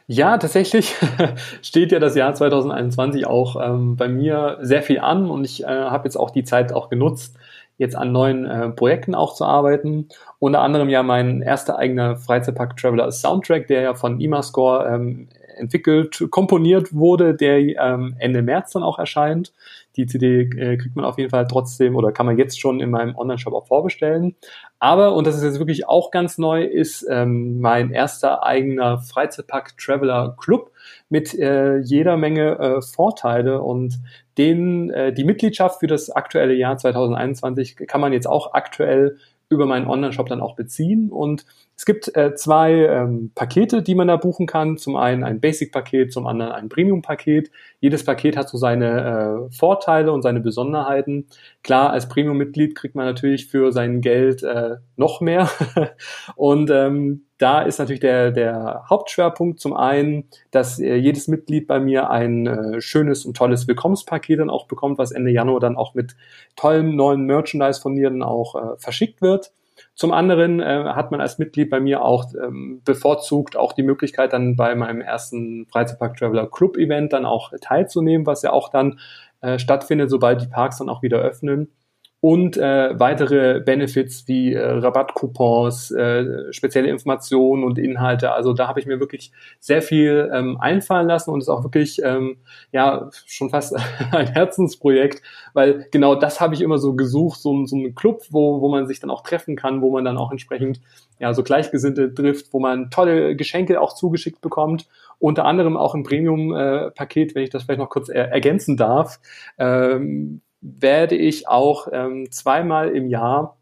Ja, tatsächlich steht ja das Jahr 2021 auch ähm, bei mir sehr viel an und ich äh, habe jetzt auch die Zeit auch genutzt, jetzt an neuen äh, Projekten auch zu arbeiten. Unter anderem ja mein erster eigener Freizeitpark Traveler Soundtrack, der ja von IMAScore ähm, entwickelt, komponiert wurde, der ähm, Ende März dann auch erscheint. Die CD äh, kriegt man auf jeden Fall trotzdem oder kann man jetzt schon in meinem Online-Shop auch vorbestellen. Aber, und das ist jetzt wirklich auch ganz neu, ist ähm, mein erster eigener Freizeitpark Traveler Club mit äh, jeder Menge äh, Vorteile und den, äh, die Mitgliedschaft für das aktuelle Jahr 2021 kann man jetzt auch aktuell über meinen Online-Shop dann auch beziehen. Und es gibt äh, zwei ähm, Pakete, die man da buchen kann. Zum einen ein Basic-Paket, zum anderen ein Premium-Paket. Jedes Paket hat so seine äh, Vorteile und seine Besonderheiten. Klar, als Premium-Mitglied kriegt man natürlich für sein Geld äh, noch mehr. und ähm, da ist natürlich der, der Hauptschwerpunkt zum einen, dass äh, jedes Mitglied bei mir ein äh, schönes und tolles Willkommenspaket dann auch bekommt, was Ende Januar dann auch mit tollem neuen Merchandise von mir dann auch äh, verschickt wird. Zum anderen äh, hat man als Mitglied bei mir auch ähm, bevorzugt auch die Möglichkeit, dann bei meinem ersten Freizeitpark Traveler Club Event dann auch teilzunehmen, was ja auch dann äh, stattfindet, sobald die Parks dann auch wieder öffnen und äh, weitere Benefits wie äh, Rabattcoupons, äh, spezielle Informationen und Inhalte. Also da habe ich mir wirklich sehr viel ähm, einfallen lassen und ist auch wirklich ähm, ja schon fast ein Herzensprojekt, weil genau das habe ich immer so gesucht, so, so ein Club, wo, wo man sich dann auch treffen kann, wo man dann auch entsprechend ja so Gleichgesinnte trifft, wo man tolle Geschenke auch zugeschickt bekommt unter anderem auch ein Premium-Paket, äh, wenn ich das vielleicht noch kurz er ergänzen darf, ähm, werde ich auch ähm, zweimal im Jahr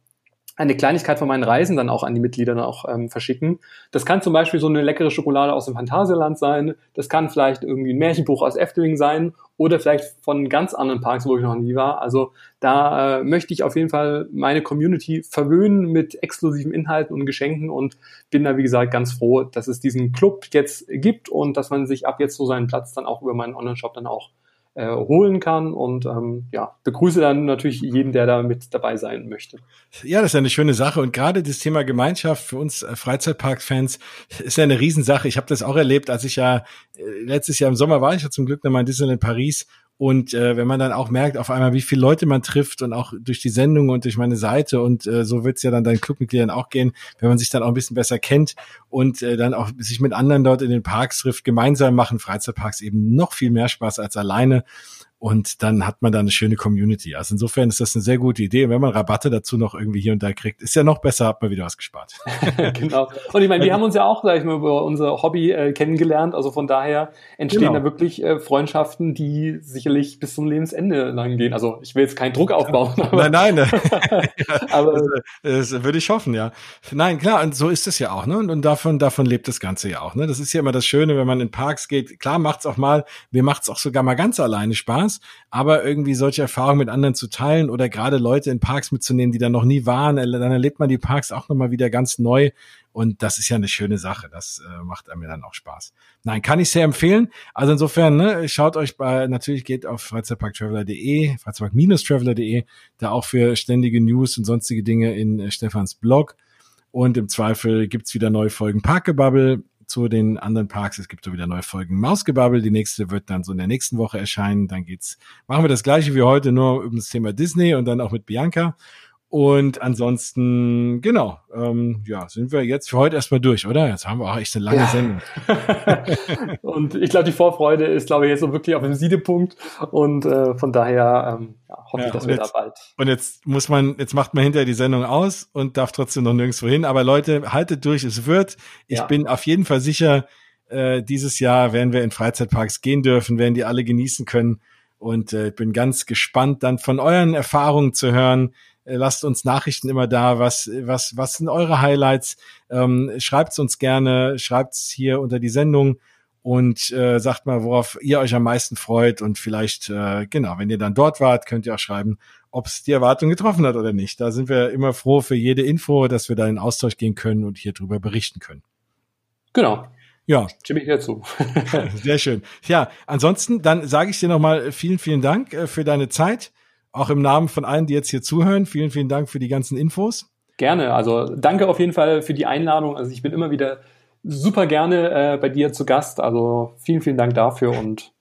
eine Kleinigkeit von meinen Reisen dann auch an die Mitglieder auch ähm, verschicken. Das kann zum Beispiel so eine leckere Schokolade aus dem Phantasialand sein. Das kann vielleicht irgendwie ein Märchenbuch aus Efteling sein oder vielleicht von ganz anderen Parks, wo ich noch nie war. Also da äh, möchte ich auf jeden Fall meine Community verwöhnen mit exklusiven Inhalten und Geschenken und bin da, wie gesagt, ganz froh, dass es diesen Club jetzt gibt und dass man sich ab jetzt so seinen Platz dann auch über meinen Online-Shop dann auch äh, holen kann und ähm, ja, begrüße dann natürlich jeden, der da mit dabei sein möchte. Ja, das ist eine schöne Sache und gerade das Thema Gemeinschaft für uns äh, Freizeitpark-Fans ist ja eine Riesensache. Ich habe das auch erlebt, als ich ja äh, letztes Jahr im Sommer war ich ja zum Glück nochmal in Disneyland Paris und äh, wenn man dann auch merkt, auf einmal, wie viele Leute man trifft und auch durch die Sendung und durch meine Seite und äh, so wird's ja dann deinen Clubmitgliedern auch gehen, wenn man sich dann auch ein bisschen besser kennt und äh, dann auch sich mit anderen dort in den Parks trifft, gemeinsam machen Freizeitparks eben noch viel mehr Spaß als alleine und dann hat man da eine schöne Community. Also insofern ist das eine sehr gute Idee. Und wenn man Rabatte dazu noch irgendwie hier und da kriegt, ist ja noch besser, hat man wieder was gespart. genau. Und ich meine, wir haben uns ja auch, sag ich mal, über unser Hobby äh, kennengelernt. Also von daher entstehen genau. da wirklich äh, Freundschaften, die sicherlich bis zum Lebensende lang gehen. Also ich will jetzt keinen Druck aufbauen. Nein, nein. aber das, das, würde ich hoffen, ja. Nein, klar, und so ist es ja auch, ne? Und, und davon, davon lebt das Ganze ja auch. Ne? Das ist ja immer das Schöne, wenn man in Parks geht. Klar macht's auch mal, mir macht's auch sogar mal ganz alleine Spaß aber irgendwie solche Erfahrungen mit anderen zu teilen oder gerade Leute in Parks mitzunehmen, die da noch nie waren, dann erlebt man die Parks auch nochmal wieder ganz neu. Und das ist ja eine schöne Sache. Das äh, macht mir dann auch Spaß. Nein, kann ich sehr empfehlen. Also insofern, ne, schaut euch bei, natürlich geht auf freizeitparktraveler.de, freizeitpark-traveler.de, da auch für ständige News und sonstige Dinge in äh, Stefans Blog. Und im Zweifel gibt's wieder neue Folgen Parkebubble zu den anderen Parks. Es gibt so wieder neue Folgen Mausgebabbel. Die nächste wird dann so in der nächsten Woche erscheinen. Dann geht's, machen wir das gleiche wie heute, nur über das Thema Disney und dann auch mit Bianca. Und ansonsten, genau, ähm, ja, sind wir jetzt für heute erstmal durch, oder? Jetzt haben wir auch echt eine lange ja. Sendung. und ich glaube, die Vorfreude ist, glaube ich, jetzt so wirklich auf dem Siedepunkt. Und äh, von daher ähm, ja, hoffe ja, ich, dass wir jetzt, da bald. Und jetzt muss man, jetzt macht man hinterher die Sendung aus und darf trotzdem noch nirgendwo hin. Aber Leute, haltet durch, es wird. Ich bin auf jeden Fall sicher, äh, dieses Jahr werden wir in Freizeitparks gehen dürfen, werden die alle genießen können. Und äh, bin ganz gespannt, dann von euren Erfahrungen zu hören lasst uns Nachrichten immer da. Was, was, was sind eure Highlights? Ähm, schreibt's uns gerne, schreibt's hier unter die Sendung und äh, sagt mal, worauf ihr euch am meisten freut. Und vielleicht, äh, genau, wenn ihr dann dort wart, könnt ihr auch schreiben, ob es die Erwartung getroffen hat oder nicht. Da sind wir immer froh für jede Info, dass wir da in Austausch gehen können und hier drüber berichten können. Genau. Ja. Stimme ich dazu. Sehr schön. Ja, ansonsten, dann sage ich dir nochmal vielen, vielen Dank äh, für deine Zeit auch im Namen von allen, die jetzt hier zuhören, vielen, vielen Dank für die ganzen Infos. Gerne. Also danke auf jeden Fall für die Einladung. Also ich bin immer wieder super gerne äh, bei dir zu Gast. Also vielen, vielen Dank dafür und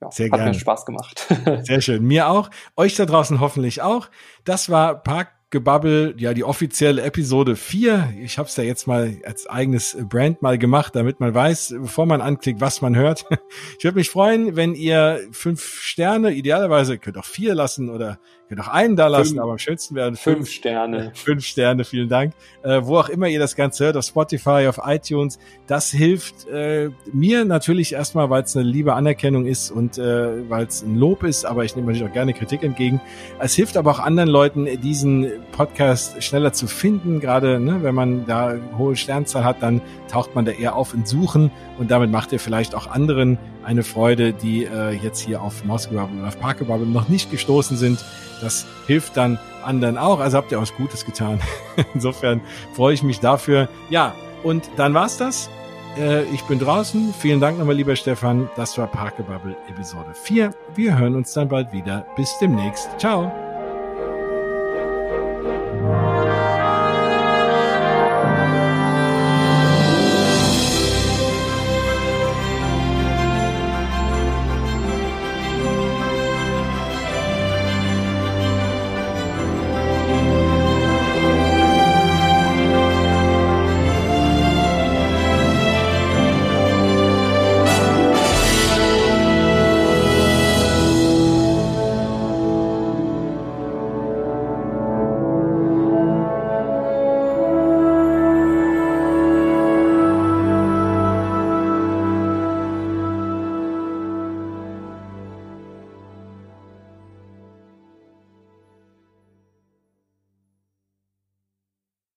ja, Sehr hat gerne. mir Spaß gemacht. Sehr schön. Mir auch. Euch da draußen hoffentlich auch. Das war Park Gebabbel, ja, die offizielle Episode 4. Ich habe es ja jetzt mal als eigenes Brand mal gemacht, damit man weiß, bevor man anklickt, was man hört. Ich würde mich freuen, wenn ihr fünf Sterne, idealerweise könnt auch vier lassen oder könnt auch einen da lassen, fünf, aber am schönsten wären fünf, fünf Sterne. Fünf Sterne, vielen Dank. Äh, wo auch immer ihr das Ganze hört, auf Spotify, auf iTunes. Das hilft äh, mir natürlich erstmal, weil es eine liebe Anerkennung ist und äh, weil es ein Lob ist, aber ich nehme natürlich auch gerne Kritik entgegen. Es hilft aber auch anderen Leuten, diesen Podcast schneller zu finden. Gerade ne, wenn man da hohe Sternzahl hat, dann taucht man da eher auf in Suchen und damit macht ihr vielleicht auch anderen eine Freude, die äh, jetzt hier auf Mausgebabbel oder auf Parkebabbel noch nicht gestoßen sind. Das hilft dann anderen auch. Also habt ihr was Gutes getan. Insofern freue ich mich dafür. Ja, und dann war's das. Äh, ich bin draußen. Vielen Dank nochmal, lieber Stefan. Das war Parkebubble Episode 4. Wir hören uns dann bald wieder. Bis demnächst. Ciao.